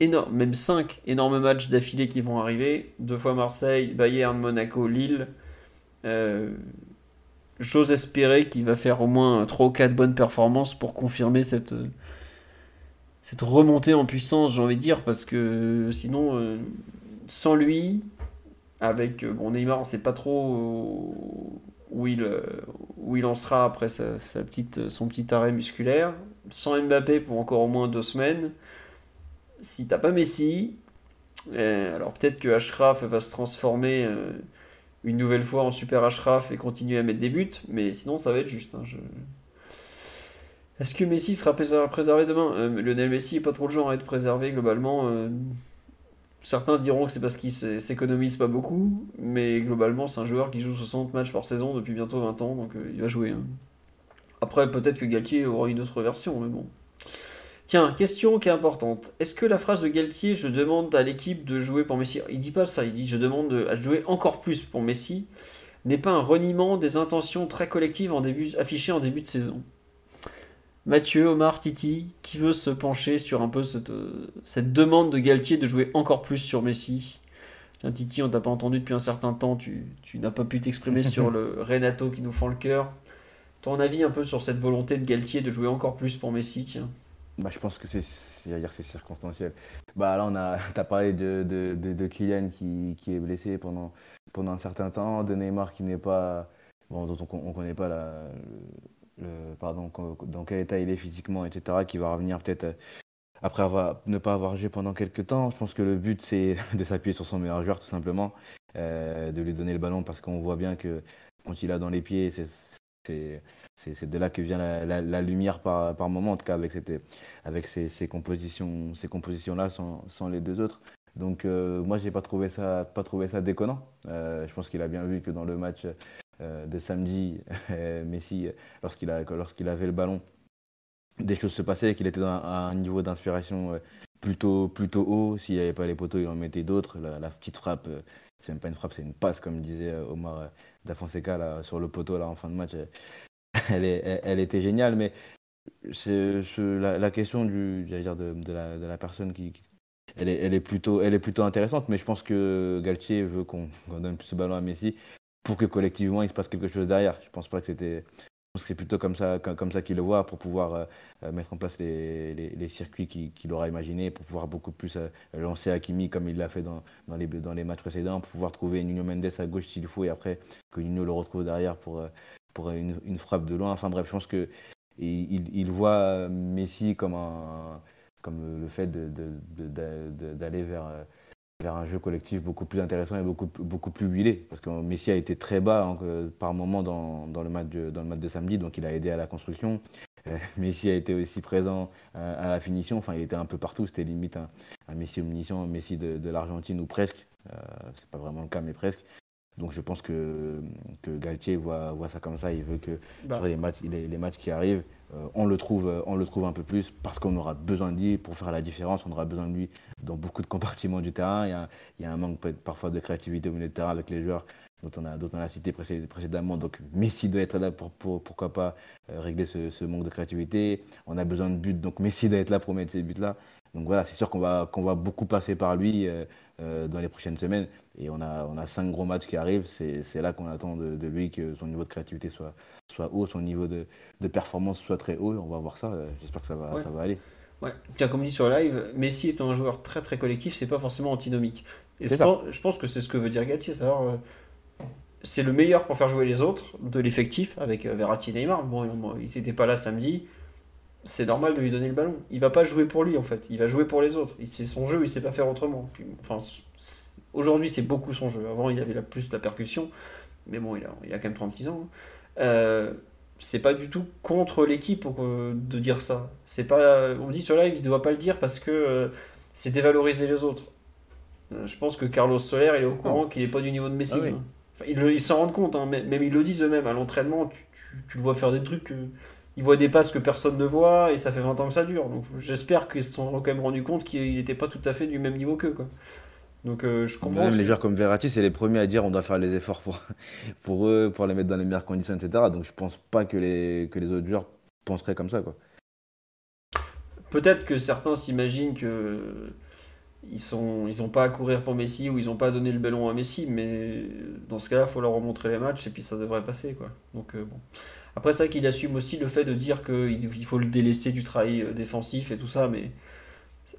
énormes, même 5 énormes matchs d'affilée qui vont arriver. Deux fois Marseille, Bayern, Monaco, Lille. Euh, j'ose espérer qu'il va faire au moins 3 ou 4 bonnes performances pour confirmer cette, cette remontée en puissance, j'ai envie de dire, parce que sinon, euh, sans lui, avec euh, bon, Neymar, on ne sait pas trop où il, où il en sera après sa, petite, son petit arrêt musculaire. Sans Mbappé pour encore au moins deux semaines. Si t'as pas Messi, euh, alors peut-être que Ashraf va se transformer une nouvelle fois en super Ashraf et continuer à mettre des buts, mais sinon ça va être juste. Hein. Est-ce que Messi sera préservé demain? Euh, Lionel Messi n'est pas trop le genre à être préservé globalement. Euh, certains diront que c'est parce qu'il s'économise pas beaucoup, mais globalement c'est un joueur qui joue 60 matchs par saison depuis bientôt 20 ans, donc euh, il va jouer. Hein. Après peut-être que Galtier aura une autre version, mais bon. Tiens, question qui est importante. Est-ce que la phrase de Galtier, je demande à l'équipe de jouer pour Messi, il dit pas ça, il dit je demande à jouer encore plus pour Messi, n'est pas un reniement des intentions très collectives en début, affichées en début de saison Mathieu, Omar, Titi, qui veut se pencher sur un peu cette, euh, cette demande de Galtier de jouer encore plus sur Messi? Tiens, Titi, on t'a pas entendu depuis un certain temps, tu, tu n'as pas pu t'exprimer sur le Renato qui nous fend le cœur. Ton avis un peu sur cette volonté de Galtier de jouer encore plus pour Messi tiens? Bah, je pense que c'est circonstanciel. Bah là a as parlé de, de, de, Kylian qui, qui, est blessé pendant, pendant un certain temps, de Neymar qui n'est pas bon dont on, ne connaît pas la, le, pardon dans quel état il est physiquement etc qui va revenir peut-être euh, après avoir, ne pas avoir joué pendant quelques temps. Je pense que le but c'est de s'appuyer sur son meilleur joueur tout simplement, euh, de lui donner le ballon parce qu'on voit bien que quand il a dans les pieds c'est c'est de là que vient la, lumière par, moment, en tout cas avec, ces, compositions, ces compositions-là sans, les deux autres. Donc euh, moi, j'ai pas pas trouvé ça déconnant. Euh, je pense qu'il a bien vu que dans le match euh, de samedi, Messi, lorsqu'il avait le ballon, des choses se passaient, qu'il était à un niveau d'inspiration plutôt, haut. S'il n'y avait pas les poteaux, il en mettait d'autres. La, petite frappe, c'est même pas une frappe, c'est une passe, comme disait Omar Da Fonseca sur le poteau en fin de match. elle, était géniale, mais c'est la, question du, de, la, personne qui, elle est, elle est, plutôt, intéressante, mais je pense que Galtier veut qu'on donne plus ce ballon à Messi pour que collectivement il se passe quelque chose derrière. Je pense pas que c'était c'est plutôt comme ça, qu'il le voit pour pouvoir euh, mettre en place les, circuits qu'il aura imaginés, pour pouvoir beaucoup plus euh, lancer Hakimi comme il l'a fait dans, les, matchs précédents, pour pouvoir trouver Nuno Mendes à gauche s'il faut et après que Nuno le retrouve derrière pour, euh, pour une, frappe de loin. Enfin bref, je pense que il, voit Messi comme, le fait d'aller vers, vers un jeu collectif beaucoup plus intéressant et beaucoup, plus huilé. Parce que Messi a été très bas hein, par moment dans, le match de, samedi, donc il a aidé à la construction. Euh, Messi a été aussi présent euh, à la finition, enfin il était un peu partout, c'était limite un, Messi omniscient, un Messi de, l'Argentine ou presque. Euh, c'est pas vraiment le cas, mais presque. Donc je pense que, que Galtier voit, voit ça comme ça. Il veut que bah. sur les matchs, les, les, matchs qui arrivent, euh, on, le trouve, euh, on le trouve un peu plus parce qu'on aura besoin de lui pour faire la différence. On aura besoin de lui dans beaucoup de compartiments du terrain. Il y a, il y a un manque parfois de créativité au milieu de terrain avec les joueurs dont on a, dont on a cité précédemment. Donc Messi doit être là pour, pour pourquoi pas euh, régler ce, ce, manque de créativité. On a besoin de buts, donc Messi doit être là pour mettre ces buts-là. Donc voilà, c'est sûr qu'on va, qu'on va beaucoup passer par lui. Euh, dans les prochaines semaines. Et on a, on a cinq gros matchs qui arrivent. C'est là qu'on attend de, lui que son niveau de créativité soit, soit haut, son niveau de, de performance soit très haut. On va voir ça. J'espère que ça va, ça va aller. Ouais. Tiens, comme dit sur live, Messi étant un joueur très très collectif, c'est pas forcément antinomique. Et je pense, que c'est ce que veut dire Galtier, savoir euh, c'est le meilleur pour faire jouer les autres de l'effectif avec euh, Verratti et Neymar. Bon, ils n'étaient pas là samedi c'est normal de lui donner le ballon. Il va pas jouer pour lui en fait, il va jouer pour les autres. C'est son jeu, il sait pas faire autrement. enfin, aujourd'hui c'est beaucoup son jeu. Avant il avait la, plus la percussion, mais bon il a, il a quand même 36 ans. Hein. Euh, c'est pas du tout contre l'équipe euh, de dire ça. C'est pas, on dit sur live, il ne doit pas le dire parce que euh, c'est dévaloriser les autres. je pense que Carlos Soler il est au courant qu'il n'est pas du niveau de Messi. Ah hein. ils s'en rendent compte, hein. même ils le disent eux-mêmes. À l'entraînement, tu, tu, le vois faire des trucs il voit des passes que personne ne voit et ça fait 20 ans que ça dure. Donc j'espère qu'ils se sont quand même rendu compte qu'il n'était pas tout à fait du même niveau qu'eux. Quoi. Donc euh, je comprends. Même les joueurs comme Verratti, c'est les premiers à dire on doit faire les efforts pour, pour eux, pour les mettre dans les meilleures conditions, etc. Donc je pense pas que les, que les autres joueurs penseraient comme ça. quoi. Peut-être que certains s'imaginent que ils sont ils ont pas à courir pour Messi ou ils n'ont pas donné le ballon à Messi, mais dans ce cas-là, il faut leur remontrer les matchs et puis ça devrait passer. quoi. Donc euh, bon. Après, vrai qu'il assume aussi le fait de dire qu'il faut le délaisser du travail euh, défensif et tout ça, mais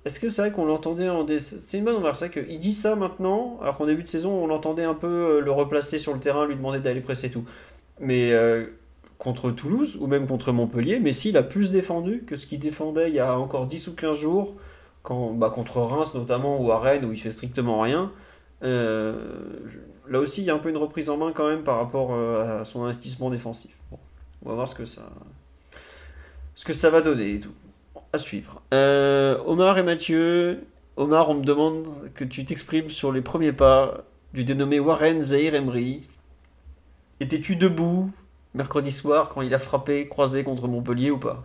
est-ce que c'est vrai qu'on l'entendait en. C'est une bonne remarque, c'est vrai qu'il dit ça maintenant, alors qu'en début de saison, on l'entendait un peu euh, le replacer sur le terrain, lui demander d'aller presser tout. Mais euh, contre Toulouse, ou même contre Montpellier, Messi, il a plus défendu que ce qu'il défendait il y a encore 10 ou 15 jours, quand, bah, contre Reims notamment, ou à Rennes, où il fait strictement rien. là aussi, il y a un peu une reprise en main quand même par rapport à son investissement défensif. On va voir ce que ça, ce que ça va donner et tout. À suivre. Euh, Omar et Mathieu. Omar, on me demande que tu t'exprimes sur les premiers pas du dénommé Warren Zahir Emery. Étais-tu debout mercredi soir quand il a frappé, croisé contre Montpellier ou pas?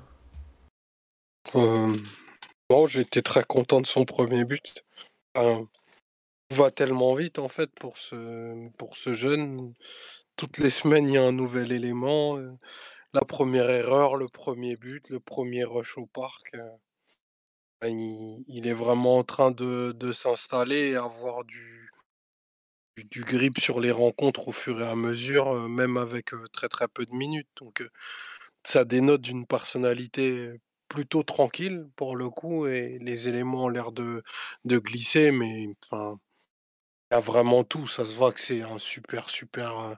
Euh, j'étais très content de son premier but. Tout va tellement vite en fait pour ce, pour ce jeune. Toutes les semaines, il y a un nouvel élément. La première erreur, le premier but, le premier rush au parc. euh, ben, Il, est vraiment en train de, de s'installer et avoir du, du, grip sur les rencontres au fur et à mesure, euh, même avec euh, très très peu de minutes. Donc ça dénote d'une personnalité plutôt tranquille pour le coup et les éléments ont l'air de, de glisser, mais enfin, il y a vraiment tout. Ça se voit que c'est un super super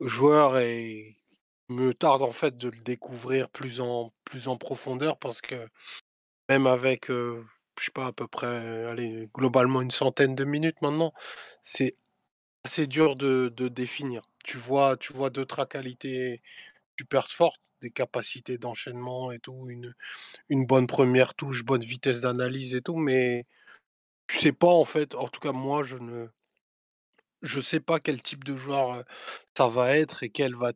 joueur et me tarde en fait de le découvrir plus en plus en profondeur parce que même avec je sais pas à peu près allez globalement une centaine de minutes maintenant, c'est assez dur de, de définir. Tu vois tu vois d'autres qualités super fortes, des capacités d'enchaînement et tout, une une bonne première touche, bonne vitesse d'analyse et tout, mais tu sais pas en fait, en tout cas moi je ne je sais pas quel type de joueur, ça va être et quel va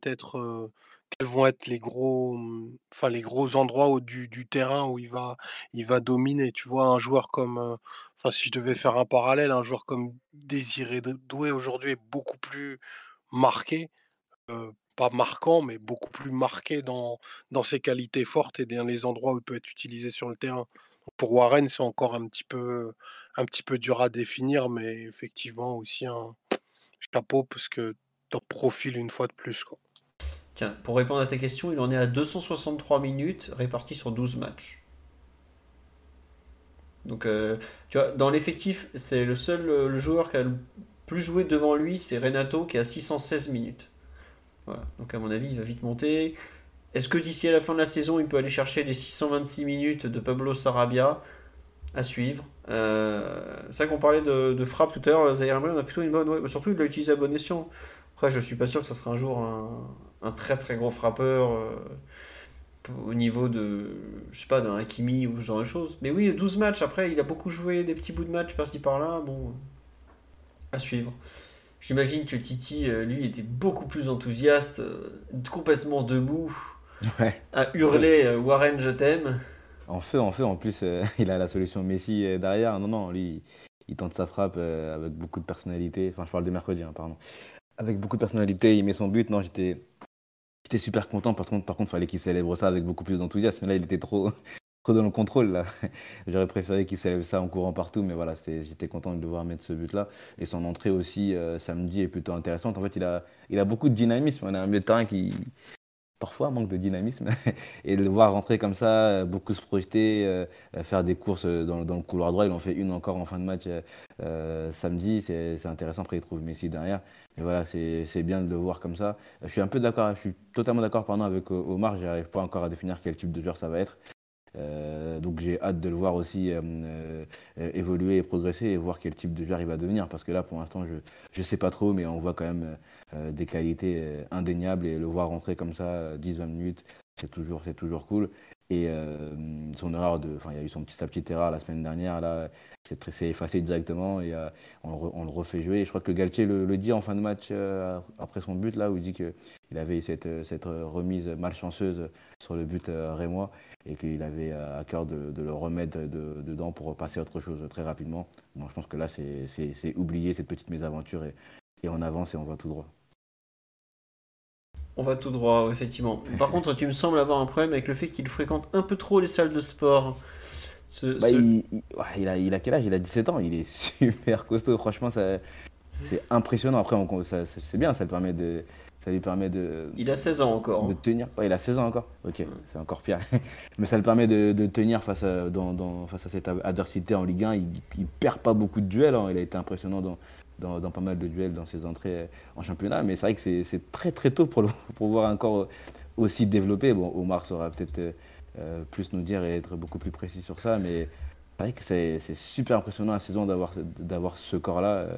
quels vont être les gros, mmh, enfin les gros endroits du terrain où il va il va dominer. Tu vois? Un joueur comme, si je devais faire un parallèle, un joueur comme Désiré Dou Doué aujourd'hui est beaucoup plus marqué, pas marquant, mais beaucoup plus marqué dans dans ses qualités fortes et dans les endroits où il peut être utilisé sur le terrain. Pour Warren, c'est encore un petit peu un petit peu dur à définir, mais effectivement aussi un chapeau parce que tu profiles une fois de plus, quoi. Tiens, pour répondre à ta question, il en est à 263 minutes réparties sur 12 matchs. Donc, euh, tu vois, dans l'effectif, c'est le seul euh, joueur qui a le plus joué devant lui, c'est Renato qui a 616 minutes. Voilà. Donc, à mon avis, il va vite monter. Est-ce que d'ici à la fin de la saison, il peut aller chercher les 626 minutes de Pablo Sarabia? À suivre Euh, C'est vrai qu'on parlait de, de frappe tout à l'heure, Zaire Emery, on a plutôt une bonne. ouais, surtout, il l'a utilisé à bon escient. Après, je suis pas sûr que ça sera un jour un, un très très gros frappeur euh, au niveau de, je sais pas, d'un Hakimi ou ce genre de choses. Mais oui, 12 matchs. Après, il a beaucoup joué des petits bouts de match par-ci par-là. Bon, à suivre. J'imagine que Titi, euh, lui, était beaucoup plus enthousiaste, euh, complètement debout, Ouais. à hurler euh, Warren, je t'aime. En feu, en feu. En plus, euh, il a la solution Messi euh, derrière. Non, non, lui, il tente sa frappe euh, avec beaucoup de personnalité. Enfin, je parle de mercredi, hein, pardon. Avec beaucoup de personnalité, il met son but. Non, j'étais, super content. Par contre, par contre, fallait qu'il célèbre ça avec beaucoup plus d'enthousiasme. Là, il était trop, trop dans le contrôle. Là, j'aurais préféré qu'il célèbre ça en courant partout, mais voilà, j'étais content de le voir mettre ce but-là. Et son entrée aussi samedi est plutôt intéressante. En fait, il a, il a beaucoup de dynamisme. On a un milieu de terrain qui parfois manque de dynamisme et de le voir rentrer comme ça, euh, beaucoup se projeter, euh, euh, faire des courses dans, le couloir droit. Il en fait une encore en fin de match samedi, c'est intéressant. Après, il trouve Messi derrière. Mais voilà, c'est bien de le voir comme ça. Je suis un peu d'accord, je suis totalement d'accord avec Omar. J'arrive pas encore à définir quel type de joueur ça va être. Donc j'ai hâte de le voir aussi évoluer et progresser et voir quel type de joueur il va devenir. Parce que là, pour l'instant, je ne sais pas trop, mais on voit quand même des qualités euh, indéniables et le voir rentrer comme ça euh, 10-20 minutes, c'est toujours, c'est toujours cool. Et euh, son erreur de, enfin, il y a eu son petit, sa petite erreur la semaine dernière, là, c'est effacé directement et euh, on, le refait jouer. Et je crois que Galtier le, dit en fin de match euh, après son but, là, où il dit qu'il avait cette, euh, cette remise malchanceuse sur le but euh, rémois et qu'il avait euh, à cœur de, le remettre de- dedans pour passer à autre chose très rapidement. Bon, je pense que là, c'est oublier cette petite mésaventure et on avance et on va tout droit. On va tout droit, effectivement. Par contre, tu me sembles avoir un problème avec le fait qu'il fréquente un peu trop les salles de sport. Ce- Bah, ce- il, il- ouais, il a, il a quel âge? Il a 17 ans, il est super costaud, franchement, ça- c'est impressionnant. Après, on- ça- ça- c'est bien, ça, le permet de, ça lui permet de, Il a 16 ans encore. de tenir. Ouais, il a 16 ans encore, ok, c'est encore pire. Mais ça le permet de, de tenir face à, dans, dans- face à cette adversité en Ligue 1. Il, il perd pas beaucoup de duels, hein. il a été impressionnant dans, dans, pas mal de duels dans ses entrées en championnat. Mais c'est vrai que c'est- très très tôt pour, le, pour voir encore aussi développé. Bon, Omar saura peut-être euh, euh, plus nous dire et être beaucoup plus précis sur ça, mais c'est vrai que c'est super impressionnant la saison d'avoir ce corps-là. euh,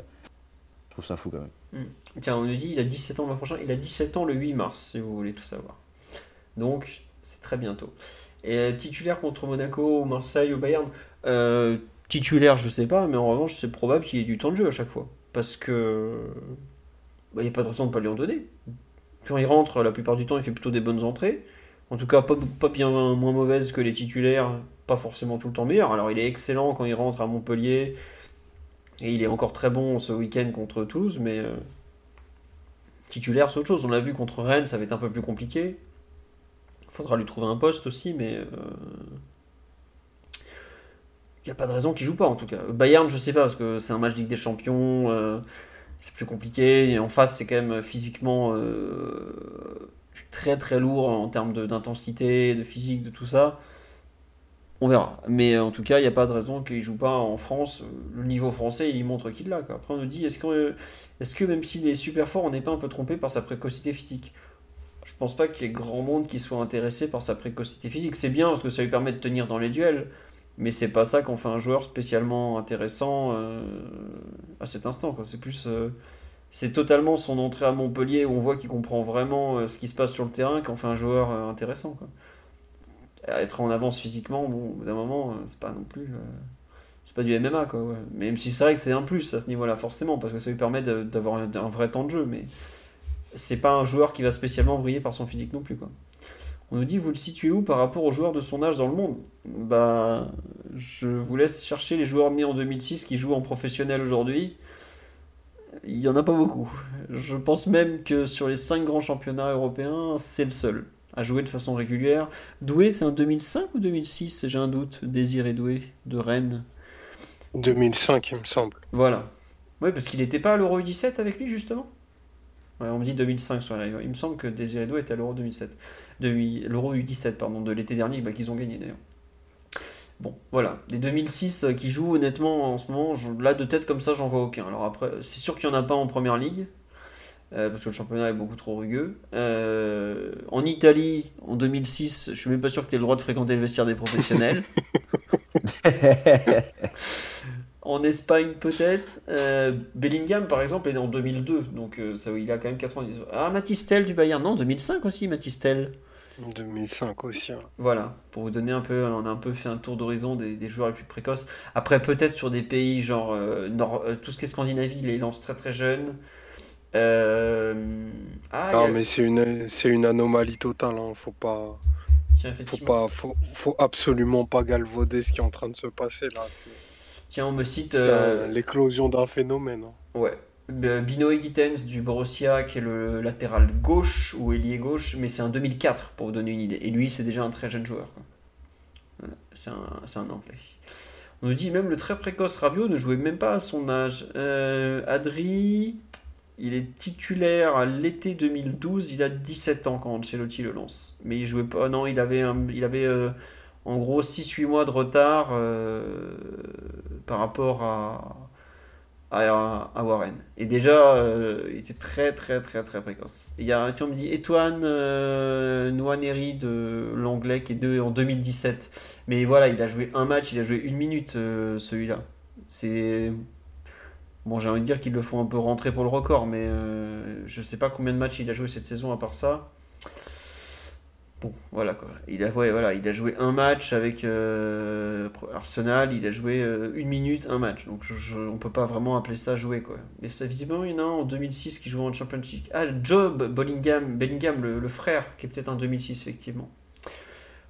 Je trouve ça fou quand même. Tiens, on nous dit il a 17 ans le prochain. Il a 17 ans le 8 mars, si vous voulez tout savoir. Donc, c'est très bientôt. Et euh, titulaire contre Monaco, Marseille, au Bayern. euh, titulaire, je sais pas, mais en revanche, c'est probable qu'il ait du temps de jeu à chaque fois. Parce que. bah, Il n'y a pas de raison de ne pas lui en donner. Quand il rentre, la plupart du temps, il fait plutôt des bonnes entrées. En tout cas, pas, bien moins mauvaise que les titulaires, pas forcément tout le temps meilleur. Alors, il est excellent quand il rentre à Montpellier, et il est encore très bon ce week-end contre Toulouse, mais euh, titulaire, c'est autre chose. On l'a vu contre Rennes, ça va être un peu plus compliqué. Il faudra lui trouver un poste aussi, mais euh, n'y a pas de raison qu'il joue pas en tout cas. Bayern, je sais pas, parce que c'est un match Ligue des Champions, euh, c'est plus compliqué. Et en face, c'est quand même physiquement euh, très très lourd en termes de- d'intensité, de physique, de tout ça. On verra. Mais en tout cas, il n'y a pas de raison qu'il joue pas en France. Le niveau français, il montre qu'il l'a. Après, on nous dit est-ce que, est que même s'il est super fort, on n'est pas un peu trompé par sa précocité physique? Je pense pas qu'il y ait grand monde qui soit intéressé par sa précocité physique. C'est bien parce que ça lui permet de tenir dans les duels. Mais c'est pas ça qu'on fait un joueur spécialement intéressant euh, à cet instant. C'est plus. euh, c'est totalement son entrée à Montpellier où on voit qu'il comprend vraiment euh, ce qui se passe sur le terrain qu'on fait un joueur intéressant. quoi. Être en avance physiquement, bon, d'un moment, c'est pas non plus. c'est pas du MMA, quoi. Même si c'est vrai que c'est un plus à ce niveau-là, forcément, parce que ça lui permet d'avoir un, un vrai temps de jeu, mais c'est pas un joueur qui va spécialement briller par son physique non plus, quoi. On nous dit, vous le situez où par rapport aux joueurs de son âge dans le monde? Bah, je vous laisse chercher les joueurs nés en 2006 qui jouent en professionnel aujourd'hui. Il y en a pas beaucoup. Je pense même que sur les 5 grands championnats européens, c'est le seul à jouer de façon régulière. Doué, c'est un 2005 ou 2006 J'ai un doute. Désiré Doué, de Rennes. 2005, il me semble. Voilà. Oui, parce qu'il n'était pas à l'Euro 17 avec lui, justement? Ouais, on me dit 2005 sur la live. Il me semble que Désiré Doué était à l'Euro 2007. De- L'Euro U17, pardon, de l'été dernier, bah, qu'ils ont gagné d'ailleurs. Bon, voilà. Les 2006 euh, qui jouent, honnêtement, en ce moment, je- là, de tête comme ça, j'en vois aucun. Alors après, c'est sûr qu'il n'y en a pas en première ligue, euh, parce que le championnat est beaucoup trop rugueux. Euh, en Italie, en 2006, je suis même pas sûr que tu aies le droit de fréquenter le vestiaire des professionnels. En Espagne, peut-être. Euh, Bellingham, par exemple, est né en 2002, donc euh, ça, il a quand même 90. Ah, Matistel du Bayern, non, 2005 aussi, Matistel. 2005 aussi. hein. Voilà, pour vous donner un peu, on a un peu fait un tour d'horizon des, des joueurs les plus précoces. Après, peut-être sur des pays genre euh, nord, euh, tout ce qui est Scandinavie, il les lance très très jeunes. Ah, Non, a- mais c'est une, c'est une anomalie totale. Hein. Faut pas, tiens, faut pas, faut, faut absolument pas galvauder ce qui est en train de se passer là. C'est Tiens, on me cite. euh, l'éclosion d'un phénomène. hein. Ouais. Bino Higuitens du Borussia, qui est le latéral gauche ou ailier gauche, mais c'est un 2004 pour vous donner une idée. Et lui, c'est déjà un très jeune joueur. quoi. Voilà, c'est un, c'est un Anglais. On nous dit même le très précoce Rabiot ne jouait même pas à son âge. Euh, Adri, il est titulaire à l'été 2012, il a 17 ans quand Ancelotti le lance. Mais il jouait pas, non, il avait, un- il avait euh, en gros 6-8 mois de retard euh, par rapport à, à, Warren. Et déjà, euh, il était très très très très précoce. Il y a, tu me dit, Etoine euh, Nwaneri de l'anglais qui est en 2017. Mais voilà, il a joué un match, il a joué une minute celui-là. C'est. Bon, j'ai envie de dire qu'ils le font un peu rentrer pour le record, mais je sais pas combien de matchs il a joué cette saison à part ça. Bon, voilà quoi. Il a, joué un match avec euh, Arsenal, il a joué euh, une minute, un match. Donc je, on peut pas vraiment appeler ça jouer quoi. Mais ça, visiblement, il y en un en 2006 qui jouait en Championship. Ah, Job Bellingham, Bellingham le, frère, qui est peut-être en 2006 effectivement.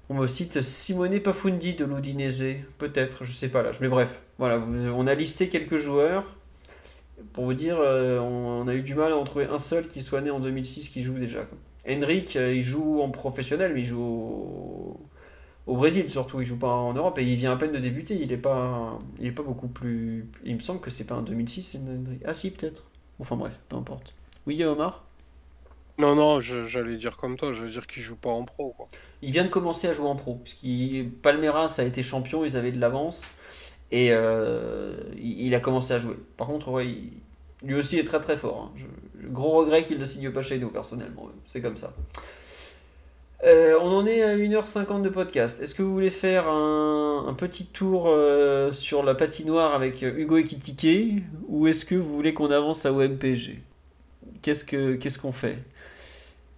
On me cite Simone Pafundi de l'Udinese, peut-être, je sais pas là. Mais bref, voilà, on a listé quelques joueurs. Pour vous dire, euh, on, a eu du mal à en trouver un seul qui soit né en 2006 qui joue déjà. Henrik, euh, il joue en professionnel, mais il joue au, au Brésil surtout, il joue pas en Europe et il vient à peine de débuter. Il est pas, il est pas beaucoup plus. Il me semble que c'est pas un 2006, c'est un Henrik. Ah si, peut-être. Enfin bref, peu importe. Oui, Omar? Non, non, j'allais dire comme toi. Je veux dire qu'il joue pas en pro. Quoi. Il vient de commencer à jouer en pro, parce qu'il Palmeiras a été champion, ils avaient de l'avance et euh, il il a commencé à jouer. Par contre, ouais, il- lui aussi est très très fort. hein. Gros regret qu'il ne signe pas chez nous personnellement, c'est comme ça. Euh, on en est à 1h50 de podcast. Est-ce que vous voulez faire un, petit tour euh, sur la patinoire avec Hugo Ekitike ou est-ce que vous voulez qu'on avance à OMPG Qu'est-ce que qu'est-ce qu'on fait?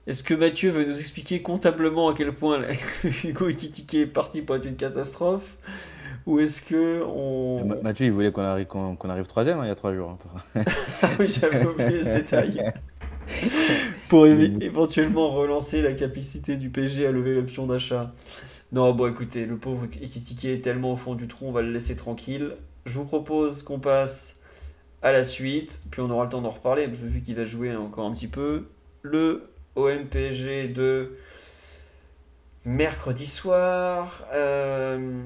Est-ce que Mathieu veut nous expliquer comptablement à quel point Hugo Ekitike est parti pour être une catastrophe? Ou est-ce que on... Ma- Mathieu, il voulait qu'on arrive, qu'on, qu'on arrive troisième hein, il y a trois jours. hein. Ah oui, j'avais oublié ce détail. pour éventuellement relancer la capacité du PSG à lever l'option d'achat. Non, bon, écoutez, le pauvre Ekitike est tellement au fond du trou, on va le laisser tranquille. Je vous propose qu'on passe à la suite, puis on aura le temps d'en reparler, vu qu'il va jouer encore un petit peu. Le OMPG de mercredi soir. Euh...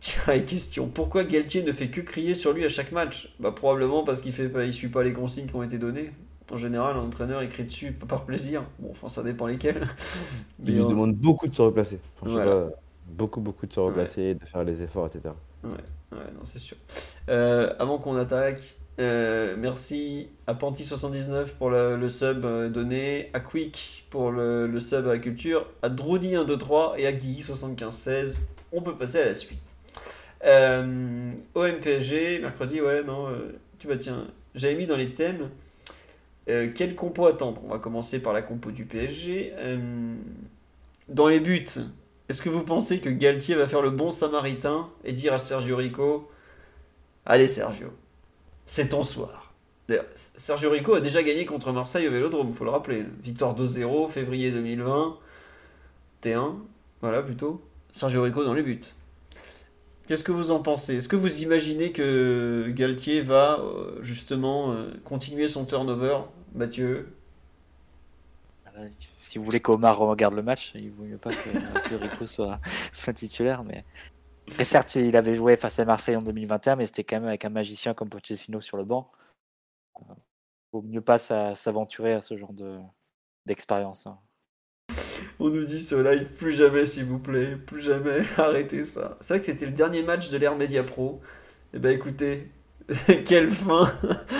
Tiens, question. Pourquoi Galtier ne fait que crier sur lui à chaque match? Bah probablement parce qu'il fait pas, il suit pas les consignes qui ont été données. En général, un entraîneur écrit dessus par plaisir. Bon, enfin, ça dépend lesquels. Il lui demande beaucoup de se replacer. beaucoup, beaucoup de se replacer, de faire les efforts, etc. Ouais, ouais non, c'est sûr. Euh, avant qu'on attaque, euh, merci à Panty79 pour le, sub euh, donné, à Quick pour le, sub à la culture, à Drody123 et à Guigui7516. On peut passer à la suite. Euh, OMPSG, mercredi, ouais, non, tu vas, tiens, j'avais mis dans les thèmes quel compo attendre? On va commencer par la compo du PSG. dans les buts, est-ce que vous pensez que Galtier va faire le bon samaritain et dire à Sergio Rico Allez, Sergio, c'est ton soir. Sergio Rico a déjà gagné contre Marseille au Vélodrome, faut le rappeler. Victoire 2-0, février 2020. T1, voilà plutôt. Sergio Rico dans les buts. Qu'est-ce que vous en pensez? Est-ce que vous imaginez que Galtier va euh, justement euh, continuer son turnover, Mathieu? Euh, Si vous voulez qu'Omar regarde le match, il vaut mieux pas que, Rico soit, soit titulaire, mais et certes, il avait joué face à Marseille en 2021, mais c'était quand même avec un magicien comme Pochettino sur le banc. Il vaut mieux pas s'aventurer à ce genre d'expérience. Hein. On nous dit ce live, plus jamais s'il vous plaît, plus jamais, arrêtez ça. C'est vrai que c'était le dernier match de l'ère Media Pro. Eh ben écoutez, quelle fin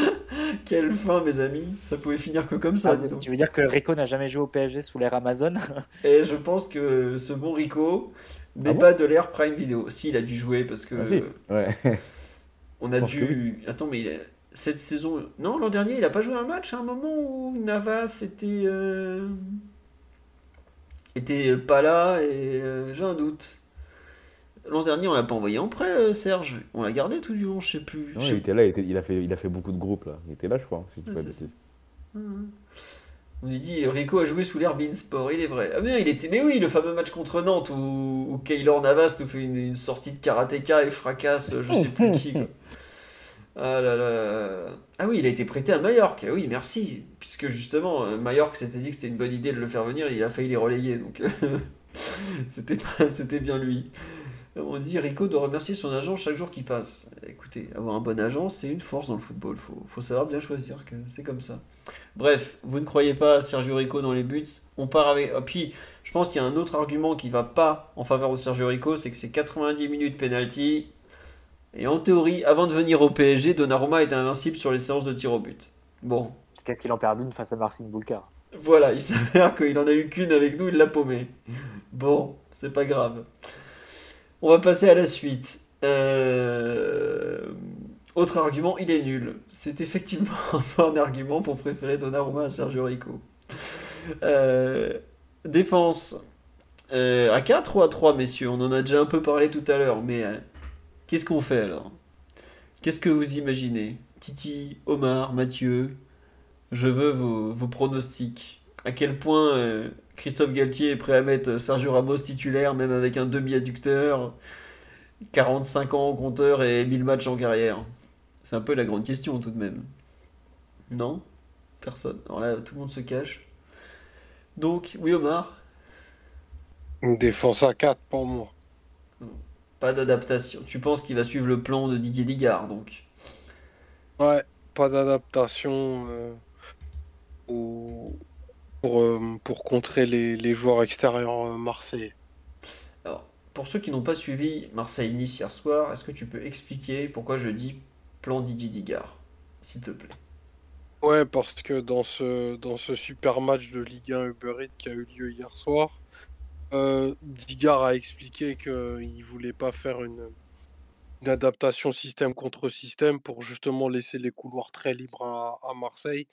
Quelle fin mes amis Ça pouvait finir que comme ça. Ah, tu veux dire que Rico n'a jamais joué au PSG sous l'ère Amazon Et je pense que ce bon Rico, ah pas de l'ère Prime Video. Si, il a dû jouer parce que. Ah, ouais. on a dû. Attends, mais cette saison. Non, l'an dernier, il a pas joué un match à un moment où Navas était. Euh, était pas là et euh, j'ai un doute. L'an dernier, on l'a pas envoyé en prêt, euh, Serge. On l'a gardé tout du long, je sais plus. il était là, il, a fait, il a fait beaucoup de groupes là. Il était là, je crois, si tu on lui dit Rico a joué sous l'air Sport, il est vrai. Ah mais il était, mais oui, le fameux match contre Nantes où, où Kaylor Navas nous fait une, sortie de karatéka et fracasse, je sais plus qui. Ah. Ah oui, il a été prêté à Mallorca. Ah oui, merci. Puisque justement, euh, Mallorca s'était dit que c'était une bonne idée de le faire venir, il a failli les relayer. Donc c'était c'était bien lui. On dit Rico doit remercier son agent chaque jour qui passe. Écoutez, avoir un bon agent, c'est une force dans le football. Faut, faut savoir bien choisir, c'est comme ça. Bref, vous ne croyez pas Sergio Rico dans les buts. On part avec. Ah, puis, je pense qu'il y a un autre argument qui va pas en faveur de Sergio Rico, c'est que c'est 90 minutes penalty. Et en théorie, avant de venir au PSG, Donnarumma était invincible sur les séances de tir au but. Bon. Qu'est-ce qu'il en perd une face à Marcin Boulkar Voilà, il s'avère qu'il en a eu qu'une avec nous, il l'a paumé. Bon, c'est pas grave. On va passer à la suite. Euh, autre argument, il est nul. C'est effectivement un bon argument pour préférer Donnarumma à Sergio Rico. Euh, défense. Euh, à 4 ou à 3, messieurs On en a déjà un peu parlé tout à l'heure, mais qu'est-ce qu'on fait alors? Qu'est-ce que vous imaginez? Titi, Omar, Mathieu, je veux vos, vos pronostics. À quel point Christophe Galtier est prêt à mettre Sergio Ramos titulaire, même avec un demi-adducteur, 45 ans au compteur et 1000 matchs en carrière? C'est un peu la grande question tout de même. Non? Personne. Alors là, tout le monde se cache. Donc, oui, Omar? Une défense à 4 pour moi. Pas d'adaptation. Tu penses qu'il va suivre le plan de Didier Digard, donc Ouais, pas d'adaptation euh, pour, euh, pour contrer les, joueurs extérieurs euh, marseillais. Alors, pour ceux qui n'ont pas suivi Marseille-Nice hier soir, est-ce que tu peux expliquer pourquoi je dis plan Didier Digard, s'il te plaît? Ouais, parce que dans ce, dans ce super match de Ligue 1 Uber Eats qui a eu lieu hier soir, euh, Digard a expliqué qu'il voulait pas faire une, adaptation système contre système pour justement laisser les couloirs très libres à, Marseille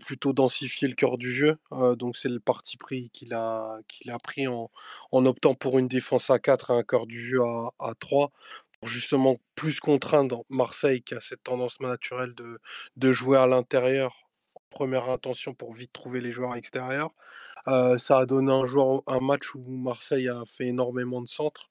plutôt densifier le cœur du jeu. donc c'est le parti pris qu'il a, qu'il a pris en, en, optant pour une défense à 4 et un cœur du jeu à, à 3 pour justement plus contraindre Marseille qui a cette tendance naturelle de, de jouer à l'intérieur première intention pour vite trouver les joueurs extérieurs. ça a donné un, joueur, un match où Marseille a fait énormément de centres.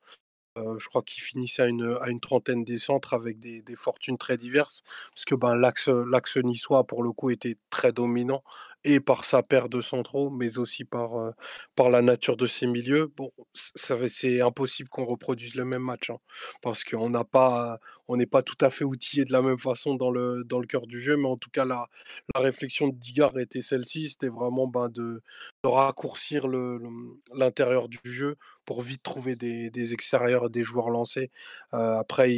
Je crois qu'ils finissait à une, trentaine des centres avec des, fortunes très diverses, parce que ben, l'axe, l'axe niçois, pour le coup, était très dominant, et par sa paire de centraux, mais aussi par, euh, par la nature de ses milieux. Bon, c'est impossible qu'on reproduise le même match, hein, parce qu'on n'a pas, on n'est pas tout à fait outillé de la même façon dans le, dans le cœur du jeu, mais en tout cas, la, la réflexion de Digard était celle-ci, c'était vraiment ben, de, de raccourcir le, l'intérieur du jeu pour vite trouver des, des extérieurs, des joueurs lancés. Euh, après,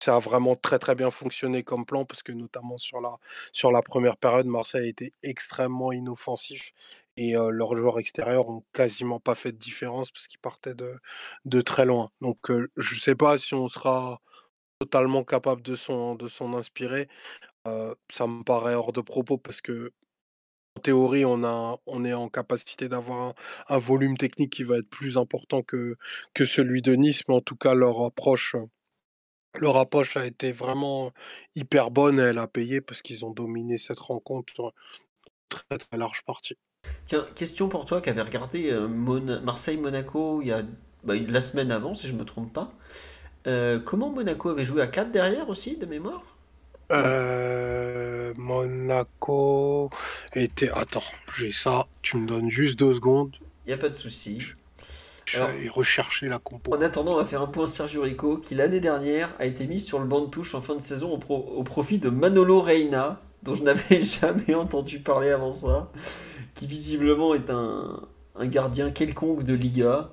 ça a vraiment très très bien fonctionné comme plan parce que notamment sur la, sur la première période, Marseille a été extrêmement inoffensif et leurs joueurs extérieurs ont quasiment pas fait de différence parce qu'ils partaient de, de très loin. Donc je ne sais pas si on sera totalement capable de s'en de son inspirer. ça me paraît hors de propos parce que en théorie, on, a, on est en capacité d'avoir un, volume technique qui va être plus important que, que celui de Nice, mais en tout cas, leur approche, leur approche a été vraiment hyper bonne et elle a payé parce qu'ils ont dominé cette rencontre très très large partie. Tiens, question pour toi qui avait regardé euh, Marseille-Monaco il y a bah, la semaine avant, si je ne me trompe pas. Euh, comment Monaco avait joué à 4 derrière aussi, de mémoire? Euh, Monaco était. Attends, j'ai ça. Tu me donnes juste deux secondes. Il n'y a pas de souci. Je vais rechercher la compo. En attendant, on va faire un point Sergio Rico, qui l'année dernière a été mis sur le banc de touche en fin de saison au, au profit de Manolo Reina, dont je n'avais jamais entendu parler avant ça, qui visiblement est un, un gardien quelconque de Liga.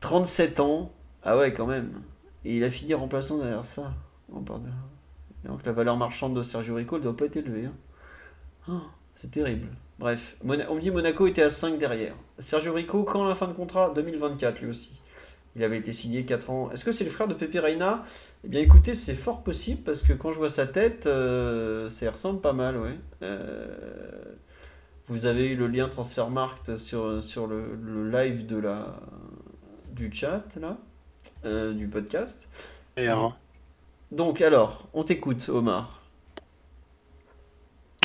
37 ans. Ah ouais, quand même. Et il a fini remplaçant derrière ça. Oh. Donc la valeur marchande de Sergio Rico ne doit pas être élevée. Hein. Oh, c'est terrible. Bref, on me dit Monaco était à 5 derrière. Sergio Rico, quand la fin de contrat? 2024 lui aussi. Il avait été signé 4 ans. Est-ce que c'est le frère de Pepe Reina? Eh bien écoutez, c'est fort possible parce que quand je vois sa tête, euh, ça ressemble pas mal, ouais. Euh, vous avez eu le lien Transfermarkt sur, sur le, live de la, du chat, là, euh, du podcast. Et alors donc alors, on t'écoute, Omar.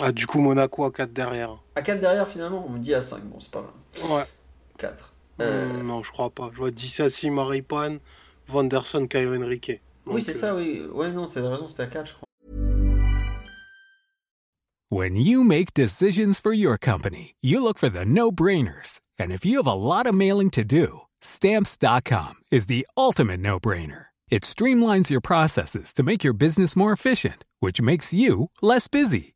Ah, du coup, Monaco à 4 derrière. À 4 derrière, finalement On me dit à 5, bon, c'est pas grave. Ouais. 4. Euh, non, je crois pas. Je vois Dissassi, Maripan, Vanderson, Caio Henrique. Oui, c'est ça, oui. Ouais, non, t'as raison, c'était à 4, je crois. When you make decisions for your company, you look for the no-brainers. And if you have a lot of mailing to do, stamps.com is the ultimate no-brainer. It streamlines your processes to make your business more efficient, which makes you less busy.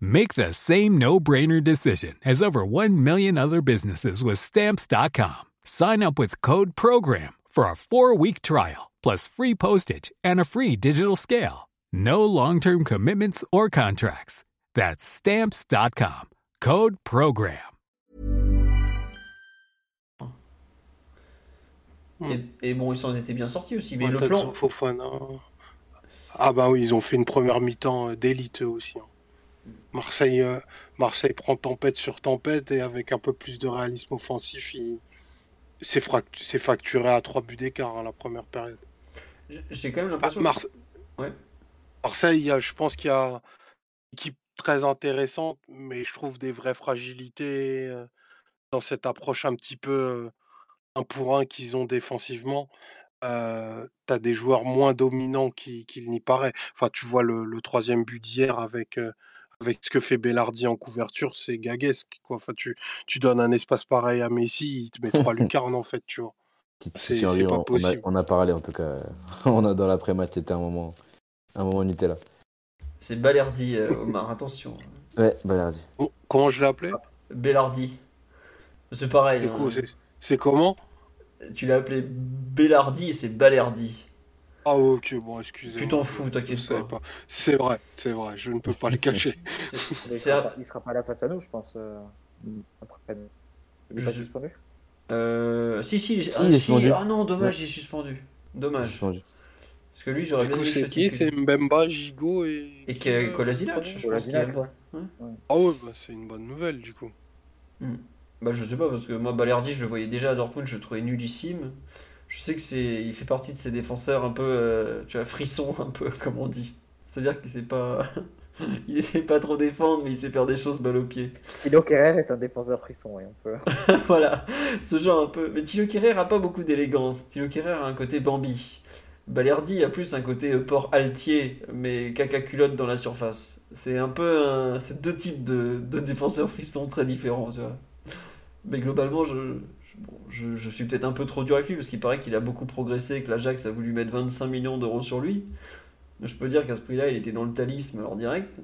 Make the same no-brainer decision as over 1 million other businesses with stamps.com. Sign up with code program for a 4-week trial plus free postage and a free digital scale. No long-term commitments or contracts. That's stamps.com. Code program. Et, et, bon, ils s'en étaient bien sortis aussi, mais le plan. Ah bah oui, ils ont fait une première mi-temps euh, d'élite aussi. Hein. Marseille, euh, Marseille prend tempête sur tempête et avec un peu plus de réalisme offensif, il... c'est facturé à trois buts d'écart à hein, la première période. J'ai quand même l'impression. ouais. Marseille, je pense qu'il y a une équipe très intéressante, mais je trouve des vraies fragilités euh, dans cette approche un petit peu un pour un qu'ils ont défensivement tu as des joueurs moins dominants qu'il n'y paraît. Enfin, tu vois le, troisième but d'hier avec, avec ce que fait Bellardi en couverture, c'est gaguesque. Quoi. Enfin, tu, tu donnes un espace pareil à Messi, il te met trois lucarnes en fait, tu vois. C'est pas possible. On a, parlé en tout cas. on a dans l'après-match, c'était un moment, un moment Nutella. C'est Bellardi, Omar, attention. Ouais, Bellardi. comment je l'ai appelé? Bellardi. C'est pareil. Hein. C'est comment? Tu l'as appelé Bellardi et c'est Balerdi. Ah ok, bon, excusez-moi. Tu t'en fous, t'inquiète pas. C'est vrai, c'est vrai, je ne peux pas le cacher. il, sera pas, sera pas là face à nous, je pense. Euh, après, je... Euh, si, si, il est, Si, ah, il est si. suspendu. Ah non, dommage, il est suspendu. Dommage. Suspendu. Parce que lui, j'aurais bien aimé c'est qui ce C'est. Mbemba, Gigot et. Et que- Kolasinac, je pense qu'il. Ah ouais, bah, c'est une bonne nouvelle du coup. Bah, je sais pas, parce que moi, Balerdi, je le voyais déjà à Dortmund, je le trouvais nullissime. Je sais que c'est, il fait partie de ces défenseurs un peu, euh, tu vois, frisson, un peu, comme on dit. C'est-à-dire qu'il sait pas, il sait pas trop défendre, mais il sait faire des choses balle au pied. Thilo Kerrer est un défenseur frisson, oui, on peut. voilà, ce genre un peu. Mais Thilo Kerrer a pas beaucoup d'élégance. Thilo Kerrer a un côté Bambi. Balerdi a plus un côté euh, port altier, mais caca culotte dans la surface. C'est un peu un... C'est deux types de, de défenseurs fristons très différents, tu vois. Mais globalement, je, bon, je- je suis peut-être un peu trop dur avec lui, parce qu'il paraît qu'il a beaucoup progressé, et que l'Ajax a voulu mettre 25 millions d'euros sur lui. Je peux dire qu'à ce prix-là, il était dans le talisme en direct.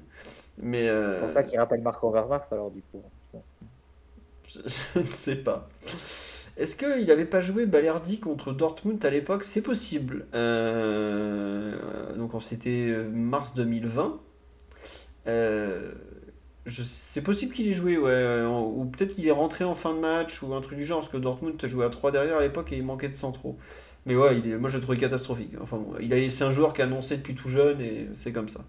Mais... euh, C'est pour ça qu'il rappelle Marco Overmars, alors, du coup. je pense. Je, je ne sais pas. Est-ce qu'il n'avait pas joué Balerdi contre Dortmund à l'époque? C'est possible. Euh, donc c'était euh, mars 2020. Euh, je- c'est possible qu'il ait joué, ouais. en- Ou peut-être qu'il est rentré en fin de match ou un truc du genre, parce que Dortmund a joué à 3 derrière à l'époque et il manquait de centraux. Mais ouais, il est, moi je le trouvais catastrophique. Enfin bon, il a, c'est un joueur qui a annoncé depuis tout jeune et c'est comme ça.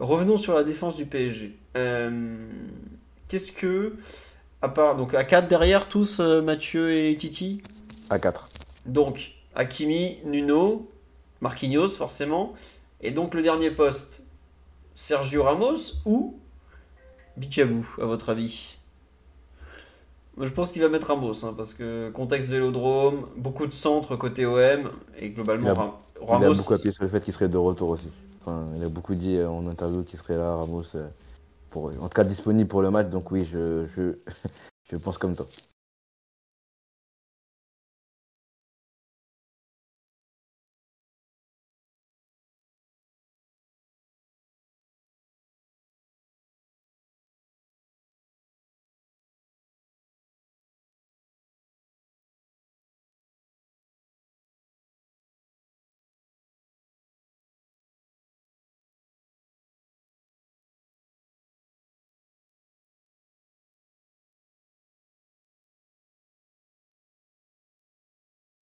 Revenons sur la défense du PSG. Euh, Qu'est-ce que. À part, donc à 4 derrière, tous euh, Mathieu et Titi? À 4. Donc Hakimi, Nuno, Marquinhos forcément. Et donc le dernier poste, Sergio Ramos ou Bichabou, à votre avis? Je pense qu'il va mettre Ramos, hein, parce que contexte vélodrome, beaucoup de centres côté OM, et globalement, Il a- Ram- Il a Ramos. beaucoup appuyé sur le fait qu'il serait de retour aussi. Enfin, il a beaucoup dit euh, en interview qu'il serait là, Ramos, euh, pour, en tout cas disponible pour le match. Donc oui, je, je, je pense comme toi.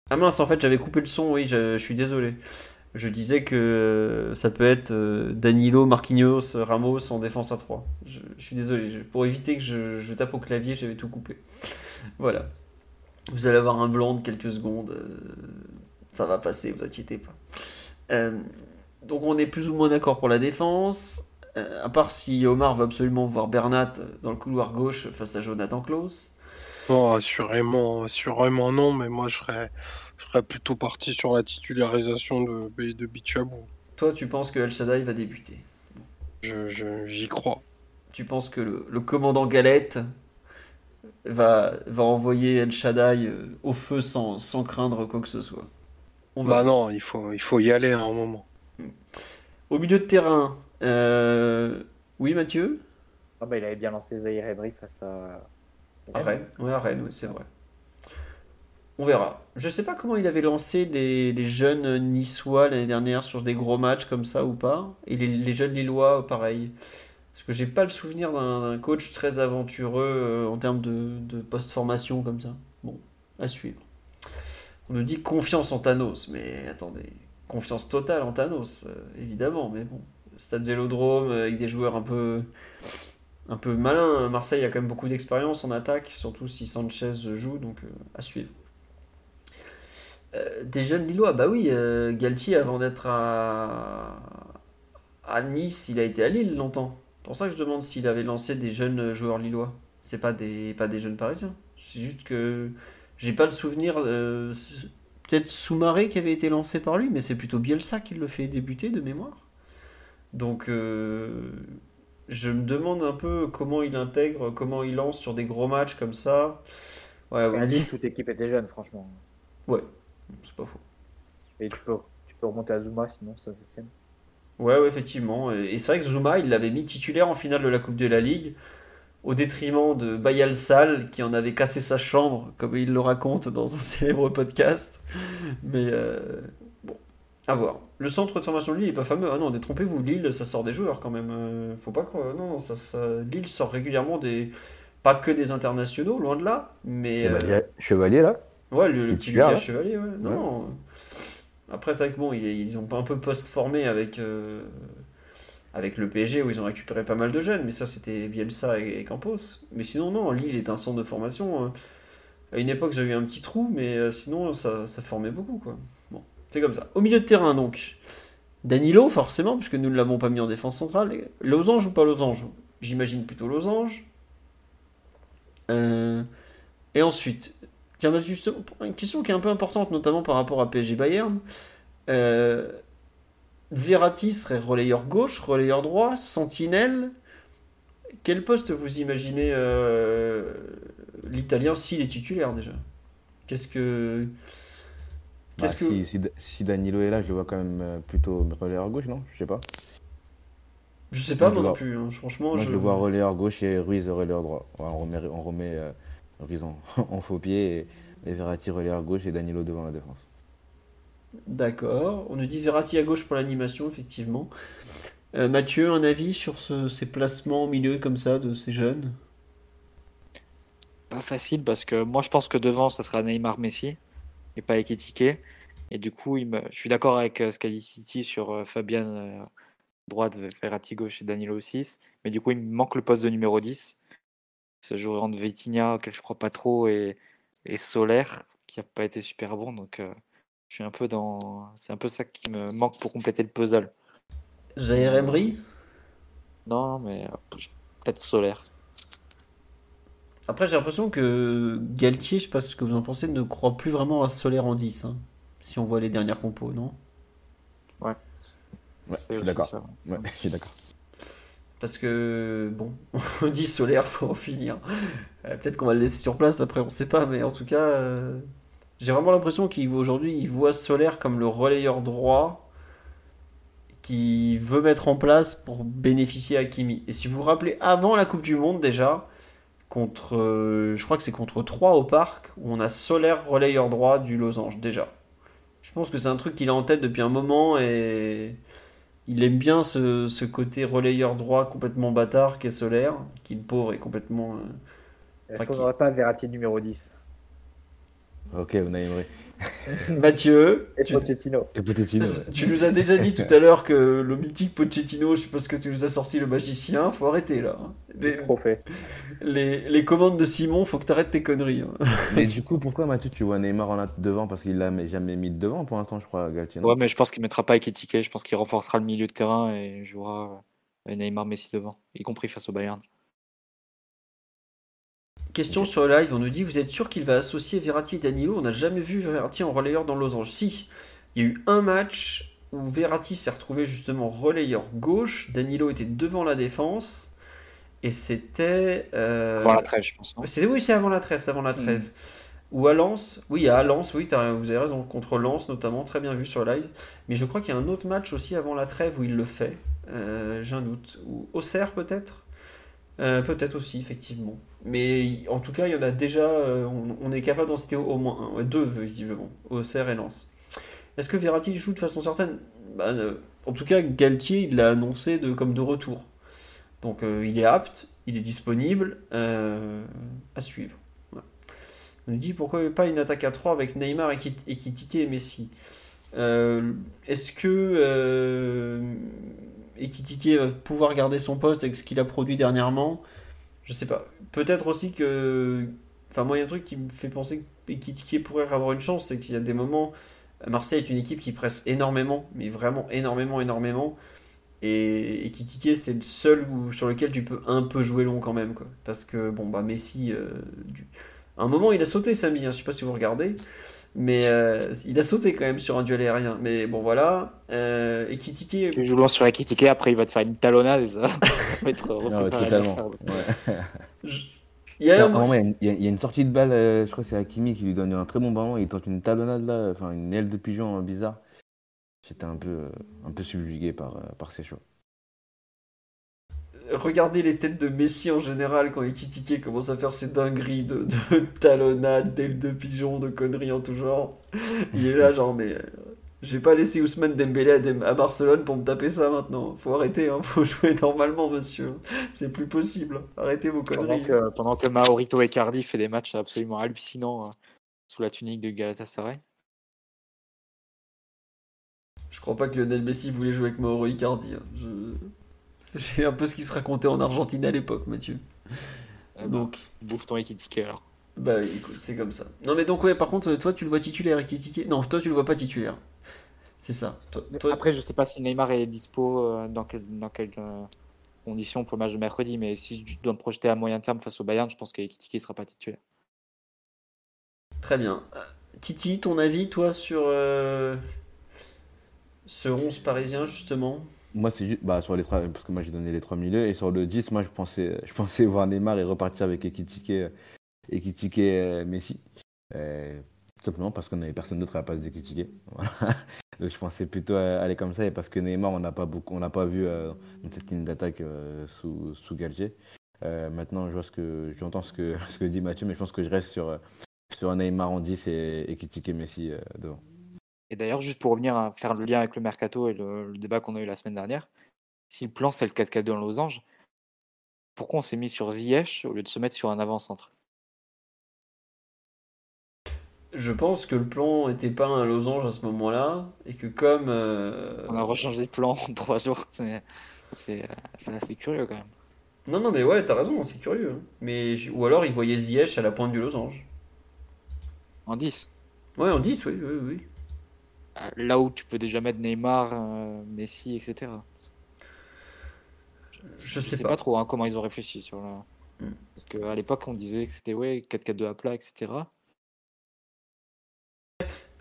Ah mince, en fait, j'avais coupé le son, oui, je, suis désolé. Je disais que euh, ça peut être euh, Danilo, Marquinhos, Ramos en défense à 3. Je, suis désolé, pour éviter que je, tape au clavier, j'avais tout coupé. Voilà. Vous allez avoir un blanc de quelques secondes. euh, ça va passer, vous inquiétez pas. Donc on est plus ou moins d'accord pour la défense. À part si Omar veut absolument voir Bernat dans le couloir gauche face à Jonathan Klaus. Non, assurément, assurément non, mais moi je serais, je serais plutôt parti sur la titularisation de, de Bichabou. Toi, tu penses que El Shaddai va débuter? Je, je- j'y crois. Tu penses que le, le commandant Galette va, va envoyer El Shaddai euh, au feu sans, sans craindre quoi que ce soit? On va Bah non, il faut, il faut y aller à un moment. Au milieu de terrain, euh, oui Mathieu? Ah bah, il avait bien lancé Zahir face à. À Rennes, ouais, à Rennes, oui, c'est vrai. On verra. Je sais pas comment il avait lancé les, les jeunes niçois l'année dernière sur des gros matchs comme ça ou pas. Et les, les jeunes lillois, pareil. Parce que j'ai pas le souvenir d'un d'un coach très aventureux euh, en termes de, de post-formation comme ça. Bon, à suivre. On nous dit confiance en Thanos, mais attendez, confiance totale en Thanos, euh, évidemment, mais bon. Stade Vélodrome euh, avec des joueurs un peu un peu malin. Marseille a quand même beaucoup d'expérience en attaque, surtout si Sanchez joue, donc euh, à suivre. Euh, des jeunes Lillois, bah oui, euh, Galtier avant d'être à... Nice, il a été à Lille longtemps. C'est pour ça que je demande s'il avait lancé des jeunes joueurs lillois. C'est pas des, pas des jeunes parisiens. C'est juste que j'ai pas le souvenir. Peut-être Soumaré qui avait été lancé par lui, mais c'est plutôt Bielsa qui le fait débuter de mémoire. Donc je me demande un peu comment il intègre, comment il lance sur des gros matchs comme ça. Ouais, ouais, Lille, toute équipe était jeune, franchement. ouais, c'est pas faux. Et tu peux, tu peux remonter à Zuma, sinon ça se tient. Ouais, ouais, effectivement. Et c'est vrai que Zuma, il l'avait mis titulaire en finale de la Coupe de la Ligue, au détriment de Bayal Sal, qui en avait cassé sa chambre, comme il le raconte dans un célèbre podcast. Mais euh, à voir. Le centre de formation de Lille n'est pas fameux. Ah non, détrompez-vous, Lille, ça sort des joueurs quand même. Euh, faut pas croire. Non, ça, ça- Lille sort régulièrement des. Pas que des internationaux, loin de là, mais. euh, Chevalier, là Ouais, le, petit Lucas. Chevalier, ouais. Non, Ouais. non. Après, c'est vrai que bon, ils, ils ont un peu post-formé avec, euh, avec le PSG où ils ont récupéré pas mal de jeunes, mais ça c'était Bielsa et, et Campos. Mais sinon, non, Lille est un centre de formation. À une époque, j'avais eu un petit trou, mais sinon, ça, ça formait beaucoup, quoi. C'est comme ça. Au milieu de terrain, donc, Danilo, forcément, puisque nous ne l'avons pas mis en défense centrale. Losange ou pas Losange J'imagine plutôt Losange. Euh, et ensuite, tiens, bah, justement, une question qui est un peu importante, notamment par rapport à PSG Bayern. Euh, Verratti serait relayeur gauche, relayeur droit, sentinelle. Quel poste vous imaginez euh, l'Italien s'il est titulaire déjà? Qu'est-ce que. Bah, que. si, si, si Danilo est là, je le vois quand même euh, plutôt relayeur gauche, non? Je sais pas. Je sais pas moi non plus, hein. franchement. Moi, je je- le vois relayeur gauche et Ruiz relayeur droit. Ouais, on remet, on remet euh, Ruiz en, en faux pied et, et Verratti relayeur gauche et Danilo devant la défense. D'accord. On nous dit Verratti à gauche pour l'animation, effectivement. Euh, Mathieu, un avis sur ce- ces placements au milieu comme ça de ces jeunes? Pas facile parce que moi je pense que devant ça sera Neymar Messi et pas Ekitike. Et du coup, il me... je suis d'accord avec euh, ce qu'a dit City sur euh, Fabian euh, droite, Verratti gauche et Danilo 6. Mais du coup, il me manque le poste de numéro 10. Ce joueur de Vitinha auquel je crois pas trop et, et Solaire qui a pas été super bon. Donc euh, je suis un peu dans. C'est un peu ça qui me manque pour compléter le puzzle. Jair Emery? Non, mais peut-être Solaire. Après, j'ai l'impression que Galtier, je sais pas ce que vous en pensez, ne croit plus vraiment à Solaire en 10. hein, si on voit les dernières compos, non? Ouais. Je suis d'accord. Ouais, je suis d'accord. Parce que, bon, on dit Solaire, faut en finir. Euh, Peut-être qu'on va le laisser sur place après, on sait pas, mais en tout cas, euh, j'ai vraiment l'impression qu'il voit aujourd'hui, il voit Solaire comme le relayeur droit qui veut mettre en place pour bénéficier à Kimi. Et si vous vous rappelez, avant la Coupe du Monde déjà, contre, euh, je crois que c'est contre 3 au parc, où on a Solaire relayeur droit du Losange déjà. Je pense que c'est un truc qu'il a en tête depuis un moment et il aime bien ce, ce côté relayeur droit complètement bâtard qu'est Solaire, qui le pauvre est complètement... euh, Est-ce Enfin, qu'on qui- n'aurait pas Verratti numéro 10 Ok, on a Emery. Mathieu, Et tu, Pochettino. Et Pochettino, ouais. tu nous as déjà dit tout à l'heure que le mythique Pochettino, je sais pas ce que tu nous as sorti le magicien, faut arrêter là. hein. Les, les, les commandes de Simon, faut que t'arrêtes tes conneries. hein. Mais du coup, pourquoi Mathieu, tu vois Neymar en a devant? Parce qu'il l'a jamais mis devant pour l'instant, je crois, Galtier. Ouais, mais je pense qu'il mettra pas Ekitike. Je pense qu'il renforcera le milieu de terrain et jouera euh, Neymar Messi devant, y compris face au Bayern. Question sur le live, on nous dit Vous êtes sûr qu'il va associer Verratti et Danilo? On n'a jamais vu Verratti en relayeur dans Losange. Si, il y a eu un match où Verratti s'est retrouvé justement relayeur gauche, Danilo était devant la défense, et c'était. euh, Avant la trêve, je pense. C'est oui, c'est avant la trêve, c'est avant la trêve. Ou à Lens, oui, à Lens, oui, t'as- vous avez raison, contre Lens notamment, très bien vu sur le live. Mais je crois qu'il y a un autre match aussi avant la trêve où il le fait. Euh, J'ai un doute. Ou Auxerre peut-être? Euh, Peut-être aussi, effectivement. Mais en tout cas, il y en a déjà, euh, on, est capable d'en citer au, moins deux visiblement, Auxerre et Lens. Est-ce que Verratti joue de façon certaine? Bah, euh, En tout cas, Galtier, il l'a annoncé de, comme de retour. Donc euh, il est apte, il est disponible à suivre. On nous dit pourquoi pas une attaque à 3 avec Neymar, Ekitike et Messi? Est-ce que Ekitike va pouvoir garder son poste avec ce qu'il a produit dernièrement? Je sais pas. Peut-être aussi que. Enfin, moi, il y a un truc qui me fait penser que Ekitike pourrait avoir une chance, c'est qu'il y a des moments. Marseille est une équipe qui presse énormément, mais vraiment énormément, énormément. Et Ekitike, c'est le seul où- sur lequel tu peux un peu jouer long quand même. Quoi. Parce que, bon, bah, Messi. euh, du- À un moment, il a sauté samedi, hein, je sais pas si vous regardez. Mais euh, il a sauté quand même sur un duel aérien. Mais bon, voilà. Euh, Ekitike. Tu joues loin sur Ekitike, après il va te faire une talonnade et ça va être Non, totalement. Ouais. Il y a À un un moment, il y a une- il y, a- il y a une sortie de balle, euh, je crois que c'est Hakimi qui lui donne un très bon ballon, il tente une talonnade là, enfin une aile de pigeon euh, bizarre. J'étais un peu, euh, un peu subjugué par, euh, par ces choix. Regardez les têtes de Messi en général quand Ekitike commence à faire ses dingueries de, de talonnades, d'ailes de pigeon, de conneries en tout genre. Il est là, genre, mais je vais pas laisser Ousmane Dembélé à, Dem- à Barcelone pour me taper ça maintenant. Faut arrêter, hein, faut jouer normalement, monsieur. C'est plus possible. Arrêtez vos Pendant conneries. que, pendant que Maurito Icardi fait des matchs absolument hallucinants euh, sous la tunique de Galatasaray. Je crois pas que Lionel Messi voulait jouer avec Mauro Icardi. hein. Je... C'est un peu ce qui se racontait en Argentine à l'époque, Mathieu. Euh, Donc, Bouffe ton Ekitike alors. bah écoute, c'est comme ça. Non mais donc ouais, par contre, toi tu le vois titulaire Ekitike Non, toi tu le vois pas titulaire. C'est ça. Toi, toi- Après, je sais pas si Neymar est dispo, euh, dans, quel- dans quelles euh, conditions pour le match de mercredi, mais si je dois me projeter à moyen terme face au Bayern, je pense qu'Ekitike ne sera pas titulaire. Très bien. Euh, Titi, ton avis, toi, sur euh, ce 11 parisien, justement? Moi, c'est juste bah, sur les trois, parce que moi j'ai donné les trois milieux, et sur le 10, moi je pensais, je pensais voir Neymar et repartir avec Ekitike, euh, Messi. Euh, tout simplement parce qu'on n'avait personne d'autre à la place d'Ekitike. Voilà. Donc je pensais plutôt aller comme ça, et parce que Neymar, on n'a pas, pas vu euh, cette ligne d'attaque euh, sous, sous Galtier. Euh, maintenant, je ce j'entends ce que, ce que dit Mathieu, mais je pense que je reste sur, euh, sur Neymar en 10 et Ekitike Messi devant. Et d'ailleurs, juste pour revenir à faire le lien avec le mercato et le, le débat qu'on a eu la semaine dernière, si le plan c'est le 4-4-2 en losange, pourquoi on s'est mis sur Ziyech au lieu de se mettre sur un avant-centre? Je pense que le plan n'était pas un losange à ce moment-là, et que comme... euh, On a rechangé de plan en trois jours, c'est c'est, euh, c'est assez curieux quand même. Non, non, mais ouais, t'as raison, c'est curieux. hein. Mais, ou alors il voyait Ziyech à la pointe du losange. En 10, Ouais, en 10, oui, oui, oui. euh, là où tu peux déjà mettre Neymar, euh, Messi, etc. Je sais pas. pas. trop hein, comment ils ont réfléchi sur la... Hmm. Parce qu'à l'époque, on disait que c'était ouais, 4-4-2 à plat, etc.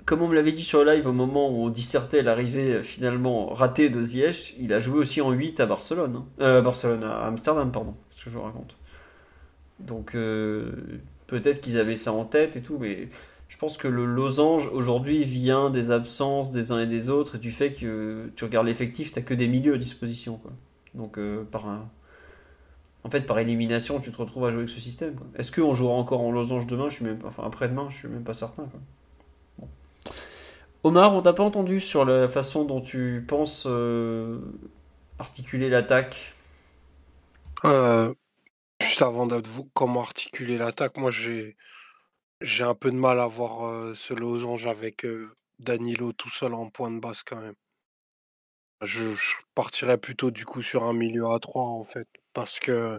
Comme on me l'avait dit sur live au moment où on dissertait l'arrivée euh, finalement ratée de Ziyech, il a joué aussi en 8 à Barcelone. hein. Euh, Barcelone, à Amsterdam, pardon, ce que je vous raconte. Donc euh, peut-être qu'ils avaient ça en tête et tout, mais je pense que le losange aujourd'hui vient des absences des uns et des autres et du fait que tu regardes l'effectif, t'as que des milieux à disposition. Donc euh, par. En fait, par élimination, tu te retrouves à jouer avec ce système. Est-ce qu'on jouera encore en losange demain? Je suis même... Enfin après-demain, je suis même pas certain. Quoi. Omar, on t'a pas entendu sur la façon dont tu penses euh, articuler l'attaque? Euh, juste avant de vous comment articuler l'attaque, moi j'ai j'ai un peu de mal à voir euh, ce losange avec Danilo tout seul en point de basse quand même. Je, je partirais plutôt du coup sur un milieu à 3 en fait. Parce que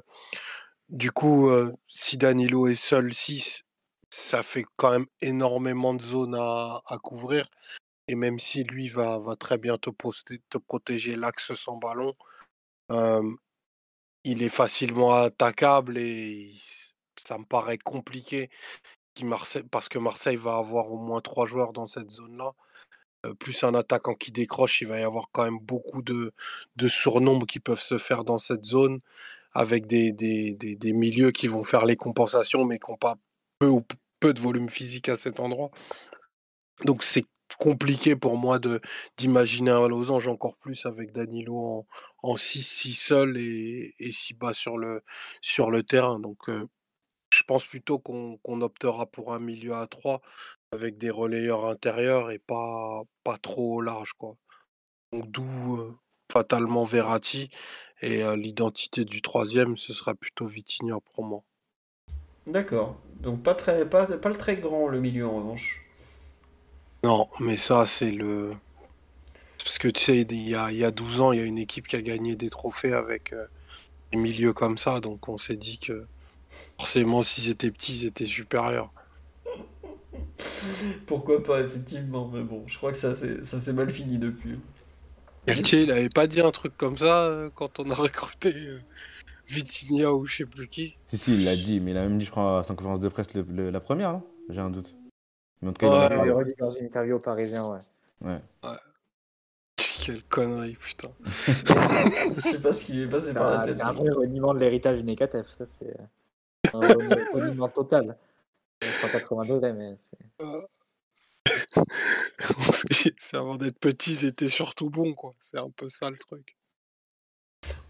du coup, si Danilo est seul 6, ça fait quand même énormément de zones à, couvrir. Et même si lui va, très bien te, poster- te protéger l'axe sans ballon, il est facilement attaquable et ça me paraît compliqué parce que Marseille va avoir au moins trois joueurs dans cette zone-là. Plus un attaquant qui décroche, il va y avoir quand même beaucoup de, surnombres qui peuvent se faire dans cette zone, avec des, des milieux qui vont faire les compensations, mais qui n'ont pas peu ou peu de volume physique à cet endroit. Donc c'est compliqué pour moi d'imaginer un losange encore plus avec Danilo en, en 6 si seul et, et si bas sur le, terrain. Donc euh, je pense plutôt qu'on optera pour un milieu à 3 avec des relayeurs intérieurs et pas, pas trop large. Quoi. Donc d'où euh, fatalement Verratti et euh, l'identité du troisième, ce sera plutôt Vitinha pour moi. D'accord. Donc pas très, pas, pas le très grand le milieu en revanche. Non, mais ça, c'est le. Parce que tu sais, il y a, il y a 12 ans, il y a une équipe qui a gagné des trophées avec euh, des milieux comme ça, donc on s'est dit que forcément, s'ils étaient petits, ils étaient supérieurs. Pourquoi pas, effectivement. Mais bon, je crois que ça s'est ça s'est mal fini depuis. Galtier, il avait pas dit un truc comme ça euh, quand on a recruté euh, Vitinha ou je sais plus qui. Si, si, il l'a dit, mais il a même dit, je crois, à sa conférence de presse, le- le- la première, non? J'ai un doute. Mais en tout cas, il a Ouais, dans une interview au Parisien, ouais. Ouais. Quelle connerie, putain. Je sais pas ce qui lui est passé C'est par la un, tête. c'est un vrai reniement de l'héritage du Nekatef, ça c'est un reni- reniement total. 180 degrés, mais c'est... c'est avant d'être petits, ils étaient surtout bons, quoi. C'est un peu ça le truc.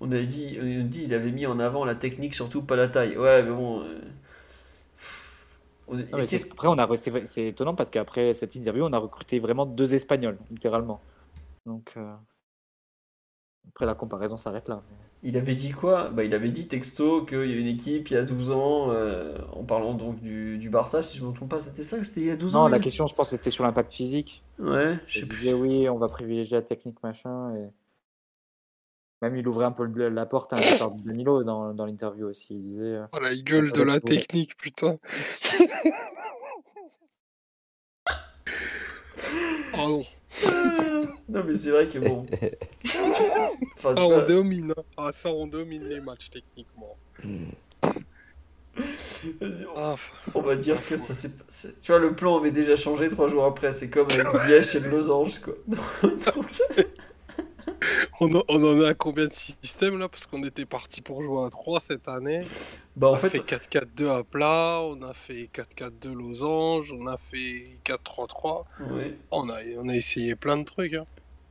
On a dit, on dit il avait mis en avant la technique, surtout pas la taille. Ouais, mais bon. euh, on- Non, mais Après, on a, c'est étonnant parce qu'après cette interview, on a recruté vraiment deux Espagnols, littéralement. Donc, euh, après, la comparaison s'arrête là. Il avait dit quoi? Bah, Il avait dit texto qu'il y a une équipe il y a 12 ans, euh, en parlant donc du, du Barça, si je ne me trompe pas, c'était ça C'était il y a 12 ans Non, la question, je pense, c'était sur l'impact physique. Ouais, je sais Il plus. disait oui, on va privilégier la technique, machin. Et... Même il ouvrait un peu la porte à un départ de Danilo dans, dans l'interview aussi. Il disait euh, Oh, la gueule de la technique, putain. oh non. non, mais c'est vrai que bon. Enfin, Ah, on domine. hein. Ah, ça, on domine les matchs techniquement. Ah, on va dire que ça s'est passé. Tu vois, le plan avait déjà changé trois jours après. C'est comme avec Ziyech et le losange, quoi. On, en- on en a combien de systèmes là? Parce qu'on était parti pour jouer à 3 cette année. bah, On a fait, fait 4-4-2 à plat, on a fait 4-4-2 losange, on a fait 4-3-3. ouais. On a, on a essayé plein de trucs. hein.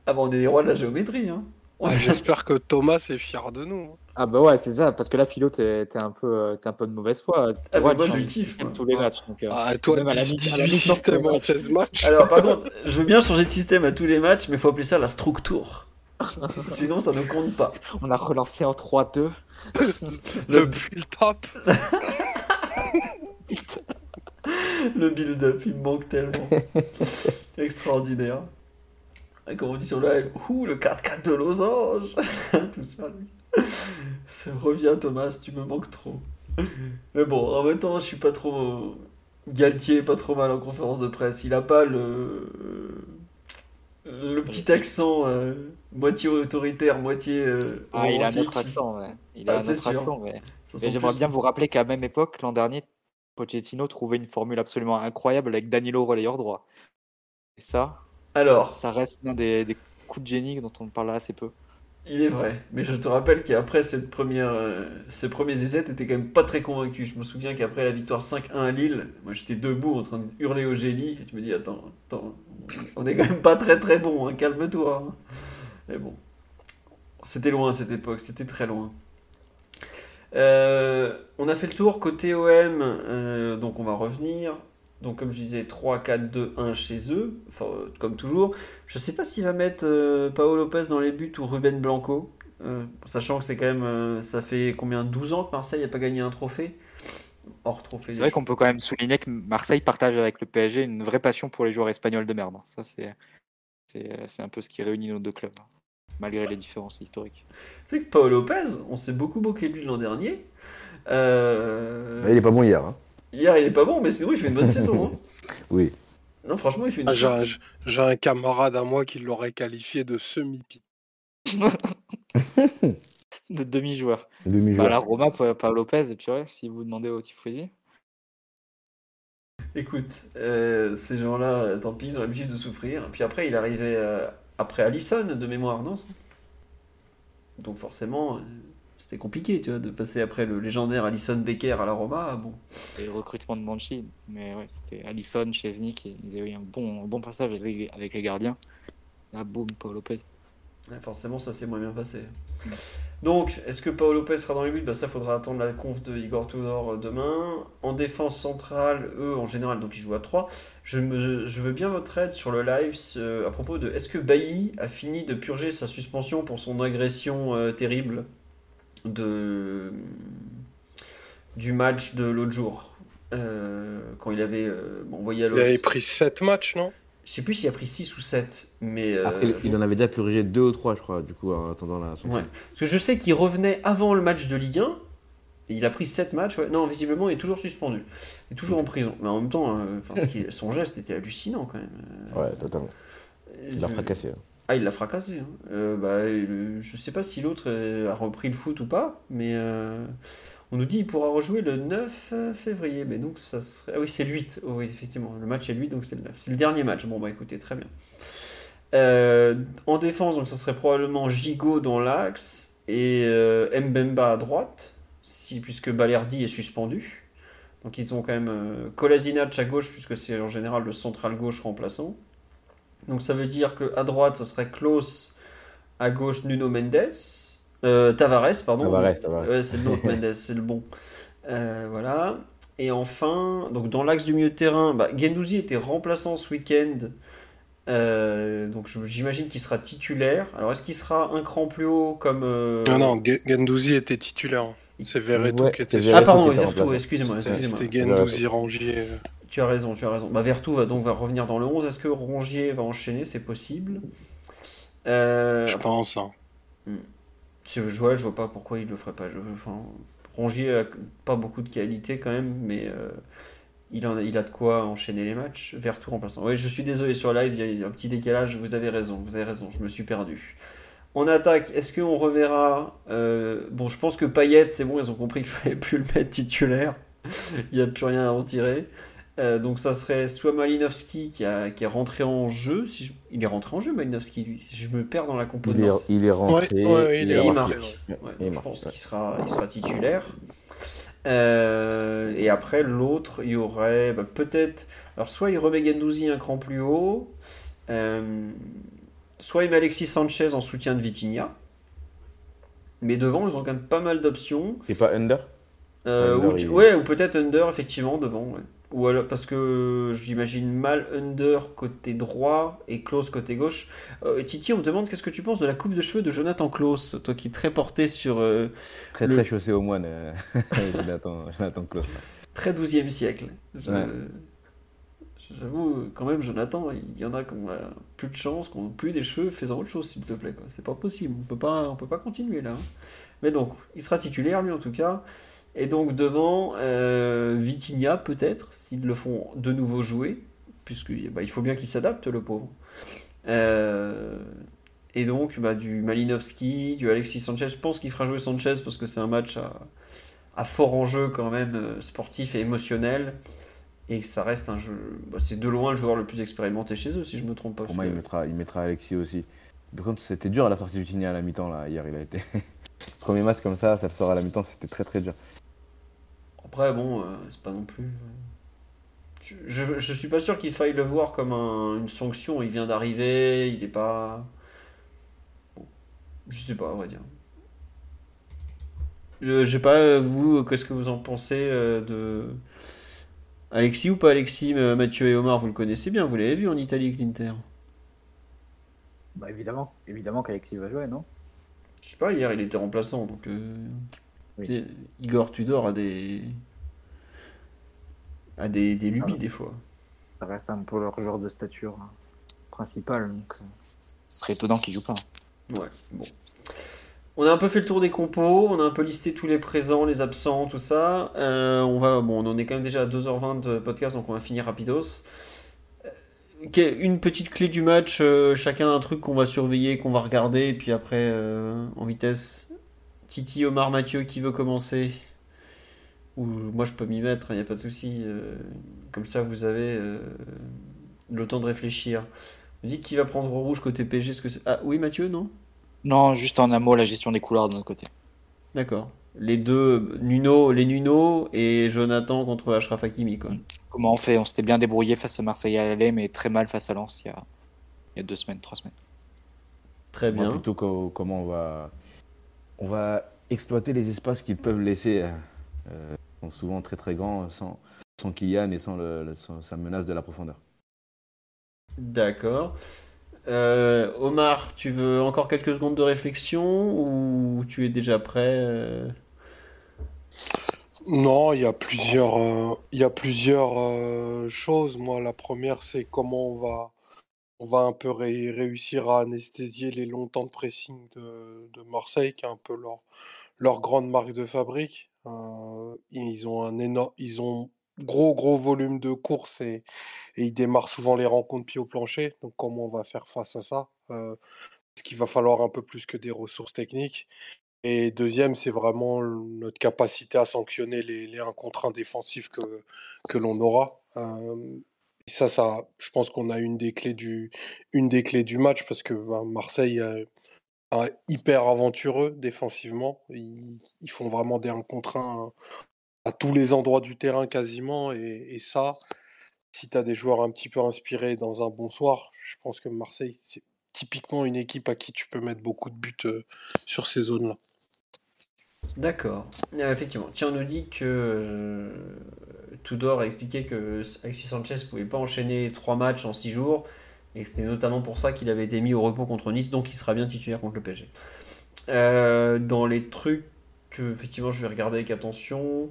Ah, bah, on est des rois de la géométrie, hein. Ah, J'espère que Thomas est fier de nous. hein. Ah bah ouais, c'est ça, parce que là, Philo, t'es un, peu, euh, t'es un peu de mauvaise foi. Ah, de moi, je kiffe, système tous les Ah. matchs. Donc, euh, Ah, toi, même à la mi- à la 18 mi-temps, systèmes en match. 16 matchs. Alors, par contre, je veux bien changer de système à tous les matchs, mais faut appeler ça la structure. Sinon, ça ne compte pas. on a relancé en 3-2. Le build-up. Le build-up, il me manque tellement. Extraordinaire. Et Comme on dit sur le live, ouh, le 4-4 de losange. Tout ça, lui. Ça revient, Thomas, tu me manques trop. Mais bon, en même temps, je suis pas trop. Galtier est pas trop mal en conférence de presse. Il a pas le. Le petit accent euh, moitié autoritaire, moitié. euh, Ah, il a un autre accent, ouais. Il a Ah, un autre accent, ouais. Mais j'aimerais plus- bien vous rappeler qu'à la même époque, l'an dernier, Pochettino trouvait une formule absolument incroyable avec Danilo relayeur droit. Et ça, Alors, ça reste l'un des, des coups de génie dont on parle assez peu. Il est vrai, mais je te rappelle qu'après cette première, euh, ces premiers essais, t'étais quand même pas très convaincu. Je me souviens qu'après la victoire 5-1 à Lille, moi j'étais debout en train de hurler au génie, et tu me dis attends, attends, on est quand même pas très très bon, hein, calme-toi. hein. Mais bon, c'était loin à cette époque, c'était très loin. Euh, on a fait le tour côté OM, euh, donc on va revenir. Donc comme je disais, 3, 4, 2, 1 chez eux, enfin, euh, comme toujours. Je sais pas s'il va mettre Paolo Lopez dans les buts ou Ruben Blanco, sachant que c'est quand même, ça fait combien 12 ans que Marseille n'a pas gagné un trophée? Hors trophée. C'est vrai qu'on peut quand même souligner que Marseille partage avec le PSG une vraie passion pour les joueurs espagnols de merde. Ça, c'est un peu ce qui réunit nos deux clubs, malgré les différences historiques. Tu sais que Paolo Lopez, on s'est beaucoup moqué de lui l'an dernier. Euh, Il est pas bon hier. hein. Hier, il est pas bon, mais sinon, il fait une bonne saison. hein. Oui. Non, franchement, il fait une Ah, J'ai un, j'ai un camarade à moi qui l'aurait qualifié de semi-pit. De. Demi-joueur. Bah, la Roma, Pa- Paolo Lopez, et puis ouais, si vous demandez au Tifosi. Écoute, euh, ces gens-là, tant pis, ils ont l'habitude de souffrir. Puis après, il arrivait euh, après Allison de mémoire, non? Donc forcément, euh, c'était compliqué, tu vois, de passer après le légendaire Allison Becker à la Roma. Bon, Et le recrutement de Manchi. Mais ouais, c'était Allison, Chesnick, et ils avaient eu un bon, bon passage avec les, avec les gardiens. Là, boum, Paolo Lopez. Forcément, ça s'est moins bien passé. Donc, est-ce que Paolo Lopez sera dans les buts? Bah, Ça, faudra attendre la conf de Igor Tudor euh, demain. En défense centrale, eux, en général, donc ils jouent à 3. Je, me, je veux bien votre aide sur le live euh, à propos de est-ce que Bailly a fini de purger sa suspension pour son agression euh, terrible de, du match de l'autre jour? Euh, quand il avait euh, envoyé à Il avait pris 7 matchs, non? Je sais plus s'il a pris 6 ou 7, mais... euh, Après, il en avait déjà purgé deux ou trois, je crois, du coup, en attendant la sanction. Ouais. Parce que je sais qu'il revenait avant le match de Ligue 1. et il a pris 7 matchs. ouais. Non, visiblement, il est toujours suspendu. Il est toujours en prison. Mais en même temps, euh, ce qui- son geste était hallucinant quand même. Ouais, totalement. Il l'a Je- fracassé. hein. Ah, il l'a fracassé. hein. Euh, bah, le- je sais pas si l'autre euh, a repris le foot ou pas, mais euh, on nous dit qu'il pourra rejouer le 9 février. Mais donc, ça serait. Ah oui, c'est le 8. Oh, oui, effectivement. Le match est le 8, donc c'est le 9. C'est le dernier match. Bon, bah écoutez, très bien. Euh, en défense, donc ça serait probablement Gigot dans l'axe et euh, Mbemba à droite, si, puisque Balerdi est suspendu. Donc ils ont quand même euh, à gauche, puisque c'est en général le central gauche remplaçant. Donc ça veut dire que à droite, ça serait Klaus, à gauche Nuno Mendes, euh, Tavares, pardon. Tavares, Tavares. Ouais, c'est l'autre Mendes, c'est le bon. Euh, voilà. Et enfin, donc dans l'axe du milieu de terrain, bah, était remplaçant ce week-end Euh, donc j'imagine qu'il sera titulaire. Alors est-ce qu'il sera un cran plus haut comme... euh, Non, non, Ge- Gendouzi était titulaire. C'est Verretou Ouais, qui était Verretou Ah pardon, qui était Vertou, remplaçant. excusez-moi, C'était Gendouzi, Rangier. Tu as raison, tu as raison. Bah, Vertou va donc va revenir dans le 11. Est-ce que Rongier va enchaîner? C'est possible. Euh, Je pense. hein. c'est- je, ouais, je vois pas pourquoi il le ferait pas. Je, Rongier a pas beaucoup de qualité quand même, mais euh, il, a, de quoi enchaîner les matchs. Vertou remplaçant. Oui, je suis désolé sur live, il y a un petit décalage. Vous avez raison, vous avez raison, je me suis perdu. En attaque, est-ce qu'on reverra euh, Bon, je pense que Payet, c'est bon, ils ont compris qu'il fallait plus le mettre titulaire. il n'y a plus rien à retirer. Euh, donc ça serait soit Malinowski qui, a, qui est rentré en jeu. Si je- Il est rentré en jeu, Malinowski, lui. Je me perds dans la compo de Il est, Marseille. il est rentré. Ouais, ouais, il Et est il marque. ouais. Et il donc je pense ouais. qu'il sera, il sera titulaire. Euh, et après, l'autre, il y aurait bah, peut-être. Alors, soit il remet Gendouzi un cran plus haut, euh, soit il met Alexis Sanchez en soutien de Vitinha. Mais devant, ils ont quand même pas mal d'options. C'est pas Under? Euh, Under, ou, tu- il- ouais, ou peut-être Under, effectivement, devant. ouais. Ou alors, parce que j'imagine mal Under côté droit et Klaus côté gauche. Euh, Titi, on me demande qu'est-ce que tu penses de la coupe de cheveux de Jonathan Klaus, toi qui es très porté sur euh, Très Le- très chaussé au moine. euh, Jonathan, Jonathan Klaus. très 12e siècle. Je- Ouais. J'avoue, quand même, Jonathan, il y en a qui ont euh, plus de chance, qui ont plus des cheveux, fais-en autre chose, s'il te plaît. C'est pas possible, on peut pas, on peut pas continuer là. hein. Mais donc, il sera titulaire, lui en tout cas. Et donc, devant, euh, Vitinha, peut-être, s'ils le font de nouveau jouer, puisque bah, il faut bien qu'il s'adapte, le pauvre. Euh, et donc, bah, du Malinowski, du Alexis Sanchez. Je pense qu'il fera jouer Sanchez parce que c'est un match à, à fort enjeu, quand même, euh, sportif et émotionnel. Et ça reste un jeu. bah, c'est de loin le joueur le plus expérimenté chez eux, si je me trompe pas. Pour moi, il mettra, il mettra Alexis aussi. Par contre, c'était dur à la sortie du Tigny à la mi-temps. Là. Hier, il a été. Premier match comme ça, ça sort à la mi-temps, c'était très très dur. Après, bon, euh, c'est pas non plus. Je, je, je suis pas sûr qu'il faille le voir comme un- une sanction. Il vient d'arriver, il est pas. Bon, je sais pas, on va dire. Euh, je sais pas, euh, vous, qu'est-ce que vous en pensez euh, de. Alexis ou pas Alexis Mathieu et Omar, vous le connaissez bien, vous l'avez vu en Italie avec l'Inter? Bah évidemment, évidemment qu'Alexis va jouer, non? Je sais pas, hier il était remplaçant, donc. euh, Oui. Igor Tudor a des. A des, des lubies des fois. Ça reste un peu leur joueur de stature hein, principal, donc euh, ce serait étonnant qu'il joue pas. Ouais, bon. On a un peu fait le tour des compos, on a un peu listé tous les présents, les absents, tout ça. Euh, on va, bon, on en est quand même déjà à 2h20 de podcast, donc on va finir rapidos. Euh, Une petite clé du match, euh, chacun un truc qu'on va surveiller, qu'on va regarder, et puis après, euh, en vitesse. Titi, Omar, Mathieu, qui veut commencer? Ou moi je peux m'y mettre, il n'y a pas de souci. euh, comme ça, vous avez euh, le temps de réfléchir. Vous dites qui va prendre rouge côté PSG ce que c'est... Ah oui, Mathieu, non? Non, juste en un mot, la gestion des couleurs de notre côté. D'accord. Les deux, Nuno, les Nuno et Jonathan contre Achraf Hakimi, quoi. Comment on fait? On s'était bien débrouillé face à Marseille à l'aller, mais très mal face à Lens il y a, il y a deux semaines, trois semaines. Très Moi, bien. plutôt co- comment on va, on va exploiter les espaces qu'ils peuvent laisser. euh, euh, sont souvent très très grands sans, sans Kylian et sans, le, le- sans sa menace de la profondeur. D'accord. Euh, Omar, tu veux encore quelques secondes de réflexion ou tu es déjà prêt euh? Non, il y a plusieurs, euh, il y a plusieurs euh, choses. Moi, la première, c'est comment on va, on va un peu ré- réussir à anesthésier les longs temps de pressing de, de Marseille, qui est un peu leur, leur grande marque de fabrique. Euh, ils ont un énorme, ils ont gros gros volume de courses et, ils démarrent souvent les rencontres pied au plancher. Donc, comment on va faire face à ça? Euh, parce qu'il va falloir un peu plus que des ressources techniques? Et deuxième, c'est vraiment notre capacité à sanctionner les, les 1 contre 1 défensifs que, que l'on aura. Euh, et ça, ça, je pense qu'on a une des clés du, une des clés du match parce que ben, Marseille un hyper aventureux défensivement. Ils, font vraiment des 1 contre 1 à tous les endroits du terrain quasiment. Et, ça, si tu des joueurs un petit peu inspirés dans un bon soir, je pense que Marseille, c'est typiquement une équipe à qui tu peux mettre beaucoup de buts euh, sur ces zones-là. D'accord. Euh, effectivement. Tiens, on nous dit que euh, Tudor a expliqué que Alexis Sanchez pouvait pas enchaîner trois matchs en six jours. Et c'est notamment pour ça qu'il avait été mis au repos contre Nice, donc il sera bien titulaire contre le PSG. Euh, dans les trucs que effectivement je vais regarder avec attention,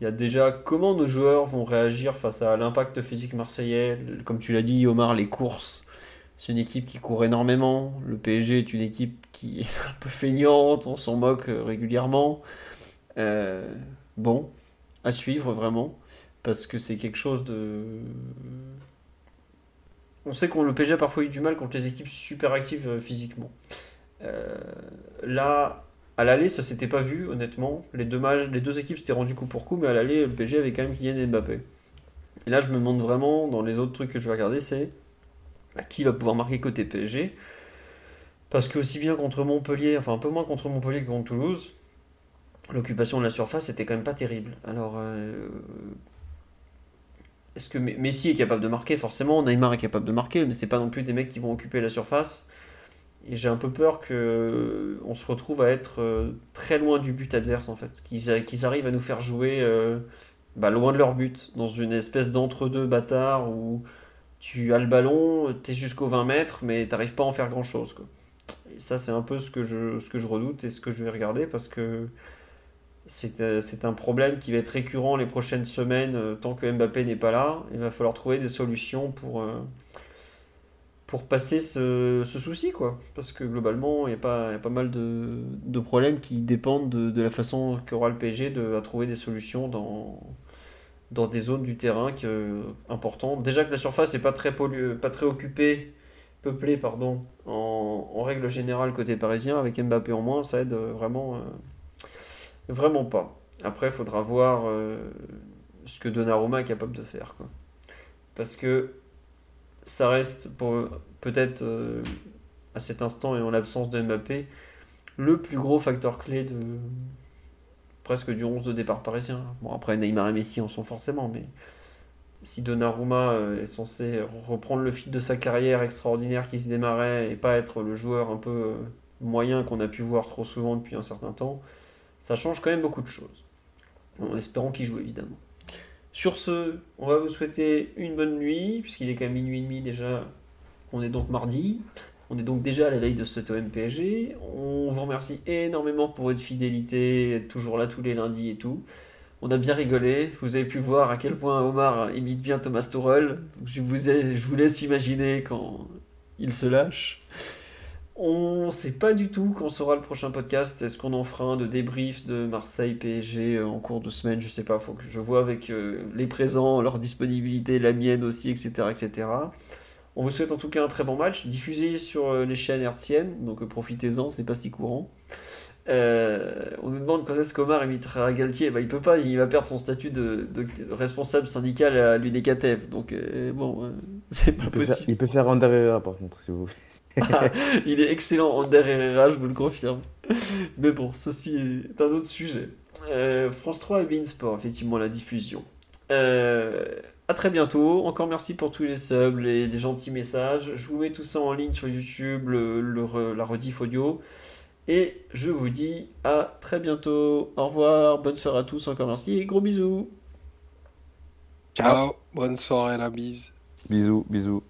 il y a déjà comment nos joueurs vont réagir face à l'impact physique marseillais. Comme tu l'as dit, Omar, les courses. C'est une équipe qui court énormément. Le PSG est une équipe qui est un peu feignante, on s'en moque euh, régulièrement. Euh, bon, à suivre vraiment, parce que c'est quelque chose de. On sait que le PSG a parfois eu du mal contre les équipes super actives euh, physiquement. là, à l'aller, ça s'était pas vu, honnêtement. Les deux, les deux équipes s'étaient rendues coup pour coup, mais à l'aller, le PSG avait quand même Kylian Mbappé. Et là, je me demande vraiment, dans les autres trucs que je vais regarder, c'est bah, qui va pouvoir marquer côté PSG. Parce que aussi bien contre Montpellier, enfin un peu moins contre Montpellier que contre Toulouse, l'occupation de la surface était quand même pas terrible. Alors, euh, est-ce que Messi est capable de marquer Forcément, Neymar est capable de marquer, mais c'est pas non plus des mecs qui vont occuper la surface. Et j'ai un peu peur qu'on euh, se retrouve à être euh, très loin du but adverse en fait. Qu'ils arrivent à nous faire jouer euh, bah, loin de leur but, dans une espèce d'entre-deux bâtard où tu as le ballon, tu es jusqu'aux 20 mètres, mais t'arrives pas à en faire grand chose. Et ça, c'est un peu ce que, je, ce que je redoute et ce que je vais regarder parce que c'est un problème qui va être récurrent les prochaines semaines tant que Mbappé n'est pas là. Il va falloir trouver des solutions pour pour passer ce, souci, quoi. Parce que globalement, il y, a pas, mal de, problèmes qui dépendent de, la façon qu'aura le PSG de à trouver des solutions dans, dans des zones du terrain importantes. Déjà que la surface n'est pas très, pas très occupée, peuplée, pardon, en, règle générale côté parisien, avec Mbappé en moins, ça aide vraiment, euh, vraiment pas. Après, il faudra voir euh, ce que Donnarumma est capable de faire, quoi. Parce que ça reste peut-être euh, à cet instant et en l'absence de Mbappé le plus gros facteur clé de presque du 11 de départ parisien. Bon après Neymar et Messi en sont forcément mais si Donnarumma euh, est censé reprendre le fil de sa carrière extraordinaire qui se démarrait et pas être le joueur un peu moyen qu'on a pu voir trop souvent depuis un certain temps, ça change quand même beaucoup de choses. En espérant qu'il joue évidemment. Sur ce, on va vous souhaiter une bonne nuit, puisqu'il est quand même minuit et demi déjà. On est donc mardi. On est donc déjà à la veille de ce PSG. On vous remercie énormément pour votre fidélité, être toujours là tous les lundis et tout. On a bien rigolé. Vous avez pu voir à quel point Omar imite bien Thomas Tuchel. Je vous laisse imaginer quand il se lâche. On ne sait pas du tout quand sera le prochain podcast. Est-ce qu'on en fera un de débrief de Marseille PSG euh, en cours de semaine? Je sais pas. Faut que je vois avec euh, les présents, leur disponibilité, la mienne aussi, etc., etc. On vous souhaite en tout cas un très bon match, diffusé sur euh, les chaînes hertziennes, donc profitez-en, c'est pas si courant. on nous demande quand est-ce qu'Omar imitera Galtier. Bah, il peut pas, il va perdre son statut de, responsable syndical à l'UDKTF. Donc bon, c'est pas possible. il peut faire un derrière par contre, si vous voulez. il est excellent en Herrera, je vous le confirme. Mais bon, ceci est un autre sujet. Euh, France 3 et Sport, effectivement, la diffusion. Euh, à très bientôt. Encore merci pour tous les subs, les, les, gentils messages. Je vous mets tout ça en ligne sur YouTube, le, la rediff audio. Et je vous dis à très bientôt. Au revoir, bonne soirée à tous, encore merci et gros bisous. Ciao, bonne soirée, la bise. Bisous, bisous.